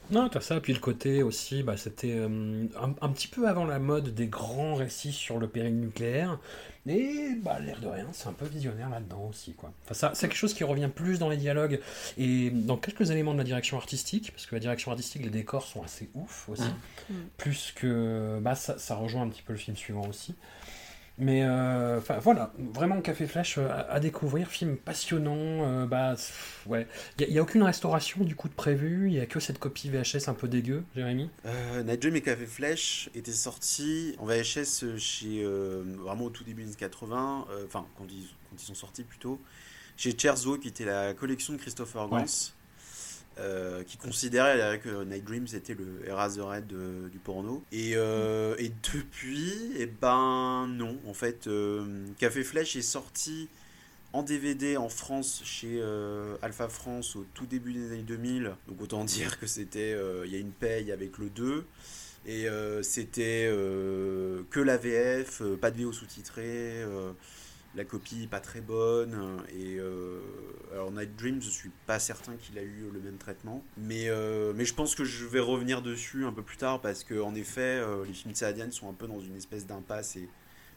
Non, t'as ça, puis le côté aussi, bah, c'était euh, un, un petit peu avant la mode des grands récits sur le péril nucléaire, et bah, l'air de rien, c'est un peu visionnaire là-dedans aussi, quoi. Enfin, ça, c'est quelque chose qui revient plus dans les dialogues et dans quelques éléments de la direction artistique, parce que la direction artistique, les décors sont assez ouf aussi, Mm. plus que, bah, ça, ça rejoint un petit peu le film suivant aussi. Mais euh, voilà, vraiment Café Flèche euh, à, à découvrir, film passionnant. euh, bah pff, ouais, il n'y a, aucune restauration du coup de prévu. Il y a que cette copie VHS un peu dégueu, Jérémy. Euh, Night Dream et Café Flèche étaient sortis en VHS chez vraiment au tout début des années 80, euh, enfin quand ils, quand ils sont sortis plutôt, chez Cherzo qui était la collection de Christopher Gans, euh, qui considérait euh, que Night Dream c'était le Eraserhead de- du porno. Et, euh, depuis, et ben non, en fait, euh, Café Flèche est sorti en DVD en France chez euh, Alpha France au tout début des années 2000. Donc autant dire que c'était euh, il y a une paye avec le 2 et euh, c'était euh, que la VF, euh, pas de VO sous-titré. Euh, la copie pas très bonne. Et euh, alors Night Dream, je suis pas certain qu'il a eu le même traitement, mais euh, mais je pense que je vais revenir dessus un peu plus tard parce que en effet, euh, les films de Saadian sont un peu dans une espèce d'impasse et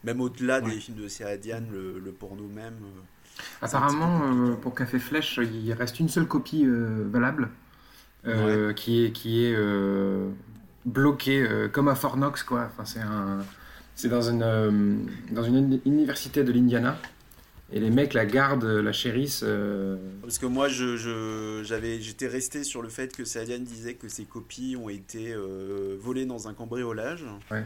même au-delà Ouais. des films de Saadian, le, le porno même. euh, Apparemment, euh, pour Café Flèche, il reste une seule copie euh, valable euh, qui est, qui est euh, bloquée euh, comme à Fort Knox. Quoi. Enfin, c'est un, c'est dans une, euh, dans une uni- université de l'Indiana. Et les mecs la gardent, la chérissent. euh, Parce que moi, je, je- j'avais, j'étais resté sur le fait que Saadian disait que ses copies ont été euh, volées dans un cambriolage. Ouais.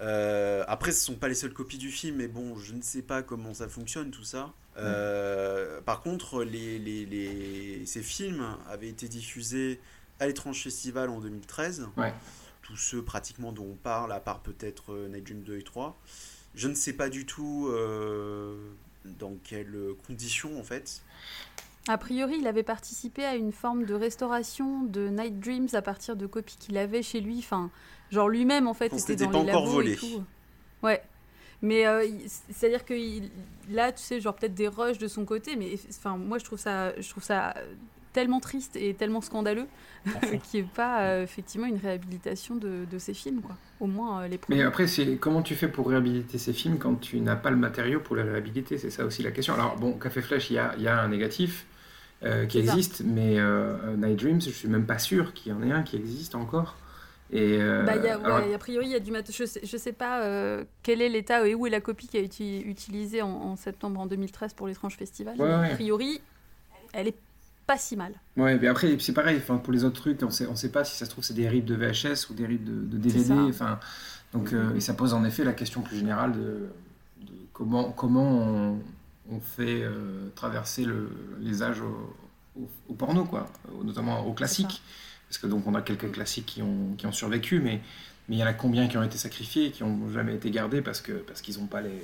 Euh, après, ce sont pas les seules copies du film, mais bon, je ne sais pas comment ça fonctionne tout ça. Euh, Par contre, les, les, les- ces films avaient été diffusés à l'étrange festival en 2013. Ouais. Tous ceux pratiquement dont on parle, à part peut-être euh, Night Dream 2 et 3. Je ne sais pas du tout euh, dans quelles conditions en fait. A priori, il avait participé à une forme de restauration de Night Dreams à partir de copies qu'il avait chez lui. Enfin, genre lui-même, en fait, Donc, était dans pas les encore labos volé. et tout. Ouais. Mais euh, c'est-à-dire que il- là, tu sais, genre peut-être des rushs de son côté, mais enfin, moi, je trouve ça, je trouve ça tellement triste et tellement scandaleux qu'il n'y ait pas euh, effectivement une réhabilitation de, de ces films, quoi. Au moins euh, les premiers. Mais après, c'est comment tu fais pour réhabiliter ces films quand tu n'as pas le matériau pour les réhabiliter? C'est ça aussi la question. Alors, bon, Café Flèche, il y a, il y a un négatif euh, qui ça. existe, mais euh, Night Dreams, je suis même pas sûr qu'il y en ait un qui existe encore. Et, euh, Bah, y a, ouais, alors, a priori, il y a du matos. Je sais, je sais pas euh, quel est l'état et où est la copie qui a été utilisée en, en septembre en 2013 pour l'étrange festival. Ouais, mais ouais. A priori, elle est pas si mal. Ouais, mais après, c'est pareil, pour les autres trucs, on sait, on sait pas si ça se trouve c'est des rips de VHS ou des rips de, de DVD. ça. Enfin, donc, euh, et ça pose en effet la question plus générale de, de comment, comment on, on fait euh, traverser le, les âges au, au- au porno, quoi, notamment au classique. Parce que donc on a quelques classiques qui ont, qui ont survécu, mais mais il y en a combien qui ont été sacrifiés, qui n'ont jamais été gardés parce que parce qu'ils n'ont pas les,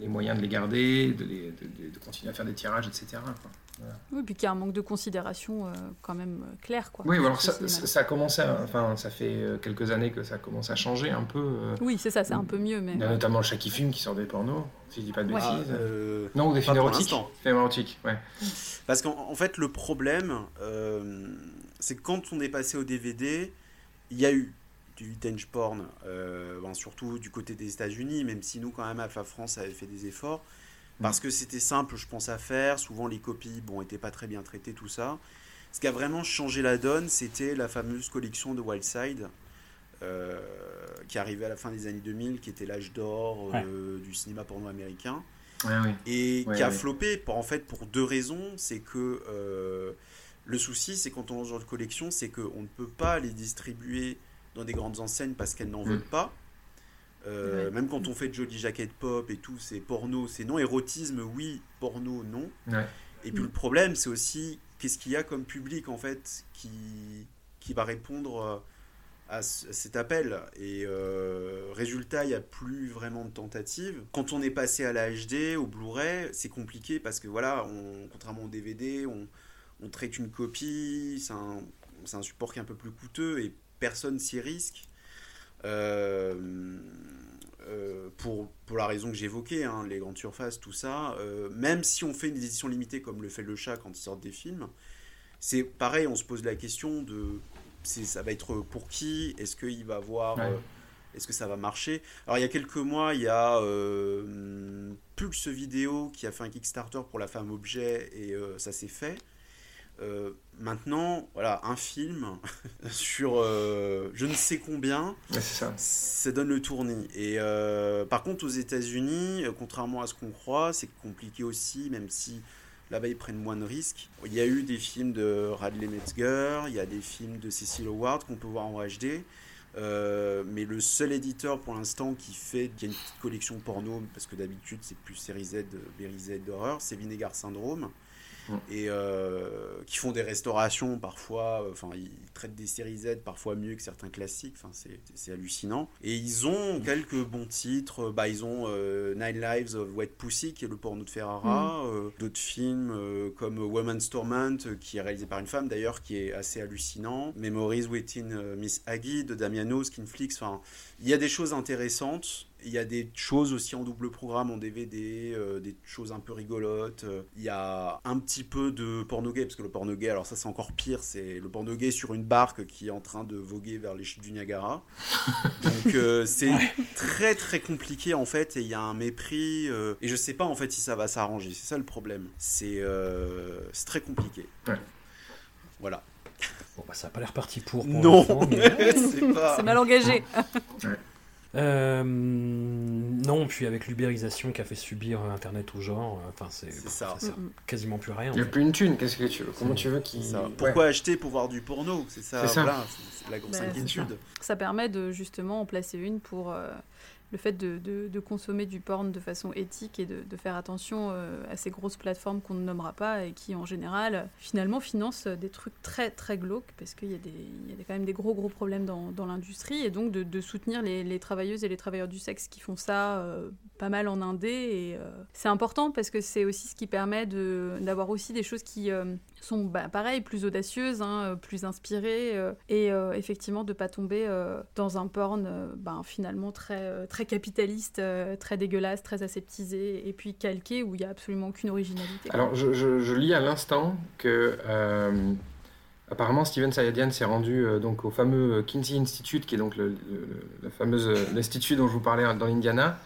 les moyens de les garder, de, les- de- de- de continuer à faire des tirages, etc. quoi. Voilà. Oui, puis qu'il y a un manque de considération euh, quand même euh, clair, quoi. Oui, alors ça, ça, ça a commencé, à- enfin, ça fait euh, quelques années que ça commence à changer un peu. euh. Oui, c'est ça, c'est un peu mieux, mais. Il y a notamment Shaki Film qui sort des pornos, si je dis pas de Ouais. bêtises. Ah, euh, non, ou des films érotiques. Films érotiques, ouais. Parce qu'en en fait, le problème, euh, c'est que quand on est passé au DVD, il y a eu du vintage porn, euh, ben, surtout du côté des États-Unis, même si nous, quand même, Alpha France avait fait des efforts. Parce que c'était simple, je pense, à faire. Souvent, les copies, bon, étaient pas très bien traitées, tout ça. Ce qui a vraiment changé la donne, c'était la fameuse collection de Wildside, euh, qui arrivait à la fin des années 2000, qui était l'âge d'or euh, du cinéma porno américain Ouais, et qui a floppé pour, en fait pour deux raisons c'est que euh, le souci c'est quand on lance ce genre de collection c'est qu'on ne peut pas les distribuer dans des grandes enseignes parce qu'elles n'en Mm. veulent pas Euh, Ouais. même quand on fait Jolly Jacket Pop et tout c'est porno c'est non érotisme oui porno non Ouais. et puis Mm. le problème c'est aussi qu'est-ce qu'il y a comme public en fait qui qui va répondre à, ce- à cet appel? Et euh, résultat, il n'y a plus vraiment de tentatives. Quand on est passé à la HD, au Blu-ray, c'est compliqué parce que voilà, on, contrairement au DVD, on, on traite une copie, c'est un, c'est un support qui est un peu plus coûteux et personne s'y risque. Euh, euh, pour, pour la raison que j'évoquais, hein, les grandes surfaces, tout ça, euh, même si on fait une édition limitée comme le fait le chat quand il sort des films, c'est pareil, on se pose la question de ça va être pour qui? Est-ce qu'il va avoir Ouais. Est-ce que ça va marcher? Alors il y a quelques mois, il y a euh, Pulse Vidéo qui a fait un Kickstarter pour la femme objet et euh, ça s'est fait. Euh, maintenant, voilà, un film sur euh, je ne sais combien, Ouais, ça. ça donne le tournis. Et euh, par contre, aux États-Unis, contrairement à ce qu'on croit, c'est compliqué aussi, même si là-bas ils prennent moins de risques. Il y a eu des films de Radley Metzger, il y a des films de Cecil Howard qu'on peut voir en HD. Mais le seul éditeur pour l'instant qui fait qui a une petite collection porno parce que d'habitude c'est plus série Z, Berry Z d'horreur, c'est Vinegar Syndrome Mm. et euh, qui font des restaurations parfois, enfin ils traitent des séries Z parfois mieux que certains classiques, enfin c'est hallucinant. Et ils ont quelques bons titres, bah ils ont euh, Nine Lives of Wet Pussy qui est le porno de Ferrara, euh, d'autres films euh, comme Woman's Torment euh, qui est réalisé par une femme d'ailleurs qui est assez hallucinant, Memories Within euh, Miss Aggie de Damiano, Skinflix, enfin il y a des choses intéressantes Il y a des choses aussi en double programme, en DVD, euh, des choses un peu rigolotes. Euh, Il y a un petit peu de porno gay, parce que le porno gay, alors ça c'est encore pire, c'est le porno gay sur une barque qui est en train de voguer vers les chutes du Niagara. Donc euh, c'est très très compliqué en fait, et il y a un mépris, euh, et je sais pas en fait si ça va s'arranger, c'est ça le problème. C'est euh, c'est très compliqué. Ouais. Voilà. Bon, bah, ça n'a pas l'air parti pour. pour Non, mais- c'est pas... C'est mal engagé. Euh, non, puis avec l'ubérisation qu'a fait subir Internet au genre, euh, enfin c'est C'est ça. sert Mm, mm. quasiment plus à rien. Il n'y a fait. plus une thune, qu'est-ce que tu veux? Comment tu veux qu'il. Ouais. Pourquoi acheter pour voir du porno? C'est ça, C'est ça. voilà, c'est la grosse Bah, c'est inquiétude. Ça permet de justement en placer une pour euh, le fait de, de- consommer du porn de façon éthique et de, faire attention euh, à ces grosses plateformes qu'on ne nommera pas et qui en général finalement financent des trucs très très glauques parce qu'il y y a quand même des gros gros problèmes dans, dans l'industrie et donc de, soutenir les, les travailleuses et les travailleurs du sexe qui font ça euh, pas mal en indé et euh, c'est important parce que c'est aussi ce qui permet d'avoir aussi des choses qui sont bah, plus audacieuses, hein, euh, plus inspirées euh, et euh, effectivement de pas tomber dans un porn ben, finalement très très capitaliste, très dégueulasse, très aseptisé et puis calqué où il y a absolument aucune originalité. Alors, je, lis à l'instant que. Apparemment, Steven Sayadian s'est rendu donc au fameux Kinsey Institute, qui est donc le, le- l'institut dont je vous parlais dans l'Indiana,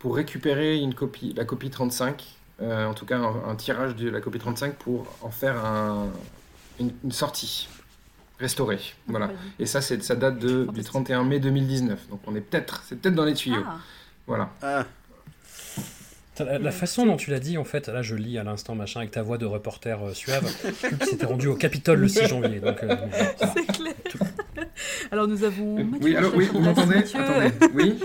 pour récupérer une copie, la copie 35, euh, en tout cas un, un tirage de la copie 35 pour en faire un- une, une sortie restaurée. Voilà. Et ça, c'est ça date de, du Fantastique. 31 mai 2019. Donc on est peut-être, c'est peut-être dans les tuyaux. Ah, Voilà. Ah, La, la façon dont tu l'as dit, en fait, là je lis à l'instant machin avec ta voix de reporter euh, suave, qui s'était rendu au Capitole le 6 janvier. Donc, euh, c'est clair. Alors nous avons Mathieu Oui, alors, oui, vous m'entendez. Attendez. Oui,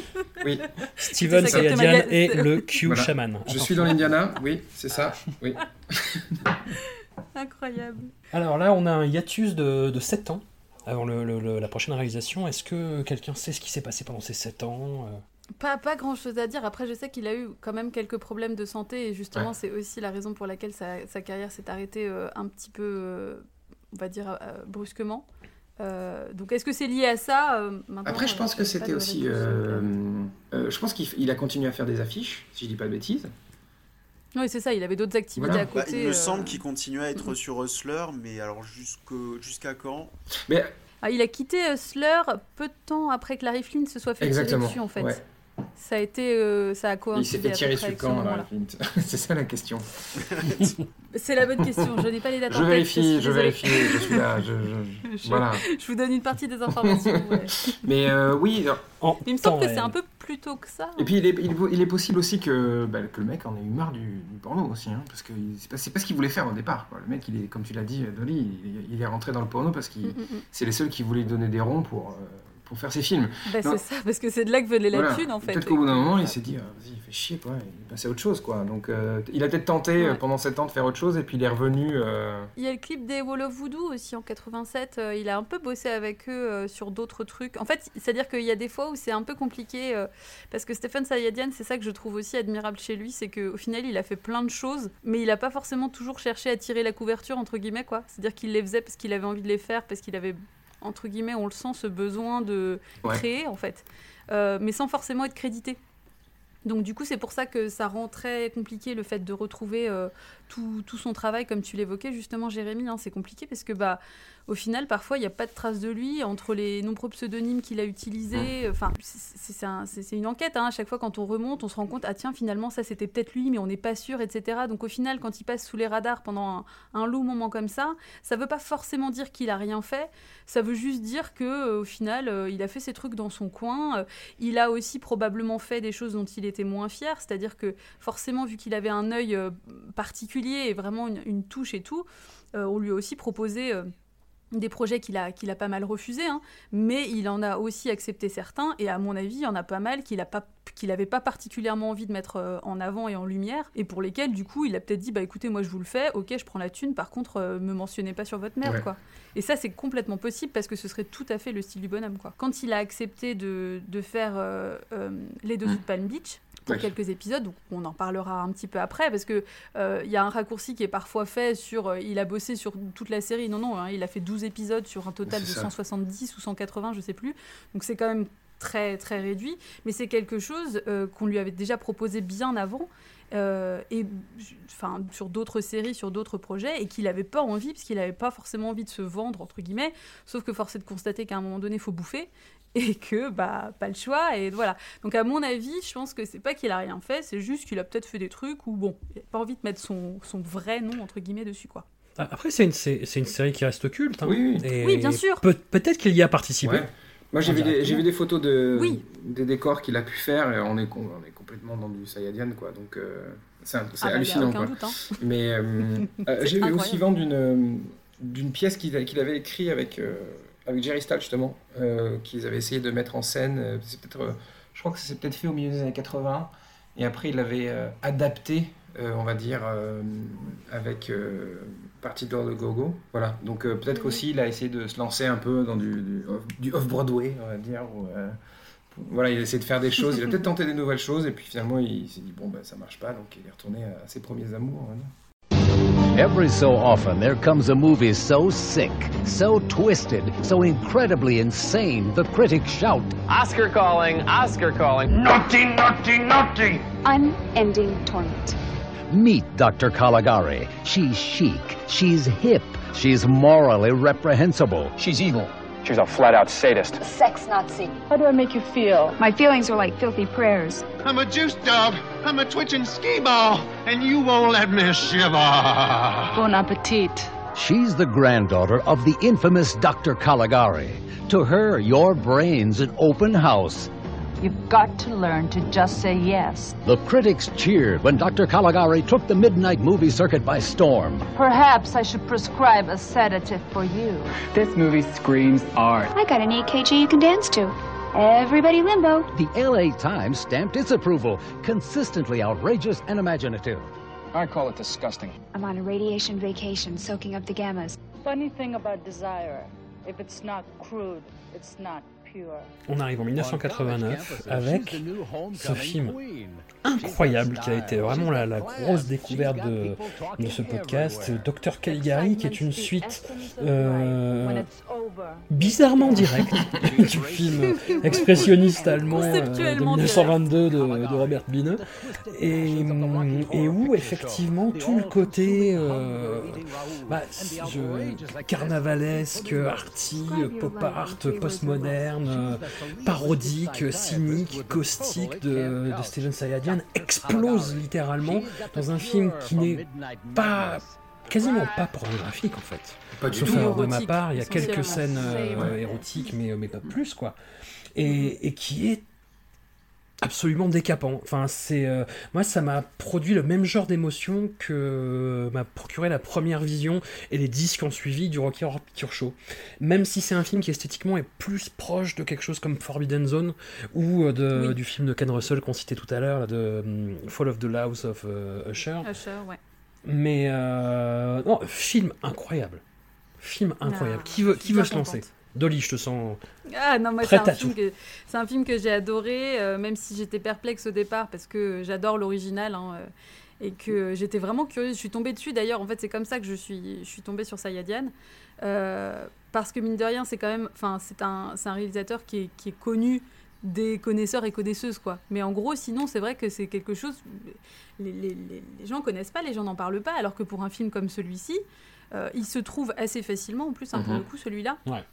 oui. Steven Sayadian et le Q Voilà. Shaman. Je suis dans l'Indiana. Oui, c'est ça. Oui. Incroyable. Alors là, on a un hiatus de, de 7 ans avant le- le- le- la prochaine réalisation. Est-ce que quelqu'un sait ce qui s'est passé pendant ces 7 ans euh? Pas, pas grand chose à dire. Après, je sais qu'il a eu quand même quelques problèmes de santé et justement, Ouais. c'est aussi la raison pour laquelle sa, sa carrière s'est arrêtée euh, un petit peu, euh, on va dire, euh, brusquement. Euh, donc, est-ce que c'est lié à ça euh, maintenant, Après, je euh, pense que c'était aussi. euh, euh, je pense qu'il a continué à faire des affiches, si je dis pas de bêtises. Oui, c'est ça. Il avait d'autres activités Voilà. à bah, côté. il me euh. semble qu'il continuait à être sur Hustler, mais alors jusqu'à quand? Mais Ah, il a quitté Hustler peu de temps après que Larry Flynn se soit fait exactement. tirer dessus, en fait. ouais. Ça a été, euh, ça a Il s'est coïncidé fait tirer dessus quand, C'est ça la question. C'est la bonne question. Je n'ai pas les dates Je vérifie, je vérifie, je suis là. Je, je- Je- Voilà. Je vous donne une partie des informations. ouais. Mais euh, oui, En Mais il me semble que c'est un peu plus tôt que ça. et puis il est, il, est- il est possible aussi que, bah, que le mec en ait eu marre du, du porno aussi, hein, parce que c'est pas, pas ce qu'il voulait faire au départ. Quoi. Le mec, il est, comme tu l'as dit, Dolly, il, il est rentré dans le porno parce qu'il Mm, mm, mm. c'est les seuls qui voulaient donner des ronds pour, euh, pour faire ses films. Bah, c'est ça, parce que c'est de là que venait la Voilà. thune en fait. Peut-être qu'au bout d'un moment, il s'est dit, ah, vas-y, il fait chier, quoi. Il passé à autre chose, quoi. Donc, euh, il a peut-être tenté euh, Ouais. pendant 7 ans de faire autre chose, et puis il est revenu. euh, Il y a le clip des Wall of Voodoo aussi en 87. euh, il a un peu bossé avec eux sur d'autres trucs. En fait, c'est-à-dire qu'il y a des fois où c'est un peu compliqué parce que Stephen Sayadian, c'est ça que je trouve aussi admirable chez lui, c'est qu'au final, il a fait plein de choses, mais il a pas forcément toujours cherché à tirer la couverture entre guillemets quoi. C'est-à-dire qu'il les faisait parce qu'il avait envie de les faire, parce qu'il avait entre guillemets, on le sent, ce besoin de Ouais. créer en fait, Euh, mais sans forcément être crédité. Donc du coup, c'est pour ça que ça rend très compliqué le fait de retrouver euh, tout, tout son travail, comme tu l'évoquais justement, Jérémy. hein, c'est compliqué parce que bah, au final, parfois, il n'y a pas de trace de lui entre les nombreux pseudonymes qu'il a utilisés. Enfin, c'est- c'est un- c'est c'est une enquête. hein. À chaque fois, quand on remonte, on se rend compte, ah tiens, finalement, ça c'était peut-être lui, mais on n'est pas sûr, etc. Donc au final, quand il passe sous les radars pendant un, un long moment comme ça, ça veut pas forcément dire qu'il a rien fait. Ça veut juste dire que euh, au final, euh, il a fait ses trucs dans son coin. Euh, il a aussi probablement fait des choses dont il était moins fier. C'est-à-dire que forcément, vu qu'il avait un œil euh, particulier et vraiment une, une touche et tout, on lui a aussi proposé. Des projets qu'il a, qu'il a pas mal refusés, hein, mais il en a aussi accepté certains, et à mon avis, il y en a pas mal qu'il a pas qu'il avait pas particulièrement envie de mettre euh, en avant et en lumière, et pour lesquels, du coup, il a peut-être dit, bah écoutez, moi je vous le fais, ok, je prends la thune, par contre, euh, me mentionnez pas sur votre merde, Ouais. quoi. Et ça, c'est complètement possible, parce que ce serait tout à fait le style du bonhomme, quoi. Quand il a accepté de, de faire euh, euh, Les Dessous de Palm Beach, pour Oui. quelques épisodes, donc on en parlera un petit peu après, parce que euh, il y a un raccourci qui est parfois fait sur. euh, il a bossé sur toute la série. Non, non, hein, il a fait 12 épisodes sur un total de ça. 170 ou 180, je sais plus. Donc c'est quand même très très réduit, mais c'est quelque chose euh, qu'on lui avait déjà proposé bien avant. euh, et enfin sur d'autres séries, sur d'autres projets, et qu'il n'avait pas envie, parce qu'il n'avait pas forcément envie de se vendre entre guillemets. Sauf que force est de constater qu'à un moment donné, il faut bouffer, et que bah pas le choix. Et voilà. Donc à mon avis, je pense que c'est pas qu'il a rien fait, c'est juste qu'il a peut-être fait des trucs où bon, il n'a pas envie de mettre son, son vrai nom entre guillemets dessus quoi. Ah, Après, c'est une, une série qui reste culte. hein. Oui, oui. Et Oui, bien sûr. peut- Peut-être qu'il y a participé. Ouais. Moi, j'ai vu, vu des photos de, Oui. des décors qu'il a pu faire et on est, on est complètement dans du Sayadian, quoi. Donc, euh, c'est Ah bah, a hallucinant, quoi. doute, hein. Mais euh, euh, C'est j'ai eu aussi d'une euh, d'une pièce qu'il a- qu'il avait écrit avec, euh, avec Jerry Stahl, justement, euh, qu'ils avaient essayé de mettre en scène. euh, C'est peut-être, euh, je crois que c'est peut-être fait au milieu des années 80. Et après, il l'avait adapté, on va dire, avec Party Door de Gogo. Voilà. Donc, peut-être qu'aussi, il a essayé de se lancer un peu dans du, du, off- du off-Broadway, on va dire. où, voilà, il a essayé de faire des choses. Il a peut-être tenté des nouvelles choses. Et puis, finalement, il s'est dit, bon, ben, ça marche pas. Donc, il est retourné à ses premiers amours. Every so often, there comes a movie so sick, so twisted, so incredibly insane, the critics shout, Oscar calling, Oscar calling. Naughty, naughty, naughty! Unending torment. Meet Dr. Caligari. She's chic, she's hip, she's morally reprehensible. She's evil. She's a flat out sadist. Sex Nazi. How do I make you feel? My feelings are like filthy prayers. I'm a juice dog. I'm a twitching ski ball. And you won't let me shiver. Bon appetit. She's the granddaughter of the infamous Dr. Caligari. To her, your brain's an open house. You've got to learn to just say yes. The critics cheered when Dr. Caligari took the midnight movie circuit by storm. Perhaps I should prescribe a sedative for you. This movie screams art. I got an EKG you can dance to. Everybody limbo. The LA Times stamped its approval, consistently outrageous and imaginative. I call it disgusting. I'm on a radiation vacation, soaking up the gammas. Funny thing about desire, if it's not crude, it's not pure. On arrive en 1989 avec ce film incroyable qui a été vraiment la, la grosse découverte de, de ce podcast, Dr Caligari, qui est une suite euh, bizarrement directe du film expressionniste allemand euh, de Conceptuellement 1922 de, de Robert Bineux, et, et où effectivement tout le côté euh, bah, carnavalesque, arty, pop art, postmoderne, parodique, cynique, caustique de, de Steven Sayadian explose littéralement dans un film qui n'est pas quasiment pas pornographique en fait. Pas du Sauf tout. de ma part, il y a quelques scènes euh, érotiques, mais, mais pas plus quoi. Et, et qui est absolument décapant. Enfin, c'est euh, moi, ça m'a produit le même genre d'émotion que m'a procuré la première vision et les dix qui ont suivi du Rocky Horror Picture Show. Même si c'est un film qui esthétiquement est plus proche de quelque chose comme Forbidden Zone ou euh, de, Oui. du film de Ken Russell qu'on citait tout à l'heure, de hum, Fall of the House of euh, Usher. Usher, ouais. Mais non, film incroyable. Film incroyable. Qui veut, qui veut se lancer? Dolly, je te sens. Ah non, moi c'est un, film que, c'est un film que j'ai adoré, euh, même si j'étais perplexe au départ parce que j'adore l'original hein, euh, et que j'étais vraiment curieuse. Je suis tombée dessus d'ailleurs, en fait c'est comme ça que je suis, je suis tombée sur Sayadian. Euh, parce que mine de rien, c'est quand même, enfin c'est un, un réalisateur qui est, qui est connu des connaisseurs et connaisseuses quoi. Mais en gros, sinon c'est vrai que c'est quelque chose, les, les, les, gens connaissent pas, les gens n'en parlent pas, alors que pour un film comme celui-ci, euh, il se trouve assez facilement en plus, hein, pour Mhm. le coup celui-là. Ouais.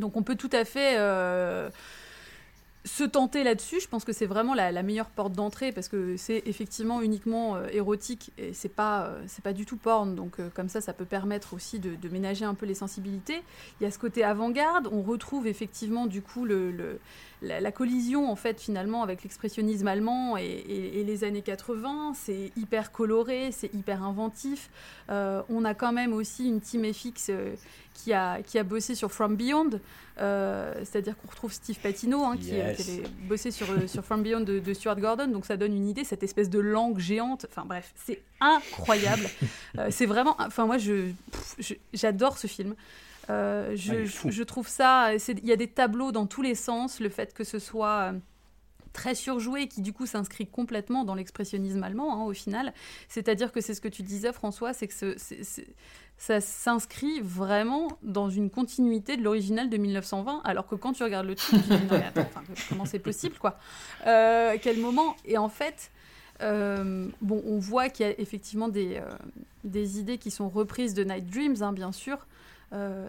Donc on peut tout à fait euh, se tenter là-dessus. Je pense que c'est vraiment la, meilleure porte d'entrée parce que c'est effectivement uniquement euh, érotique et c'est pas euh, pas du tout porn. Donc comme ça, ça peut permettre aussi de, ménager un peu les sensibilités. Il y a ce côté avant-garde. On retrouve effectivement du coup le- la, la collision en fait finalement avec l'expressionnisme allemand et, et- et les années 80. C'est hyper coloré, c'est hyper inventif. Euh, on a quand même aussi une team FX euh, qui a, qui a bossé sur From Beyond, euh, c'est-à-dire qu'on retrouve Steve Patino hein, qui, Yes. qui avait bossé sur, sur From Beyond de, de Stuart Gordon, donc ça donne une idée, cette espèce de langue géante, enfin bref, c'est incroyable. C'est vraiment, enfin moi je, pff, je- j'adore ce film. Euh, je, Ah, je trouve ça, il y a des tableaux dans tous les sens, le fait que ce soit... euh, très surjoué qui du coup s'inscrit complètement dans l'expressionnisme allemand hein, au final. C'est-à-dire que c'est ce que tu disais François, c'est que ce- ça s'inscrit vraiment dans une continuité de l'original de 1920, alors que quand tu regardes le truc, tu te dis non mais attends, comment c'est possible quoi Euh, Quel moment? Et en fait, euh, bon, on voit qu'il y a effectivement des, euh, des idées qui sont reprises de Night Dreams, hein, bien sûr. Euh,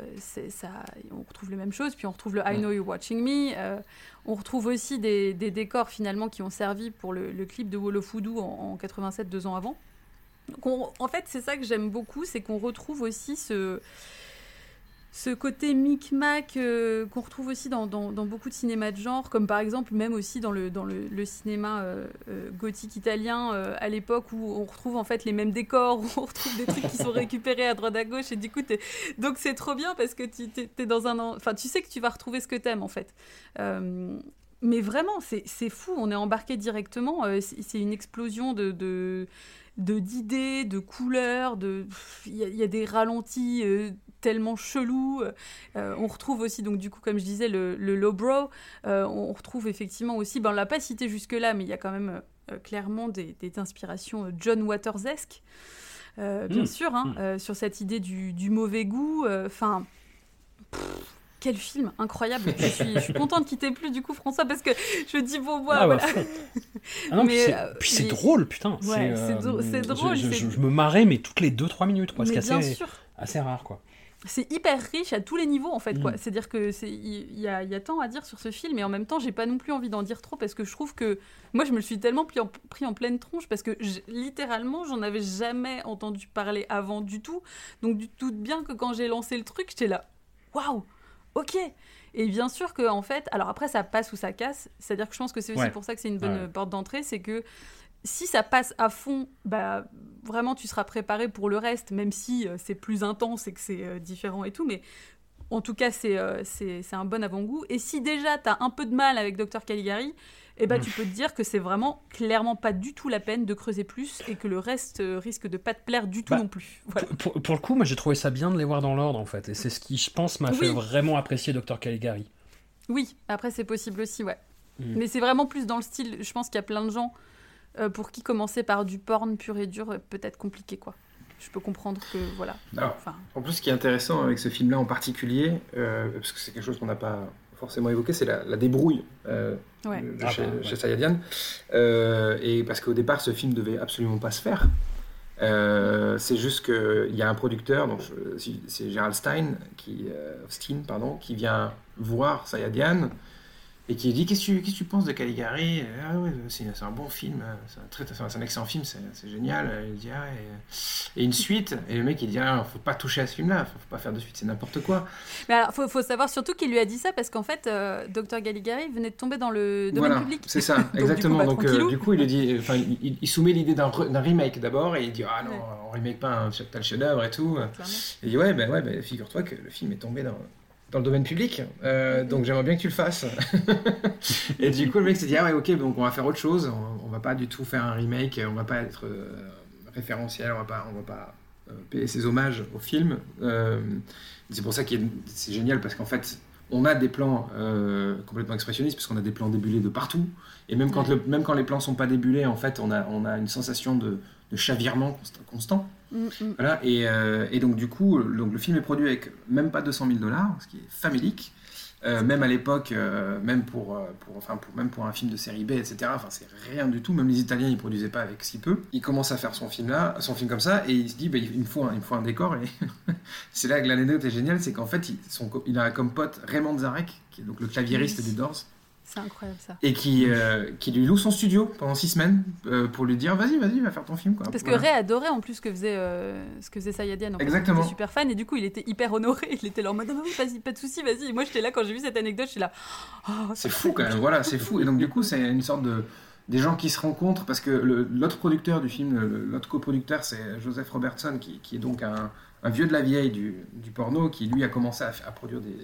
ça, on retrouve les mêmes choses, puis on retrouve le I Know You're Watching Me. euh, on retrouve aussi des, des décors finalement qui ont servi pour le, le clip de Wall of Voodoo en, en 87, deux ans avant. On- en fait, c'est ça que j'aime beaucoup, c'est qu'on retrouve aussi ce, ce côté micmac euh, qu'on retrouve aussi dans, beaucoup de cinéma de genre, comme par exemple même aussi dans le, cinéma euh, euh, gothique italien euh, à l'époque où on retrouve en fait les mêmes décors, où on retrouve des trucs qui sont récupérés à droite à gauche et du coup donc c'est trop bien parce que tu t'es dans un en- enfin tu sais que tu vas retrouver ce que t'aimes en fait. Mais vraiment, c'est fou, on est embarqué directement. c'est une explosion de, de- d'idées, de couleurs, de il y, a- il y a des ralentis euh, tellement chelous. Euh, on retrouve aussi donc du coup comme je disais le, le lowbrow. Euh, on retrouve effectivement aussi, ben on l'a pas cité jusque là, mais il y a quand même clairement des, des inspirations John Watersesque. Bien Mm. sûr, hein, Mm. euh, sur cette idée du, du mauvais goût. Enfin, quel film incroyable. Je suis, je suis contente qu'il t'ait plu du coup François parce que je dis bon moi Ah, bah, voilà. fond. Ah non, Mais, c'est, euh, puis c'est mais- drôle, putain. Ouais, c'est euh, c'est je- drôle, Je, c'est- je- je me marrais, mais toutes les 2-3 minutes, quoi. Ce qui Mais est bien assez, assez rare, quoi. C'est hyper riche à tous les niveaux en fait quoi. Mm. C'est-à-dire que c'est il y, a, il y a tant à dire sur ce film et en même temps j'ai pas non plus envie d'en dire trop parce que je trouve que moi je me le suis tellement pris en, pris en pleine tronche parce que j- littéralement j'en avais jamais entendu parler avant du tout. Donc du tout bien que quand j'ai lancé le truc j'étais là waouh ok. Et bien sûr que en fait alors après ça passe ou ça casse. C'est-à-dire que je pense que c'est aussi Ouais. pour ça que c'est une bonne Ouais. porte d'entrée c'est que si ça passe à fond, bah vraiment tu seras préparé pour le reste, même si euh, c'est plus intense et que c'est euh, différent et tout, mais en tout cas c'est euh, c'est c'est un bon avant-goût. Et si déjà t'as un peu de mal avec Dr Caligari, eh ben tu peux te dire que c'est vraiment clairement pas du tout la peine de creuser plus et que le reste euh, risque de pas te plaire du tout Bah, non plus. Voilà. Pour, pour le coup, moi j'ai trouvé ça bien de les voir dans l'ordre, en fait. Et c'est ce qui, je pense, m'a Oui. fait vraiment apprécier Dr. Caligari. Oui, après c'est possible aussi, ouais. Mm. Mais c'est vraiment plus dans le style, je pense qu'il y a plein de gens euh, pour qui commencer par du porn pur et dur peut-être compliqué quoi. Je peux comprendre que voilà. Alors, Enfin, en plus, ce qui est intéressant avec ce film-là en particulier, euh, parce que c'est quelque chose qu'on n'a pas forcément évoqué, c'est la, la débrouille euh, Ouais. de- de Ah chez, bah, ouais. chez Sayadian. Euh, et parce qu'au départ, ce film devait absolument pas se faire. Euh, c'est juste qu'il y a un producteur, donc je- c'est- Gerald Stein, qui, euh, Stein, pardon, qui vient voir Sayadian et qui dit Qu'est-ce que tu, penses de Caligari? Ah ouais, c'est un bon film, c'est un, excellent film, c'est génial. Il dit Ah, et, et une suite. Et le mec il dit Ah, faut pas toucher à ce film-là, faut, faut pas faire de suite, c'est n'importe quoi. Mais alors, faut, faut savoir surtout qu'il lui a dit ça parce qu'en fait, euh, Dr Caligari venait de tomber dans le domaine Voilà, public. c'est ça, Donc, du coup, exactement. bah, Donc, euh, du coup, il lui dit, enfin, il, soumet l'idée d'un re- d'un remake d'abord, et il dit ah non, Ouais. on remake pas un tel chef-d'œuvre et tout. Clairement. Il dit ouais, ben ouais, ben, figure-toi que le film est tombé dans, dans le domaine public, euh, donc j'aimerais bien que tu le fasses. et du coup, le mec s'est dit ah ouais, ok, donc on va faire autre chose, on, on va pas du tout faire un remake, on va pas être euh, référentiel, on va pas, on va pas euh, payer ses hommages au film. Euh, c'est pour ça que c'est génial parce qu'en fait, on a des plans euh, complètement expressionnistes parce qu'on a des plans débulés de partout. Et même quand, Ouais. le- même quand les plans sont pas débulés, en fait, on a, on a une sensation de, de chavirement const- constant. Mm, mm. Voilà, et, euh, et donc du coup, le- donc, le film est produit avec même pas 200 000 dollars, ce qui est famélique. Euh, même à l'époque, euh, même pour, pour, enfin, pour, même pour un film de série B, etc. Enfin, c'est rien du tout. Même les Italiens, ils produisaient pas avec si peu. Il commence à faire son film là, son film comme ça, et il se dit, bah, il me faut un, il me faut un décor. Et c'est là que l'anecdote est géniale, c'est qu'en fait, il, son il a comme pote Raymond Zarek, qui est donc le claviériste Oui. des Doors, C'est incroyable ça. et qui, euh, qui lui loue son studio pendant six semaines euh, pour lui dire, vas-y, vas-y, va faire ton film. Quoi. Parce que. Ray adorait en plus ce que faisait, euh, ce que faisait Sayadian. En fait. Exactement. Il était super fan et du coup il était hyper honoré. Il était là en mode oui, vas-y, pas de souci, vas-y. Et moi j'étais là quand j'ai vu cette anecdote, je suis là. Oh, C'est fou quand même, voilà, c'est fou. Et donc du coup, c'est une sorte de des gens qui se rencontrent parce que l'autre producteur du film, l'autre coproducteur, c'est Joseph Robertson, qui, qui est donc un, un vieux de la vieille du, du porno, qui lui a commencé à produire des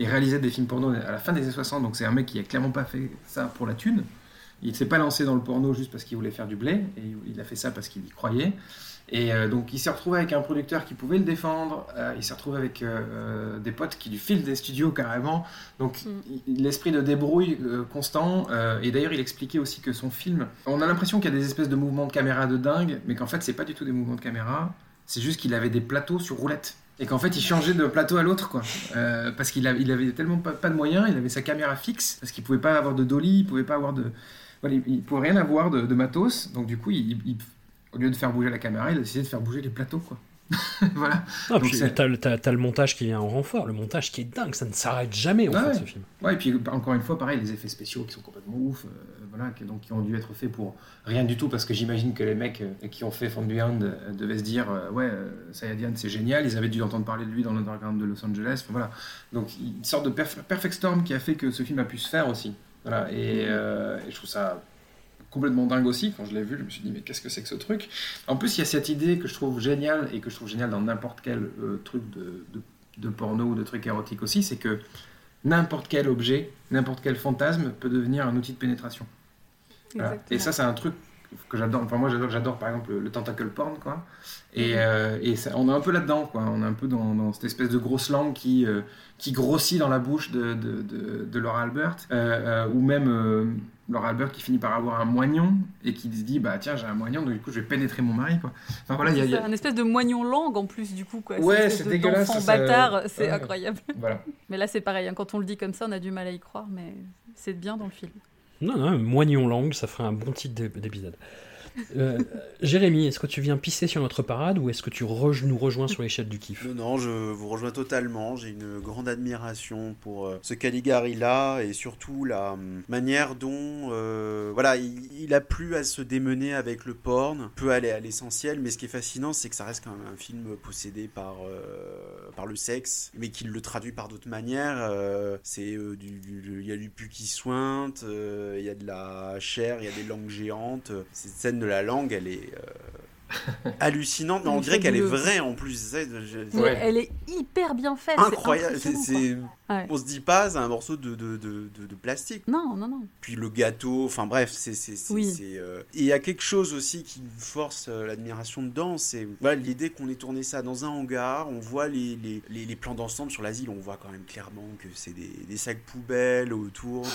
et réaliser des films porno à la fin des années 60. Donc c'est un mec qui a clairement pas fait ça pour la thune. Il ne s'est pas lancé dans le porno juste parce qu'il voulait faire du blé, et il a fait ça parce qu'il y croyait. Et euh, donc il s'est retrouvé avec un producteur qui pouvait le défendre, euh, il s'est retrouvé avec euh, des potes qui lui filent des studios carrément. Donc il- l'esprit de débrouille constant. et d'ailleurs il expliquait aussi que son film, on a l'impression qu'il y a des espèces de mouvements de caméra de dingue, mais qu'en fait c'est pas du tout des mouvements de caméra, c'est juste qu'il avait des plateaux sur roulette. Et qu'en fait, il changeait de plateau à l'autre, quoi. Euh, parce qu'il avait, il avait tellement pas, pas de moyens, il avait sa caméra fixe, parce qu'il pouvait pas avoir de dolly, il pouvait pas avoir de. Voilà, il, il pouvait rien avoir de, de matos, donc du coup, il, il- au lieu de faire bouger la caméra, il a décidé de faire bouger les plateaux, quoi. voilà. Ah, Donc puis t'as, le- t'as- t'as le montage qui vient en renfort, le montage qui est dingue, ça ne s'arrête jamais en Ouais, fait ouais. ce film. Ouais, et puis encore une fois, pareil, les effets spéciaux qui sont complètement ouf, euh, qui, donc, qui ont dû être faits pour rien du tout, parce que j'imagine que les mecs euh, qui ont fait From Beyond euh, devaient se dire, euh, ouais, Sayadian c'est génial, ils avaient dû entendre parler de lui dans l'underground de Los Angeles, enfin, voilà. Donc une sorte de perf- perfect storm qui a fait que ce film a pu se faire aussi. Et, je trouve ça complètement dingue aussi. Quand je l'ai vu, je me suis dit, mais qu'est-ce que c'est que ce truc? En plus, il y a cette idée que je trouve géniale et que je trouve géniale dans n'importe quel truc de porno ou de truc érotique aussi, c'est que n'importe quel objet, n'importe quel fantasme peut devenir un outil de pénétration. Voilà. Et ça, c'est un truc que j'adore. Enfin, moi, j'adore, par exemple le, le tentacle porn, quoi. Et, euh, et ça- on est un peu là-dedans, quoi. On est un peu dans, dans cette espèce de grosse langue qui, euh, qui grossit dans la bouche de, de, de, de Laura Albert, euh, ou même Laura Albert qui finit par avoir un moignon et qui se dit, bah tiens, j'ai un moignon, donc du coup, je vais pénétrer mon mari, quoi. Enfin voilà, il y a- y a, un espèce de moignon langue en plus du coup quoi. Ouais, c'est dégueulasse, d'enfant ça, ça- bâtard, c'est ouais. incroyable. Voilà. Mais là c'est pareil, hein, quand on le dit comme ça, on a du mal à y croire, mais c'est bien dans le film. Non, non, Moignon Langue, ça ferait un bon titre d'é- d'épisode. Euh, Jérémy, est-ce que tu viens pisser sur notre parade ou est-ce que tu nous rejoins sur l'échelle du kiff Non, non, je vous rejoins totalement. J'ai une grande admiration pour euh, ce Caligari-là et surtout la hum, manière dont, euh, voilà, il, a plus à se démener avec le porn, peut aller à l'essentiel. Mais ce qui est fascinant, c'est que ça reste quand même un film possédé par euh, par le sexe, mais qu'il le traduit par d'autres manières. Euh, c'est euh, du, il y a du pu qui sointe, euh, il y a de la chair, il y a des langues géantes. Cette de la langue, elle est euh, hallucinante, mais on est dirait qu'elle est vraie en plus. Elle est hyper bien faite. incroyable. Quoi. Ouais. On se dit pas, c'est un morceau de, de, de, de- de plastique. Non, non, non. Puis le gâteau, enfin bref, c'est. Oui. euh, Et il y a quelque chose aussi qui force euh, l'admiration dedans, c'est voilà, l'idée qu'on ait tourné ça dans un hangar, on voit les, les, les, les plans d'ensemble sur l'asile, on voit quand même clairement que c'est des, des sacs poubelles autour de.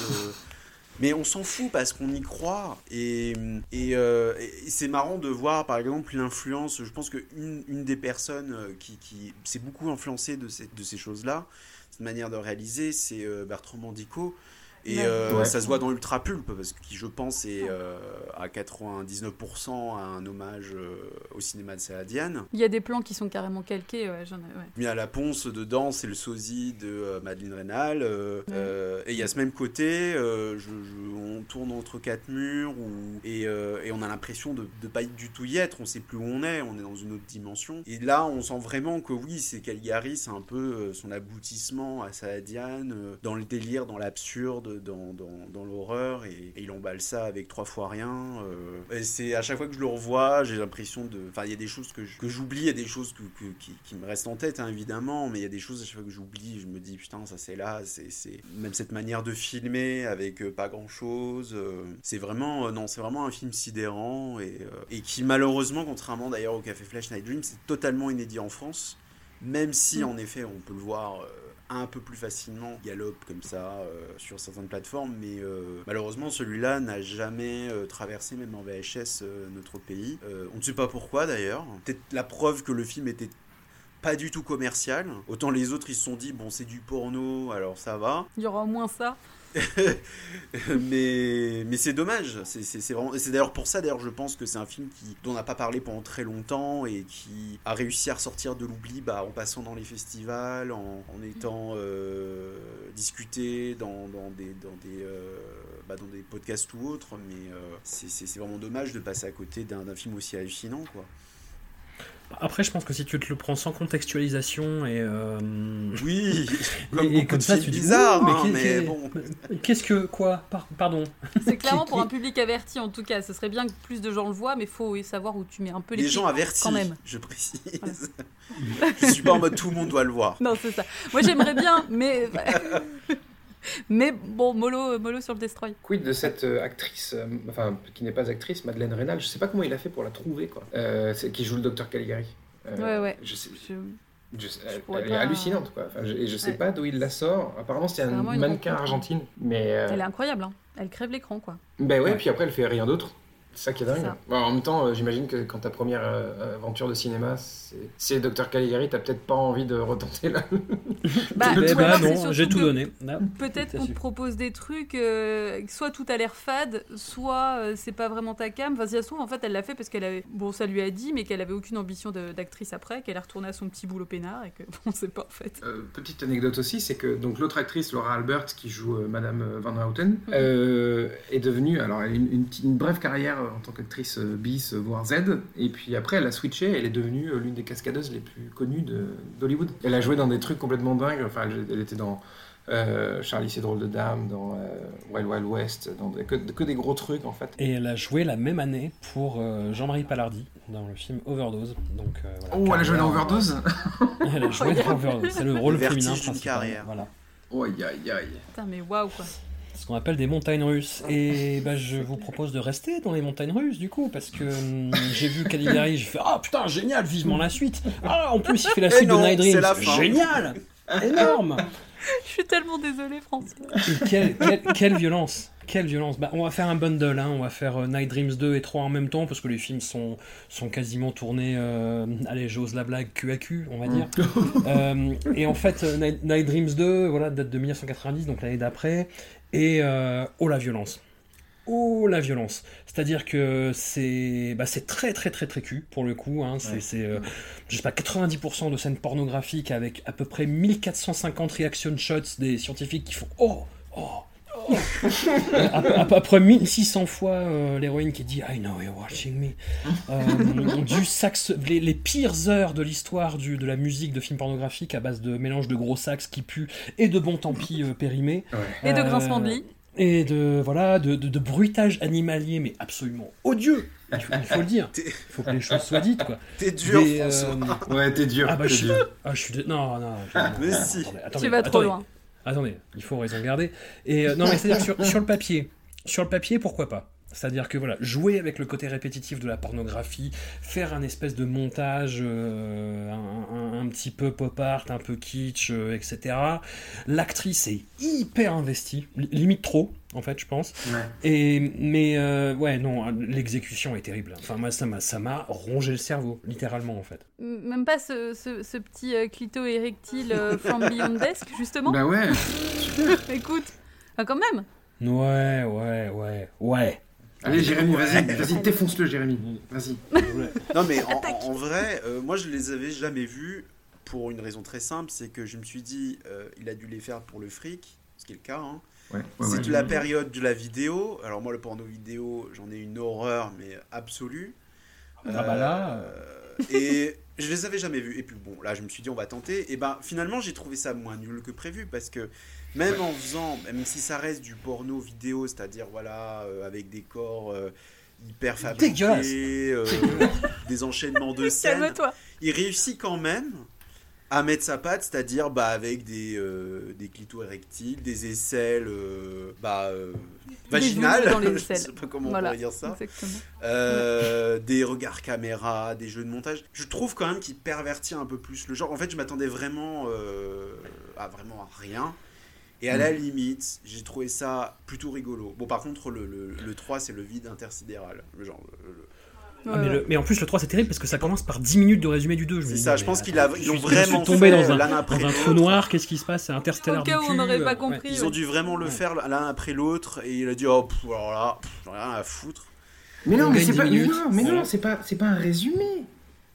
Mais on s'en fout parce qu'on y croit. Euh, et c'est marrant de voir, par exemple, l'influence. Je pense qu'une une des personnes euh, qui, qui s'est beaucoup influencée de ces, de ces choses-là, cette manière de réaliser, c'est euh, Bertrand Mandico. Et Ouais. euh, Ouais. ça se voit dans Ultra Pulp, parce que qui, je pense, est euh, à 99% un hommage euh, au cinéma de Saadian. Il y a des plans qui sont carrément calqués. Ouais, j'en ai- ouais. Il y a la ponce dedans, c'est le sosie de euh, Madeleine Rénal. euh, euh, et il y a ce même côté, euh, je- je- on tourne entre quatre murs ou- et, euh, et on a l'impression de ne pas du tout y être. On sait plus où on est, on est dans une autre dimension. Et là, on sent vraiment que oui, c'est Caligari, c'est un peu euh, son aboutissement à Saadian, euh, dans le délire, dans l'absurde, dans, l'horreur. Et, il emballe ça avec trois fois rien. euh. C'est à chaque fois que je le revois, j'ai l'impression de. Enfin, il y a des choses que j'oublie, il y a des choses qui, me restent en tête, hein, évidemment, mais il y a des choses à chaque fois que j'oublie, je me dis putain, ça c'est là, c'est même cette manière de filmer avec euh, pas grand chose. c'est vraiment, euh, non, c'est vraiment un film sidérant et, euh, et qui malheureusement, contrairement d'ailleurs au Café Flash Night Dream, c'est totalement inédit en France, même si Mm. en effet on peut le voir. euh, un peu plus facilement galope comme ça euh, sur certaines plateformes mais euh, malheureusement celui-là n'a jamais traversé même en VHS notre pays on ne sait pas pourquoi d'ailleurs peut-être la preuve que le film était pas du tout commercial autant les autres ils se sont dit bon c'est du porno alors ça va Il y aura au moins ça. mais mais c'est dommage. C'est d'ailleurs pour ça d'ailleurs je pense que c'est un film qui dont on n'a pas parlé pendant très longtemps et qui a réussi à ressortir de l'oubli bah, en passant dans les festivals, en, en étant euh, discuté dans, dans des dans des euh, bah, dans des podcasts ou autres. Mais euh, c'est vraiment dommage de passer à côté d'un d'un film aussi hallucinant quoi. Après, je pense que si tu te le prends sans contextualisation et. euh, Oui, et- comme et, beaucoup comme ça, tu dis. hein, qu'est- mais qu'est- bon. Qu'est-ce que. Quoi Par- Pardon. C'est clairement pour un public averti en tout cas. Ce serait bien que plus de gens le voient, mais il faut savoir où tu mets un peu les, Les pieds, gens avertis, quand même. je précise. je suis pas en mode tout le monde doit le voir. Non, c'est ça. Moi j'aimerais bien, mais Mais bon, mollo, mollo sur le Destroy. Quid de cette euh, actrice, euh, enfin qui n'est pas actrice, Madeleine Rénal, je sais pas comment il a fait pour la trouver, quoi. Euh, qui joue le docteur Caligari. Euh, Ouais, ouais. Je sais, Je- je sais- je elle, pourrais elle pas- est hallucinante, quoi. Enfin, je, et je sais Ouais. pas d'où il la sort. Apparemment, c'est un mannequin argentine, mais. euh, Elle est incroyable, hein. Elle crève l'écran, quoi. Ben ouais, Ouais. puis après elle fait rien d'autre. C'est ça qui est dingue. Bon, en même temps, euh, j'imagine que quand ta première euh, aventure de cinéma, c'est- Dr Caligari, t'as peut-être pas envie de retenter là. Bah, ou ben c'est non, j'ai tout donné. Là, Peut-être qu'on te propose des trucs, euh, soit tout a l'air fade, soit euh, c'est pas vraiment ta cam. Enfin, si ça se trouve, en fait, elle l'a fait parce qu'elle avait. Bon, ça lui a dit, mais qu'elle avait aucune ambition d'actrice après, qu'elle est retournée à son petit boulot peinard et que on sait pas en fait. Euh, petite anecdote aussi, c'est que donc l'autre actrice, Laura Albert, qui joue euh, Madame Van Houten, est devenue, alors elle a une, une, une brève carrière en tant qu'actrice euh, bis, euh, voire Z, et puis après elle a switché, elle est devenue euh, l'une des cascadeuses les plus connues d'Hollywood. Elle a joué dans des trucs complètement dingues, enfin elle, elle était dans euh, Charlie c'est drôle de dame, dans euh, Wild Wild West, dans des- que, que des gros trucs en fait. Et elle a joué la même année pour euh, Jean-Marie Palardi dans le film Overdose. Donc, euh, voilà, Oh, elle a joué dans Overdose Elle a joué dans Overdose. C'est le rôle Le vertige féminin d'une principal. carrière. Voilà. Oh, aïe aïe aïe. Putain, mais waouh quoi. Ce qu'on appelle des montagnes russes. Et bah, je vous propose de rester dans les montagnes russes, du coup, parce que hum, j'ai vu Caligari, j'ai fait Ah putain, génial, vivement la suite. Ah, en plus, il fait la suite non, de Night c'est Dreams. la fin. Génial Énorme Je suis tellement désolée, François. Quelle, quelle- quelle violence quelle violence bah, On va faire un bundle, hein. on va faire euh, Night Dreams 2 et 3 en même temps, parce que les films sont, sont quasiment tournés, euh, allez, j'ose la blague, cul à cul, on va dire. Euh, et en fait, Night, Night Dreams 2, voilà, date de 1990, donc l'année d'après, et euh, oh la violence Oh la violence C'est-à-dire que c'est bah, c'est très très très très cul pour le coup. Hein. C'est Ouais. c'est, euh, je sais pas 90% de scènes pornographiques avec à peu près 1450 reaction shots des scientifiques qui font oh oh oh à, à- à peu près 1600 fois euh, l'héroïne qui dit I know you're watching me. Euh, du sax, les, les pires heures de l'histoire de la musique de films pornographiques à base de mélange de gros sax qui puent et de bons tant pis euh, périmés. Et de Euh, grincement de lit. et de voilà de, de, de bruitage animalier mais absolument odieux il faut, il faut le dire il faut que les choses soient dites quoi T'es dur, Des, euh, François. Ouais, t'es dur. ah bah je, ah, suis dé- non non je- non, Mais non, si. attendez, attendez, Tu vas trop attendez. loin. Attendez il faut raison garder. Et euh, non mais c'est à dire sur, sur le papier. Sur le papier pourquoi pas? C'est-à-dire que voilà, jouer avec le côté répétitif de la pornographie, faire un espèce de montage euh, un, un- un petit peu pop art, un peu kitsch, euh, etc. L'actrice est hyper investie, li- limite trop, en fait, je pense. Ouais. Et mais euh, ouais, non, l'exécution est terrible. Enfin, moi, ça m'a, ça m'a rongé le cerveau, littéralement, en fait. Même pas ce, ce, ce petit euh, clito érectile euh, from beyond desk, justement. Bah ouais. Écoute, ah, quand même. Ouais, ouais, ouais, ouais. Allez, Jérémy, vas-y, vas-y, défonce-le, Jérémy. Vas-y. Non, mais en, vrai, euh, moi je les avais jamais vus pour une raison très simple c'est que je me suis dit, euh, il a dû les faire pour le fric, ce qui est le cas. hein. Ouais, ouais, c'est ouais. de la période de la vidéo. Alors, moi, le porno vidéo, j'en ai une horreur, mais absolue. Ah bah là, Euh, et je les avais jamais vus. Et puis bon, là, je me suis dit, on va tenter. Et ben, finalement, j'ai trouvé ça moins nul que prévu parce que même en faisant, même si ça reste du porno vidéo, c'est-à-dire voilà, euh, avec des corps euh, hyper fabriqués, euh, des enchaînements de scènes, il réussit quand même à mettre sa patte, c'est-à-dire bah, avec des, euh, des clitos érectiles, des aisselles euh, bah, euh, Des vaginales, vulves dans les je aisselles. sais pas comment Voilà, on pourrait dire ça. Euh, des regards caméra, des jeux de montage. Je trouve quand même qu'il pervertit un peu plus le genre. En fait, je m'attendais vraiment euh, à vraiment à rien. Et à la Mm. limite, j'ai trouvé ça plutôt rigolo. Bon, par contre, le, le, le 3, c'est le vide intersidéral. Le genre, le- le- Ah, mais, le- mais en plus, le 3, c'est terrible parce que ça commence par 10 minutes de résumé du 2. C'est ça, je pense qu'ils a- ils l'ont vraiment tombé dans un, dans un trou noir. Qu'est-ce qui se passe C'est interstellaire. Au cas où on n'aurait pas euh, compris. Ils ont dû vraiment le faire l'un après l'autre. Et il a dit, oh, pff, alors là, j'en ai rien à foutre. Mais non, On mais gagne c'est 10 pas, mais minutes. non, mais non, Voilà. c'est pas, c'est pas un résumé.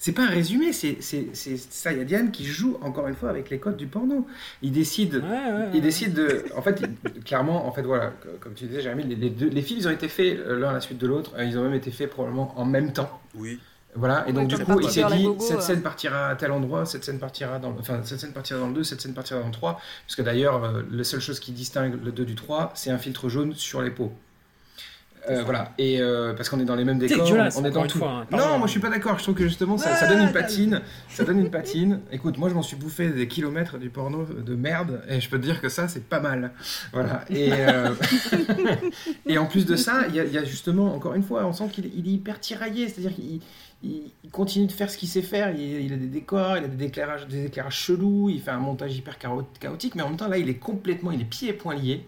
C'est pas un résumé, c'est, Sayadian qui joue encore une fois avec les codes du porno. Il décide, Ouais, ouais, il décide de, en fait, il- clairement, en fait, voilà, co- comme tu disais, Jérémy, les, les deux, les films, ils ont été faits euh, l'un à la suite de l'autre. euh, Ils ont même été faits probablement en même temps. Oui. Voilà, et donc Ouais, du coup, il s'est dit, gogo, cette ouais. scène partira à tel endroit, cette scène partira dans, le- enfin, cette scène partira dans le 2, cette scène partira dans le 3, parce que d'ailleurs, euh, la seule chose qui distingue le 2 du 3, c'est un filtre jaune sur les peaux. Euh, voilà, et euh, parce qu'on est dans les mêmes décors, on est dans encore une tout. fois, hein, non, moi je suis pas d'accord. Je trouve que justement ça, ça donne une patine, ça donne une patine. Écoute, moi je m'en suis bouffé des kilomètres du porno de merde, et je peux te dire que ça c'est pas mal. Voilà. Et euh, et en plus de ça, il y, a- il y a justement encore une fois, on sent qu'il est- hyper tiraillé, c'est-à-dire qu'il il, il continue de faire ce qu'il sait faire. Il, il a des décors, il a des éclairages, des éclairages chelous, il fait un montage hyper chao- chaotique, mais en même temps là il est complètement, il est pieds et poings liés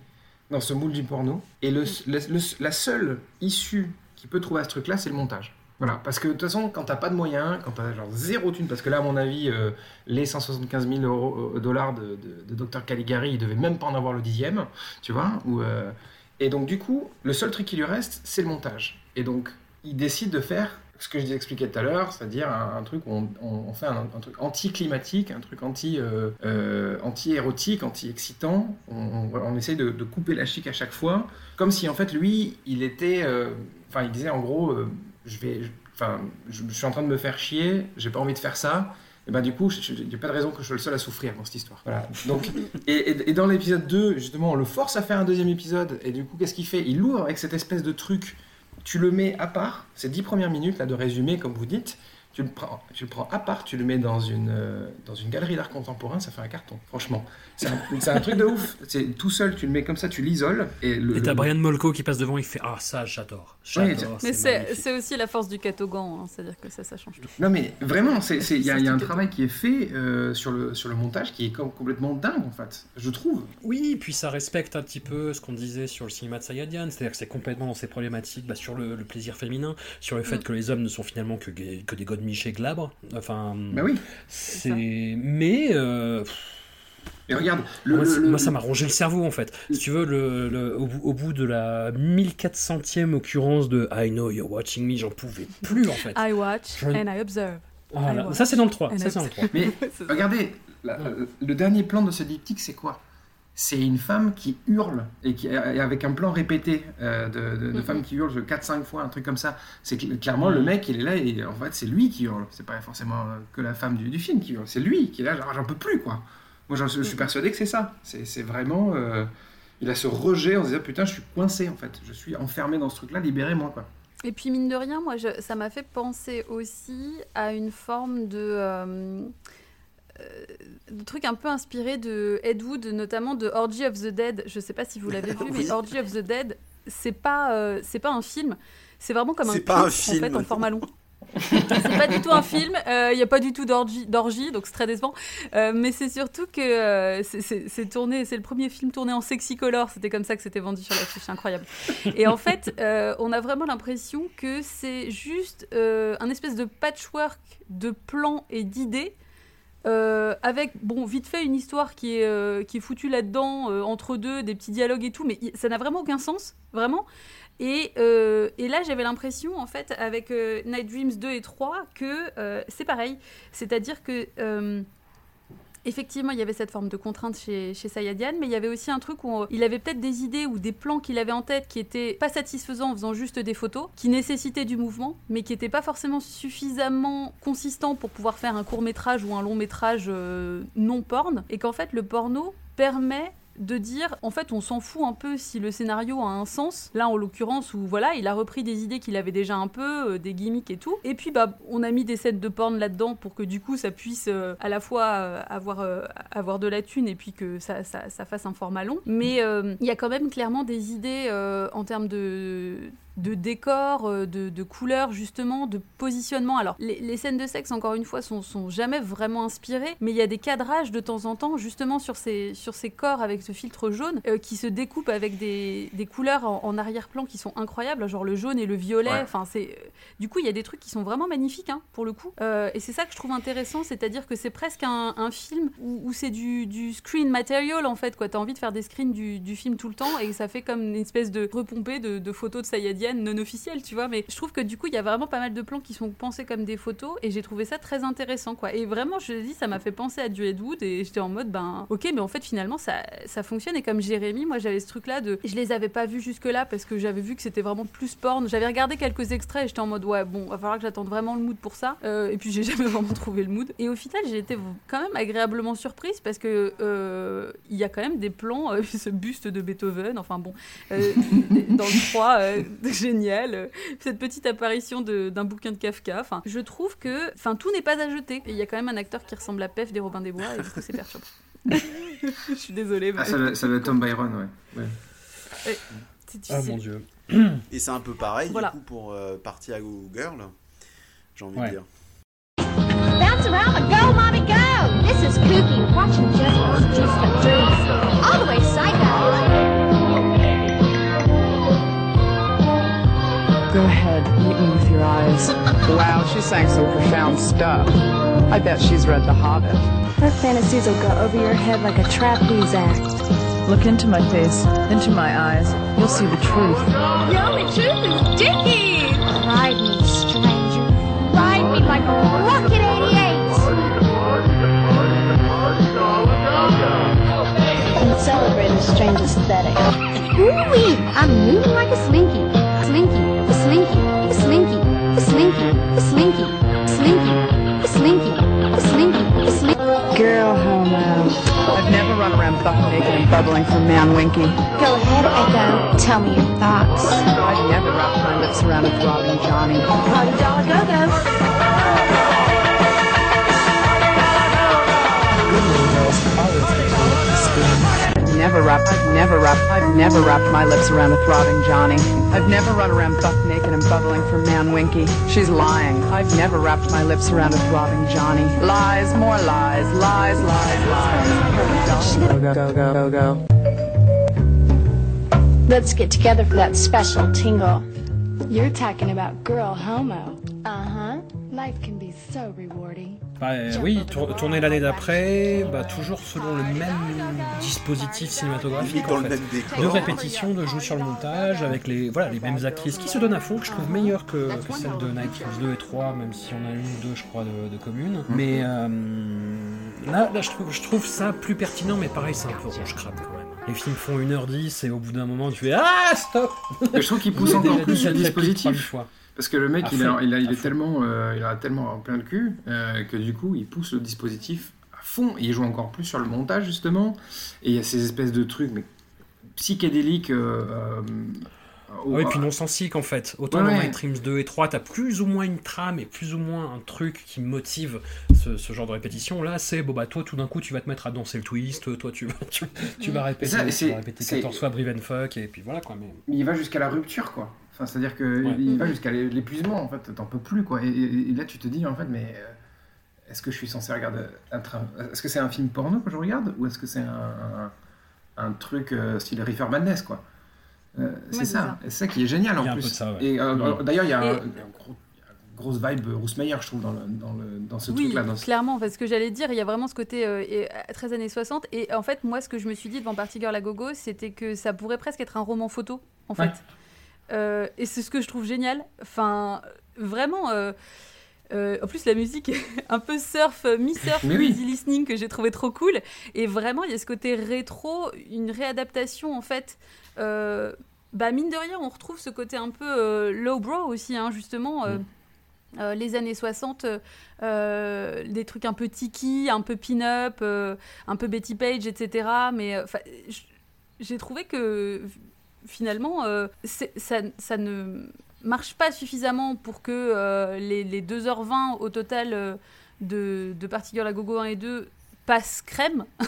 dans ce moule du porno. Et le, le- le- la seule issue qu'il peut trouver à ce truc-là, c'est le montage. Voilà, parce que de toute façon, quand t'as pas de moyens, quand t'as genre zéro thune, parce que là, à mon avis, euh, les 175 000 euros, euh, dollars de, de, de Dr Caligari, il devait même pas en avoir le dixième, tu vois. Ou, euh, Et donc, du coup, le seul truc qui lui reste, c'est le montage. Et donc, il décide de faire ce que je expliquais tout à l'heure, c'est-à-dire un, un truc où on, on- on fait un, un truc anti-climatique, un truc euh, euh, anti-érotique, anti-excitant. On, essaye de, de couper la chic à chaque fois, comme si en fait lui, il était, euh, enfin, il disait en gros, euh, je vais, enfin, je, je suis en train de me faire chier, j'ai pas envie de faire ça. Et ben du coup, il n'y a pas de raison que je sois le seul à souffrir dans cette histoire. Voilà. Donc, et, et- et dans l'épisode 2, justement, on le force à faire un deuxième épisode. Et du coup, qu'est-ce qu'il fait? Il ouvre avec cette espèce de truc. Tu le mets à part, ces dix premières minutes là de résumé, comme vous dites. Tu le prends, tu le prends à part, tu le mets dans une, euh, dans une galerie d'art contemporain, ça fait un carton, franchement. C'est un, truc de ouf. C'est tout seul, tu le mets comme ça, tu l'isoles. Et, le, Et t'as le- Brian Molko qui passe devant, il fait Ah, ça, j'adore. Mais c'est aussi la force du catogan, hein, c'est-à-dire que ça, ça change tout. Non mais vraiment, c'est- c'est- il y, a- il y a un travail qui est fait euh, sur, le, sur le montage qui est com- complètement dingue en fait, je trouve. Oui, puis ça respecte un petit peu ce qu'on disait sur le cinéma de Sayadian, c'est-à-dire que c'est complètement dans ses problématiques bah, sur le, le plaisir féminin, sur le fait Mm. que les hommes ne sont finalement que, que des godemichés glabres. Enfin, Bah oui. c'est. Mais. euh, Et regarde, le, moi, le- c'est- le- moi, ça m'a rongé le cerveau en fait. Si tu veux, le, le- au, bout, au bout de la 1400e occurrence de I know you're watching me, j'en pouvais plus en fait. I watch Je- and I observe. Voilà. I Ça, c'est dans le 3, and ça, dans le observe. 3. Mais regardez, la- le dernier plan de ce diptyque c'est quoi? C'est une femme qui hurle et, qui, et avec un plan répété euh, de, de, de Mhm. femmes qui hurlent 4-5 fois, un truc comme ça. C'est cl- clairement le mec, il est là et en fait c'est lui qui hurle. C'est pas forcément euh, que la femme du, du film qui hurle, c'est lui qui est là, genre j'en peux plus quoi. Moi je suis persuadé que c'est ça. C'est c'est vraiment. euh, il a ce rejet en se disant putain, je suis coincé en fait. Je suis enfermé dans ce truc-là, libérez-moi quoi. Et puis mine de rien, moi, je- ça m'a fait penser aussi à une forme de, euh, de truc un peu inspiré de Ed Wood, notamment de Orgy of the Dead. Je sais pas si vous l'avez vu, mais Orgy of the Dead, c'est pas, euh, c'est pas un film. C'est vraiment comme un C'est pas un clip, en fait, film. en format long. c'est pas du tout un film, il n'y a pas du tout d'orgie, donc c'est très décevant. Euh, mais c'est surtout que euh, c'est- tourné, c'est le premier film tourné en sexy color, c'était comme ça que c'était vendu sur l'affiche, c'est incroyable. Et en fait, euh, on a vraiment l'impression que c'est juste euh, un espèce de patchwork de plans et d'idées. Euh, avec, bon, vite fait, une histoire qui est, euh, qui est foutue là-dedans, euh, entre deux, des petits dialogues et tout, mais ça n'a vraiment aucun sens, vraiment. Et, euh, et là, j'avais l'impression, en fait, avec Night Dreams 2 et 3, que c'est pareil. C'est-à-dire que, effectivement, il y avait cette forme de contrainte chez, chez Sayadian, mais il y avait aussi un truc où il avait peut-être des idées ou des plans qu'il avait en tête qui étaient pas satisfaisants en faisant juste des photos, qui nécessitaient du mouvement, mais qui n'étaient pas forcément suffisamment consistants pour pouvoir faire un court métrage ou un long métrage euh, non porn, et qu'en fait, le porno permet de dire en fait on s'en fout un peu si le scénario a un sens. Là en l'occurrence où voilà il a repris des idées qu'il avait déjà un peu euh, des gimmicks et tout. Et puis bah on a mis des scènes de porn là-dedans pour que du coup ça puisse euh, à la fois euh, avoir avoir de la thune et puis que ça, ça, fasse un format long. Mais il y a quand même clairement des idées en termes de de décor, euh, de, de couleurs justement, de positionnement. Alors les, les scènes de sexe encore une fois sont, sont jamais vraiment inspirées, mais il y a des cadrages de temps en temps justement sur ces, sur ces corps avec ce filtre jaune euh, qui se découpent avec des, des couleurs en, en arrière-plan qui sont incroyables, genre le jaune et le violet. Ouais. Enfin c'est du coup il y a des trucs qui sont vraiment magnifiques hein, pour le coup. Euh, et c'est ça que je trouve intéressant, c'est-à-dire que c'est presque un, un film où, où c'est du, du screen material en fait quoi. T'as envie de faire des screens du, du film tout le temps et ça fait comme une espèce de repompé de, de photos de Non officielles, tu vois. Mais je trouve que du coup il y a vraiment pas mal de plans qui sont pensés comme des photos et j'ai trouvé ça très intéressant quoi. Et vraiment je dis ça m'a fait penser à du Ed Wood et j'étais en mode ben ok mais en fait finalement ça, ça fonctionne et comme Jérémy moi j'avais ce truc là de je les avais pas vus jusque là parce que j'avais vu que c'était vraiment plus porn. J'avais regardé quelques extraits et j'étais en mode ouais bon va falloir que j'attende vraiment le mood pour ça Euh, et puis j'ai jamais vraiment trouvé le mood et au final j'ai été quand même agréablement surprise parce que euh, il y a quand même des plans euh, ce buste de Beethoven enfin bon dans le 3 euh, génial. Cette petite apparition de- d'un bouquin de Kafka. Enfin, je trouve que, enfin, tout n'est pas à jeter. Et il y a quand même un acteur qui ressemble à Pef des Robins des Bois, et du coup, c'est perturbant. je suis désolée. Ah, mais- ça, doit- ça doit être Tom Byron, ouais. ouais. Ah mon dieu. Et c'est un peu pareil Voilà. du coup pour euh, Party à Go Girl, j'ai envie Ouais. de dire. Bounce around and go, mommy, go! This is Kooky, watching for Dreams. All Go ahead, meet me with your eyes. Wow, she's saying some profound stuff. I bet she's read The Hobbit. Her fantasies will go over your head like a trapeze act. Look into my face, into my eyes. You'll see the truth. The only truth is Dickie! Ride me, stranger. Ride me like a rocket 88! And celebrate the strange aesthetic. Ooh-wee! I'm moving like a slinky. Slinky, a slinky, a slinky, a slinky, a slinky, a slinky, a slinky, a slinky, a slinky. Girl, homo. I've never run around buck naked and bubbling for man winky. Go ahead, Echo. Tell me your thoughts. I've never wrapped my lips around a throbbing Johnny. Party dollar go-go. I've never wrapped, I've never wrapped, I've never wrapped my lips around a throbbing Johnny. I've never run around buck naked and bubbling for man winky. She's lying. I've never wrapped my lips around a throbbing Johnny. Lies, more lies, lies, lies, lies. Go, go, go, go, go, go. Let's get together for that special tingle. You're talking about girl homo. Uh-huh. Life can be so rewarding. Bah, euh, oui, tour- tourné l'année d'après, bah, toujours selon le même dispositif cinématographique. En fait. De répétition, de jeu sur le montage, avec les, voilà, les mêmes actrices qui se donnent à fond, que je trouve meilleures que, que celles de Night Kills 2 et 3, même si on a une ou deux, je crois, de, de communes. Mais euh, là, là je, trouve, je trouve ça plus pertinent, mais pareil, c'est un peu ronge-crade quand même. Les films font 1h10 et au bout d'un moment, tu fais Ah, stop Mais je trouve qu'il pousse J'ai encore déjà plus le dispositif. fois. Parce que le mec, il, fond, a, il, a- il à est fond. tellement, euh, il a tellement plein de cul euh, que du coup, il pousse le dispositif à fond. Et il joue encore plus sur le montage, justement. Et il y a ces espèces de trucs mais psychédéliques. euh, euh, Oui, puis non sensique en fait. Autant Ouais, dans ouais. Night Dreams 2 et 3, t'as plus ou moins une trame et plus ou moins un truc qui motive ce, ce genre de répétition. Là, c'est bon bah toi tout d'un coup tu vas te mettre à danser le twist, toi tu vas, tu, tu vas répéter, ça, tu vas répéter c'est- 14 fois Brive and Fuck et puis voilà quoi. Mais il va jusqu'à la rupture, quoi. Enfin, c'est-à-dire que Ouais. il va jusqu'à l'é- l'épuisement, en fait. T'en peux plus, quoi. Et, et- et là, tu te dis, en fait, mais euh, est-ce que je suis censé regarder un train Est-ce que c'est un film porno que je regarde ou est-ce que c'est un, un, un truc euh, style Reefer Madness, quoi? Euh, C'est c'est ça. c'est ça qui est génial, en plus. ça, ouais. Et d'ailleurs, il y a, un- gros- une grosse vibe Bruce Meyer, je trouve, dans, le, dans, le, dans ce Oui, truc-là. Ce- clairement, parce que j'allais dire, il y a vraiment ce côté euh, euh, 13 années 60. Et en fait, moi, ce que je me suis dit devant Party Girl à Gogo, c'était que ça pourrait presque être un roman photo, en fait. Euh, et c'est ce que je trouve génial. Enfin, vraiment. euh, euh, en plus, la musique est un peu surf, mi-surf, oui. easy listening que j'ai trouvé trop cool. Et vraiment, il y a ce côté rétro, une réadaptation en fait. bah, mine de rien, on retrouve ce côté un peu lowbrow aussi, hein, justement. euh, les années 60, euh, euh, des trucs un peu tiki, un peu pin-up, euh, un peu Betty Page, etc. Mais j'ai trouvé que finalement, euh, ça, ne marche pas suffisamment pour que euh, les, les 2h20 au total euh, de, de Party Girl à Gogo 1 et 2 passent crème.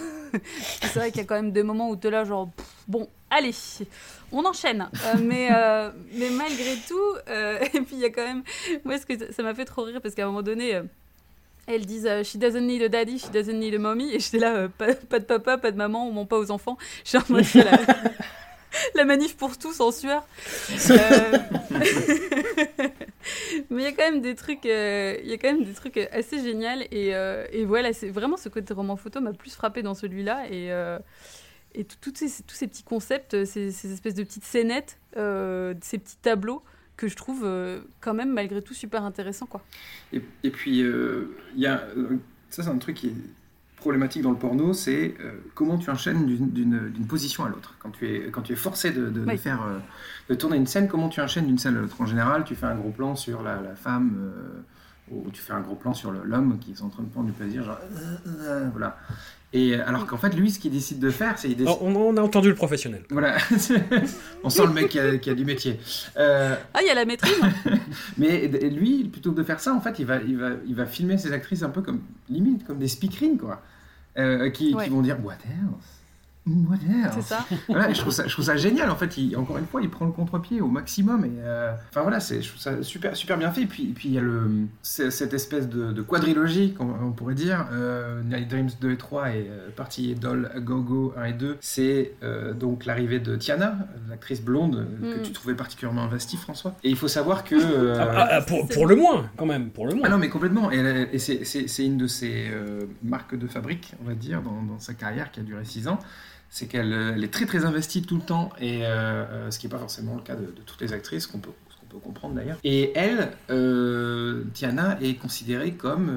c'est vrai qu'il y a quand même des moments où tu es là, genre, bon, allez, on enchaîne. Mais, mais malgré tout, et puis il y a quand même. Moi, ce que ça- m'a fait trop rire parce qu'à un moment donné. elles disent She doesn't need a daddy, she doesn't need a mommy. Et j'étais là, pas, de papa, pas de maman, on ment pas aux enfants. J'ai en mode, la, manif pour tous en sueur. Euh, Mais il y a quand même des trucs, euh, il y a quand même des trucs assez géniaux. Et, euh, et voilà, c'est vraiment ce côté roman photo m'a plus frappé dans celui-là. Et, euh, et tout- ces, tous ces petits concepts, ces, ces espèces de petites scénettes, euh, ces petits tableaux que je trouve euh, quand même malgré tout super intéressants. Quoi. Et, et puis, euh, il y a, ça, c'est un truc qui est problématique dans le porno, c'est euh, comment tu enchaînes d'une- position à l'autre. Quand, tu es- quand tu es forcé de, de- de Oui. faire, euh, de tourner une scène, comment tu enchaînes d'une scène à l'autre? En général, tu fais un gros plan sur la, la femme où tu fais un gros plan sur l'homme qui est en train de prendre du plaisir, genre euh, euh, voilà. Et alors qu'en fait, lui, ce qu'il décide de faire, c'est décide. On, on a entendu le professionnel. Voilà, on sent le mec qui a, qui a du métier. Euh, Ah, il y a la maîtrise. mais lui, plutôt que de faire ça, en fait, il va, il va, il va filmer ses actrices un peu comme, limite, comme des speakerines, quoi. Euh, qui, Ouais. qui vont dire What else What else? C'est ça. Voilà, je, trouve ça, je trouve ça génial, en fait. Il, encore une fois, il prend le contre-pied au maximum. Et, euh, enfin, voilà, c'est, je trouve ça super, super bien fait. Et puis, et puis il y a le, cette espèce de, de quadrilogie, on, pourrait dire. Euh, Night Dreams 2 et 3 et euh, partie Doll A Go Go 1 et 2. C'est euh, donc l'arrivée de Tiana, l'actrice blonde euh, que Mm. tu trouvais particulièrement investie, François. Et il faut savoir que. euh, Ah, ah, pour, pour le moins, quand même, pour le moins. ah non, mais complètement. Et, c'est- une de ses euh, marques de fabrique, on va dire, dans, dans sa carrière qui a duré 6 ans. C'est qu'elle euh, est très très investie tout le temps, et euh, euh, ce qui n'est pas forcément le cas de, toutes les actrices, qu'on peut, qu'on peut comprendre d'ailleurs. Et elle, euh, Tiana, est considérée comme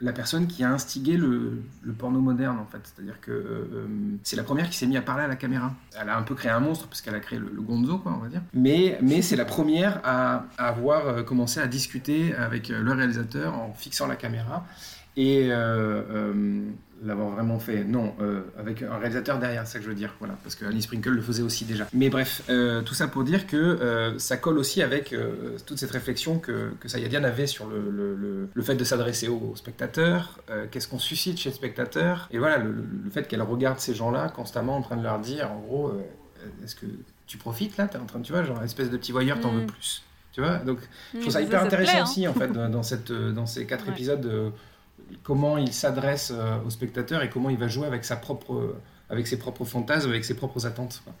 la personne qui a instigé le, porno moderne, en fait. C'est-à-dire que c'est la première qui s'est mise à parler à la caméra. Elle a un peu créé un monstre, puisqu'elle a créé le, le gonzo, quoi, on va dire. Mais, mais c'est la première à, à avoir commencé à discuter avec le réalisateur en fixant la caméra et l'avoir vraiment fait. Non, euh, avec un réalisateur derrière, c'est ça que je veux dire. Voilà, parce que Alice Sprinkle le faisait aussi déjà. Mais bref, euh, tout ça pour dire que euh, ça colle aussi avec toute cette réflexion que, que Sayadian avait sur le, le, le- le fait de s'adresser aux spectateurs, qu'est-ce qu'on suscite chez le spectateur, et voilà, le, fait qu'elle regarde ces gens-là constamment en train de leur dire, en gros, est-ce que tu profites là? T'es en train de, tu vois, genre, espèce de petit voyeur, t'en Mm. veux plus. Tu vois? Donc, je Mm, trouve ça hyper intéressant plaît, hein. aussi, en fait, dans, cette, dans ces quatre Ouais. épisodes, comment il s'adresse euh, au spectateur et comment il va jouer avec, sa propre, avec ses propres fantasmes, avec ses propres attentes. quoi.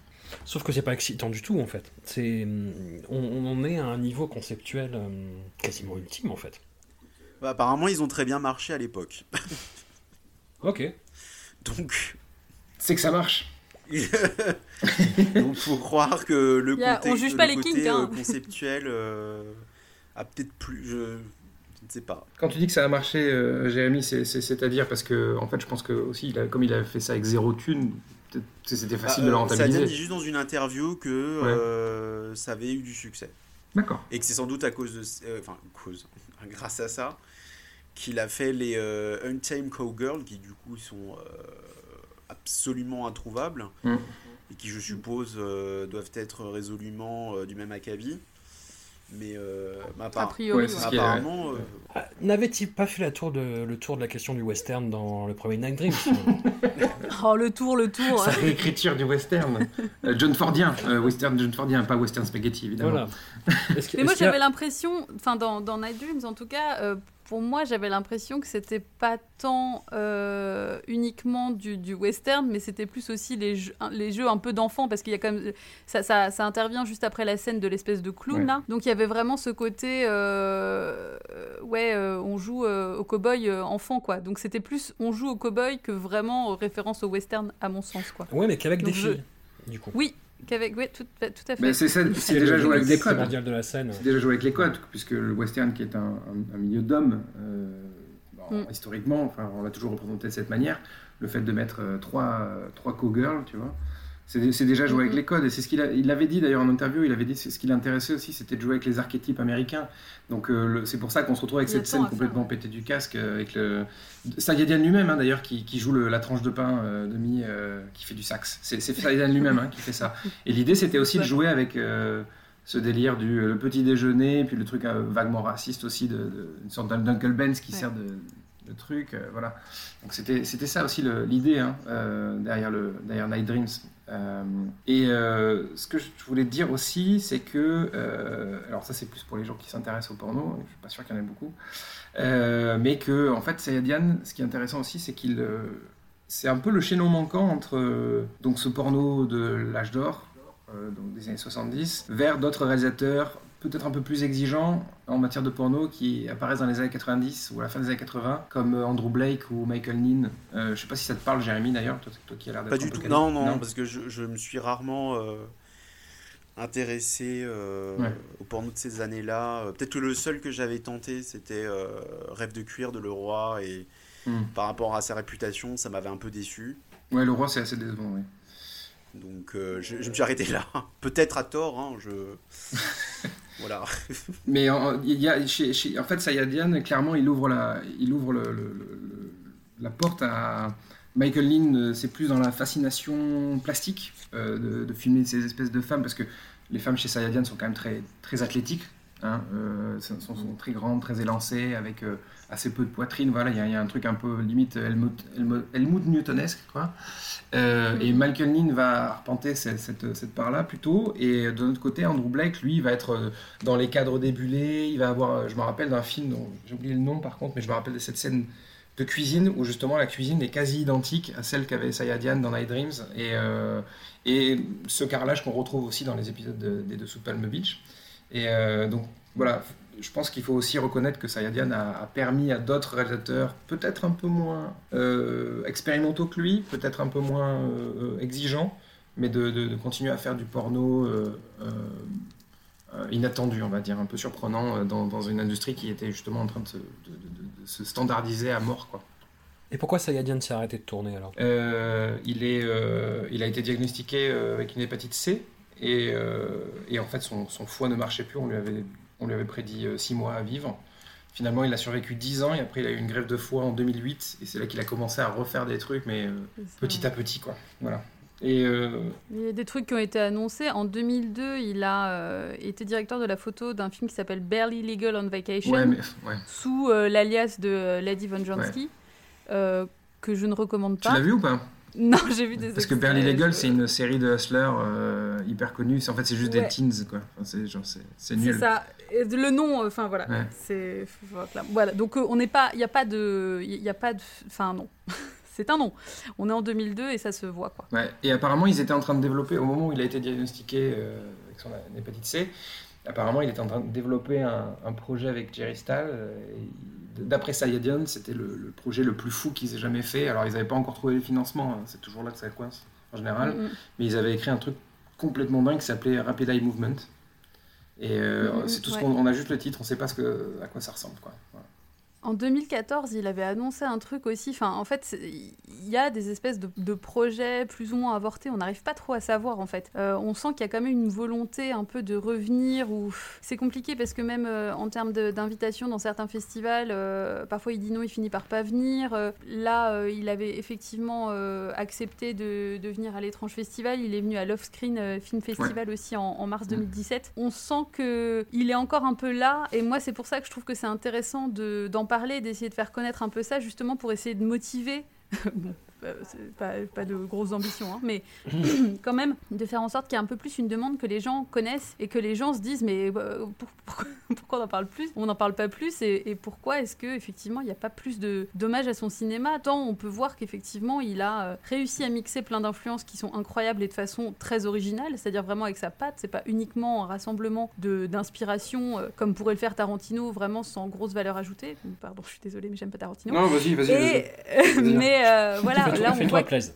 Sauf que c'est pas excitant du tout en fait. C'est, on, est à un niveau conceptuel euh, quasiment ultime en fait. Bah, apparemment, ils ont très bien marché à l'époque. Ok. Donc, C'est que ça marche. donc faut croire que le on juge le pas les côté, kinks, hein. euh, conceptuel euh, a peut-être plus. Je... je ne sais pas. Quand tu dis que ça a marché, euh, Jérémy, c'est- c'est- c'est-à-dire parce que, en fait, je pense que aussi, il a- comme il avait fait ça avec zéro thune, c'était facile Bah, de le euh, Sadia rentabiliser. dit juste dans une interview que euh, ça avait eu du succès. D'accord. Et que c'est sans doute à cause de. euh, Enfin, cause. Grâce à ça, qu'il a fait les euh, Untamed Cowgirls, qui du coup sont euh, absolument introuvables. Mm. Et qui, je suppose, euh, doivent être résolument euh, du même acabit. Mais euh, appara- priori, Ouais, est- apparemment. euh, Ah, N'avait-il pas fait la tour de, le tour de la question du western dans le premier Night Dreams Oh, le tour, le tour. Sa réécriture du western. Euh, John Fordien. euh, western John Fordien, pas western spaghetti, évidemment. Voilà. Est-ce que- Mais moi a- j'avais l'impression, enfin dans, dans Night Dreams en tout cas, euh, pour moi j'avais l'impression que c'était pas tant euh, uniquement du, du western, mais c'était plus aussi les jeux, les jeux un peu d'enfants parce qu'il y a quand même ça, ça, ça intervient juste après la scène de l'espèce de clown Ouais. là, donc il y avait vraiment ce côté euh, ouais euh, on joue au cowboy enfant quoi, donc c'était plus on joue au cowboy que vraiment référence au western à mon sens quoi. Ouais, mais qu'avec Donc des je- filles, du coup. Oui, qu'avec ouais tout, tout à fait. Mais c'est déjà joué avec des c'est codes. mondial de la scène. C'est déjà joué avec les codes, puisque le western, qui est un, un- un milieu d'hommes, euh, bon, Mm. historiquement, enfin, on l'a toujours représenté de cette manière, le fait de mettre euh, trois, euh, trois cowgirls, tu vois, c'est déjà joué avec Mhm. les codes. Et c'est ce qu'il a- il l'avait dit d'ailleurs en interview, il avait dit ce qui l'intéressait aussi, c'était de jouer avec les archétypes américains. Donc euh, le- c'est pour ça qu'on se retrouve avec cette scène complètement pétée du casque, euh, avec le. Sayadian lui-même, hein, d'ailleurs, qui, qui joue le- la tranche de pain euh, demi, euh, qui fait du sax. C'est Sayadian lui-même hein, qui fait ça. Et l'idée, c'était aussi de jouer avec ce délire du le petit déjeuner, puis le truc vaguement raciste aussi, de, de- une sorte d'Uncle Ben's qui Ouais. sert de, de truc. euh, voilà. Donc c'était c'était ça aussi le- l'idée hein, euh, derrière, le, derrière Night Dreams. Euh, et euh, ce que je voulais dire aussi, c'est que. euh, alors, ça, c'est plus pour les gens qui s'intéressent au porno, je suis pas sûr qu'il y en ait beaucoup. Mais que, en fait, Sayadian, ce qui est intéressant aussi, c'est qu'il. c'est un peu le chaînon manquant entre donc ce porno de l'âge d'or, donc des années 70, vers d'autres réalisateurs peut-être un peu plus exigeants en matière de porno qui apparaissent dans les années 90 ou à la fin des années 80, comme euh, Andrew Blake ou Michael Ninn. Euh, je sais pas si ça te parle, Jérémy, d'ailleurs, toi, toi qui as l'air d'être Pas du tout. Non, non, parce que je, je me suis rarement euh, intéressé euh, Ouais. au porno de ces années-là. Peut-être que le seul que j'avais tenté, c'était Rêve de cuir de Leroy. Et Hmm. par rapport à sa réputation, ça m'avait un peu déçu. Ouais, le roi, c'est assez décevant, oui. Donc euh, je, je me suis arrêté là. Peut-être à tort. hein, je... Mais en, fait, Sayadian, clairement, il ouvre la, il ouvre le- la porte à. Michael Lynn, euh, c'est plus dans la fascination plastique euh, de, de filmer ces espèces de femmes, parce que les femmes chez Sayadian sont quand même très, très athlétiques. Hein, euh, sont, très grandes, très élancées, avec euh, assez peu de poitrine. Voilà, il y, a- un truc un peu limite Helmut, Helmut, Newtonesque. Euh, et Michael Lynn va arpenter cette, cette, part-là plutôt. Et de notre côté, Andrew Blake, lui, va être dans les cadres débulés. Il va avoir, je me rappelle d'un film dont j'ai oublié le nom par contre, mais je me rappelle de cette scène de cuisine où justement la cuisine est quasi identique à celle qu'avait Sayadian dans Night Dreams. Et, ce carrelage qu'on retrouve aussi dans les épisodes de- des Dessous de Palm Beach. Et euh, donc voilà, je pense qu'il faut aussi reconnaître que Sayadian a, permis à d'autres réalisateurs, peut-être un peu moins euh, expérimentaux que lui, peut-être un peu moins euh, exigeants, mais de, de- de continuer à faire du porno euh, inattendu, on va dire, un peu surprenant dans, dans une industrie qui était justement en train de se, de- standardiser à mort. Quoi. Et pourquoi Sayadian s'est arrêté de tourner alors? Il, est, il a été diagnostiqué avec une hépatite C et, euh, et en fait son, son foie ne marchait plus. On lui avait, on lui avait prédit 6 mois à vivre. Finalement, il a survécu 10 ans et après, il a eu une grève de foie en 2008 et c'est là qu'il a commencé à refaire des trucs, mais euh, petit à petit, quoi. Voilà. Et euh, Il y a des trucs qui ont été annoncés. En 2002, il a euh, été directeur de la photo d'un film qui s'appelle Barely Legal on Vacation, Ouais, mais- ouais. sous euh, l'alias de euh, Lady Von Jansky, euh, que je ne recommande tu pas. l'as vu ou pas? Non, j'ai vu des Parce que Barely Legal, je- c'est une série de hustlers euh, hyper connue. En fait, c'est juste Ouais. des teens, quoi. Enfin, c'est genre, c'est c'est C'est nul. ça. Le nom, euh, enfin voilà, Ouais. c'est voilà. Donc euh, on n'est pas, il n'y a pas de, il y a pas de, enfin non, c'est un nom. On est en 2002 et ça se voit quoi. Ouais, et apparemment, ils étaient en train de développer, au moment où il a été diagnostiqué euh, avec son hépatite C, apparemment, il était en train de développer un, un projet avec Jerry Stahl. euh, D'après Sayadian, c'était le, le projet le plus fou qu'ils aient jamais fait. Alors, ils n'avaient pas encore trouvé les financements, hein, c'est toujours là que ça coince en général. Mhm. Mais ils avaient écrit un truc complètement dingue qui s'appelait Rapid Eye Movement. Et euh, Mhm, c'est tout ce qu'on on a juste le titre, on sait pas ce que, à quoi ça ressemble. Quoi. Voilà. En 2014, il avait annoncé un truc aussi. Enfin, en fait, il y a des espèces de, de projets plus ou moins avortés. On n'arrive pas trop à savoir, en fait. Euh, on sent qu'il y a quand même une volonté un peu de revenir. Ou c'est compliqué parce que même euh, en termes d'invitation dans certains festivals, euh, parfois il dit non, il finit par pas venir. Là, il avait effectivement accepté de, de venir à l'étrange festival. Il est venu à Love Screen Film Festival aussi en, en mars 2017. On sent que il est encore un peu là. Et moi, c'est pour ça que je trouve que c'est intéressant de- d'en parler, d'essayer de faire connaître un peu ça, justement pour essayer de motiver. euh, pas, pas de grosses ambitions, hein, mais quand même de faire en sorte qu'il y ait un peu plus une demande que les gens connaissent et que les gens se disent mais euh, pour- pourquoi, pourquoi on n'en parle plus? On n'en parle pas plus et, et pourquoi est-ce que effectivement il n'y a pas plus de d'hommage à son cinéma? Tant on peut voir qu'effectivement il a euh, réussi à mixer plein d'influences qui sont incroyables et de façon très originale, c'est-à-dire vraiment avec sa patte. C'est pas uniquement un rassemblement d'inspiration euh, comme pourrait le faire Tarantino, vraiment sans grosse valeur ajoutée. Pardon, je suis désolée, mais j'aime pas Tarantino. Non, vas-y, vas-y, mais voilà, là on voit plaisir.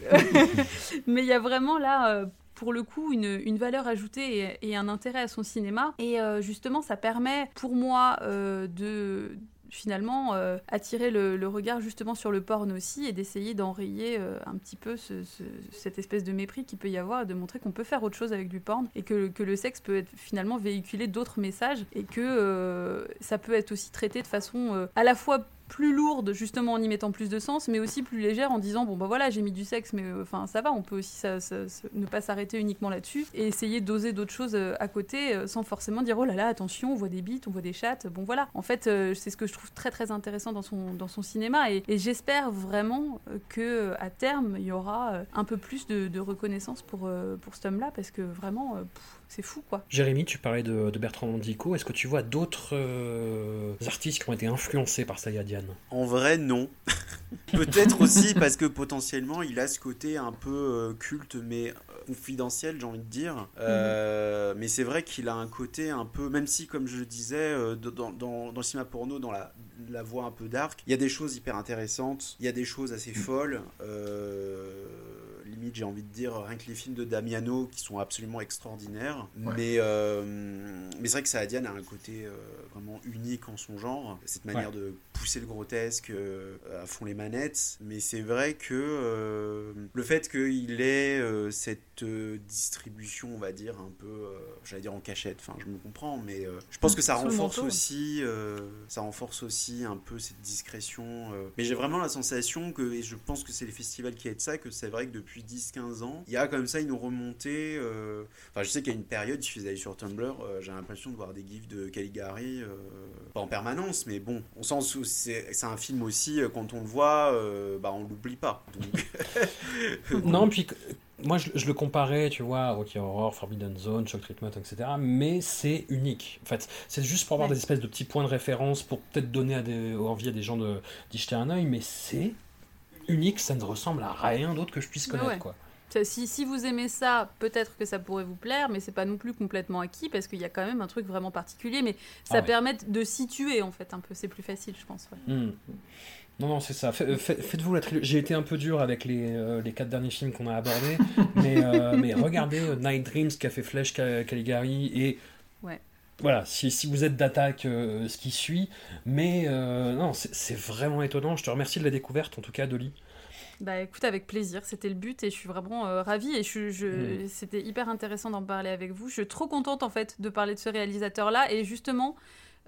mais il y a vraiment là, euh, pour le coup, une, une valeur ajoutée et, et un intérêt à son cinéma. Et euh, justement, ça permet pour moi euh, de finalement euh, attirer le, le regard justement sur le porn aussi et d'essayer d'enrayer un petit peu ce- ce- cette espèce de mépris qu'il peut y avoir et de montrer qu'on peut faire autre chose avec du porn et que, que le sexe peut être finalement véhiculer d'autres messages et que ça peut être aussi traité de façon à la fois plus lourde justement en y mettant plus de sens mais aussi plus légère en disant bon bah voilà j'ai mis du sexe mais euh, enfin ça va on peut aussi ne pas s'arrêter uniquement là-dessus et essayer d'oser d'autres choses euh, à côté euh, sans forcément dire oh là là attention on voit des bites on voit des chattes bon voilà. En fait c'est ce que je trouve très très intéressant dans son dans son cinéma et, j'espère vraiment que à terme il y aura un peu plus de, reconnaissance pour pour cet homme là parce que vraiment c'est fou quoi Jérémy, tu parlais de, de Bertrand Mandico. Est-ce que tu vois d'autres euh, artistes qui ont été influencés par Sayadian En vrai, non. Peut-être aussi parce que potentiellement il a ce côté un peu euh, culte mais euh, confidentiel, j'ai envie de dire. Euh, Mais c'est vrai qu'il a un côté un peu, même si, comme je le disais, euh, dans, dans, dans le cinéma porno, dans la, la voie un peu dark, il y a des choses hyper intéressantes, il y a des choses assez folles. Euh, limite, j'ai envie de dire, rien que les films de Damiano qui sont absolument extraordinaires. Ouais. Mais, euh, mais c'est vrai que Saadian a un côté euh, vraiment unique en son genre. Cette manière Ouais. de pousser le grotesque euh, à fond les manettes, mais c'est vrai que le fait qu'il ait cette distribution, on va dire, un peu, j'allais dire en cachette, enfin je me comprends, mais je pense que ça renforce aussi, ça renforce aussi un peu cette discrétion. Mais j'ai vraiment la sensation que, et je pense que c'est les festivals qui aident ça, que c'est vrai que depuis 10-15 ans, il y a comme ça une remontée. euh, Enfin, je sais qu'il y a une période, il suffit d'aller sur Tumblr, euh, j'ai l'impression de voir des gifs de Caligari, euh, pas en permanence, mais bon, on sent que c'est c'est un film aussi, euh, quand on le voit, euh, bah, on l'oublie pas. Donc... Non, puis moi je, je le comparais, tu vois, à Rocky Horror, Forbidden Zone, Shock Treatment, etc. Mais c'est unique. En fait, c'est juste pour avoir Ouais. des espèces de petits points de référence, pour peut-être donner à des, envie à des gens de- d'y jeter un œil, mais c'est unique, ça ne ressemble à rien d'autre que je puisse Mais connaître, ouais. quoi. Si, si vous aimez ça, peut-être que ça pourrait vous plaire, mais c'est pas non plus complètement acquis parce qu'il y a quand même un truc vraiment particulier. Mais ça Ah ouais. permet de situer en fait un peu. C'est plus facile, je pense. ouais. Hmm. Non, non, c'est ça. Euh, fait- Faites-vous la trilogie. J'ai été un peu dur avec les, euh, les quatre derniers films qu'on a abordés, mais, euh, mais regardez euh, Night Dreams, Café Flèche, Ca- Caligari, et Ouais. Voilà, si, si vous êtes d'attaque, euh, ce qui suit. Mais euh, non, c'est vraiment étonnant. Je te remercie de la découverte, en tout cas, Dolly. Bah écoute, avec plaisir, c'était le but et je suis vraiment euh, ravie et je, je- Mm. c'était hyper intéressant d'en parler avec vous. Je suis trop contente en fait de parler de ce réalisateur-là et justement,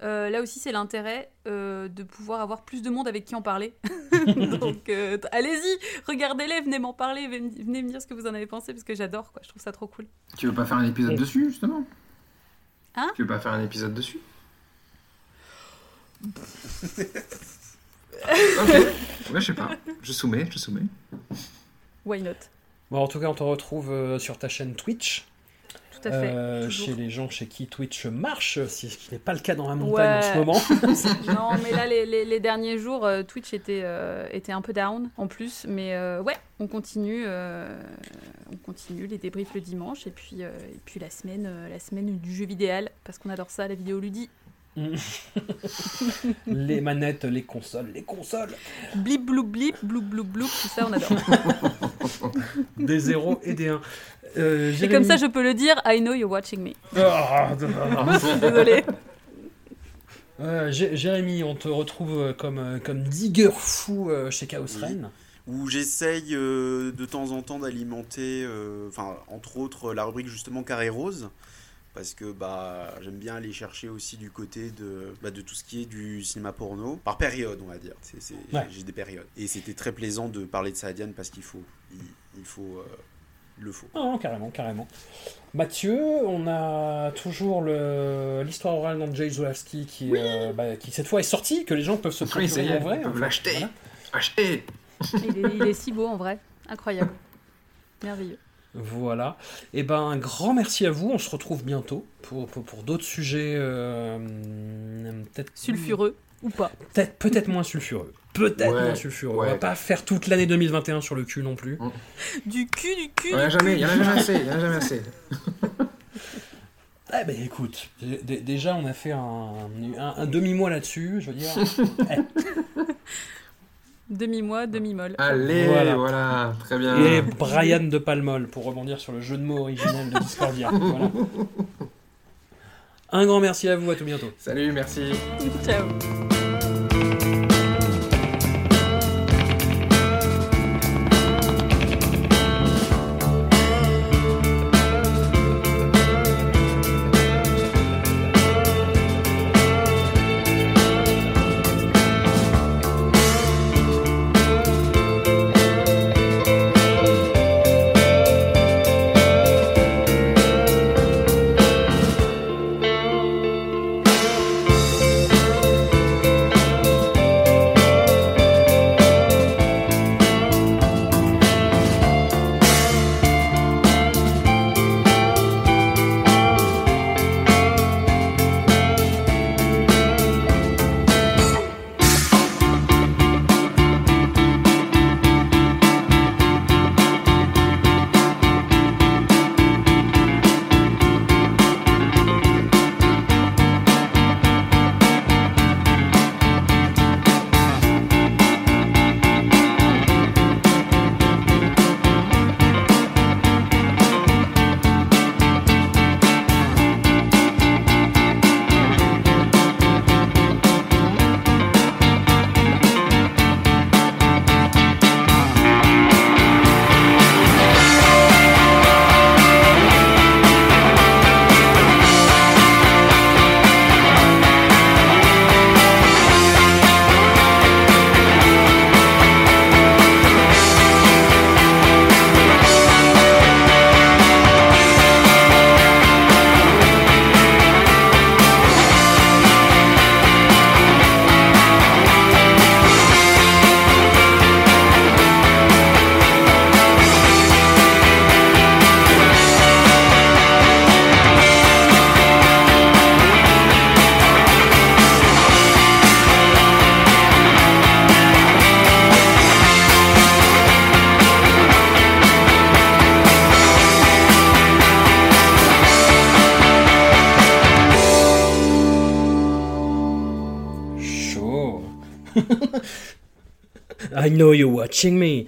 euh, là aussi c'est l'intérêt euh, de pouvoir avoir plus de monde avec qui en parler. Donc euh, allez-y, regardez-les, venez m'en parler, venez, venez me dire ce que vous en avez pensé parce que j'adore quoi, je trouve ça trop cool. Tu veux pas faire un épisode dessus, justement? Hein Tu veux pas faire un épisode dessus? Ok, ouais, je sais pas. Je soumets, je soumets. Why not? Bon, en tout cas, on te retrouve euh, sur ta chaîne Twitch. Tout à fait, Euh, chez les gens chez qui Twitch marche, ce qui n'est pas le cas dans la montagne en ce moment. non, mais là, les, les- les derniers jours, euh, Twitch était, euh, était un peu down en plus. Mais euh, ouais, on continue, on continue les débriefs le dimanche et puis, et puis la, semaine, la semaine du jeu vidéo, parce qu'on adore ça, la vidéoludie. les manettes, les consoles, les consoles. Blip, bloup, blip, bloup, bloup, bloup, tout ça, on adore. Des 0 et des 1. Euh, et comme ça, je peux le dire, I know you're watching me. Ah, Désolée. Euh, Jé- Jérémy, on te retrouve euh, comme, euh, comme digger fou euh, chez Chaos Reign. où j'essaye euh, de temps en temps d'alimenter, euh, enfin entre autres la rubrique justement carré rose, parce que bah j'aime bien aller chercher aussi du côté de, bah, de tout ce qui est du cinéma porno, par période on va dire. C'est, c'est- j'ai- Ouais. J'ai des périodes. Et c'était très plaisant de parler de ça à Diane parce qu'il faut, il, il faut, euh, il le faut. Ah, non, carrément, carrément. Mathieu, on a toujours le- l'histoire orale d'Andrzej Zulawski qui, euh, bah, qui cette fois est sortie, que les gens peuvent se procurer en vrai. ils peuvent l'acheter. Voilà. Acheter Il est, il est si beau en vrai. Incroyable. Merveilleux. Voilà. Et ben un grand merci à vous. On se retrouve bientôt pour, pour, pour d'autres sujets euh, peut-être Sulfureux ou pas. Peut-être peut-être moins sulfureux. Peut-être Ouais, moins sulfureux. On va ouais. pas faire toute l'année 2021 sur le cul non plus. Du cul, du cul. Il y en a du jamais, cul. il y en a jamais assez, il y en a jamais assez. Eh ben écoute, déjà on a fait un, un- un demi-mois là-dessus, je veux dire. Eh, Demi-mois, demi-molle. Allez, Voilà. voilà, très bien. Et Brian de Palmol, pour rebondir sur le jeu de mots originel de Discordia. Voilà. Un grand merci à vous, à tout bientôt. Salut, merci. Ciao. I know you're watching me.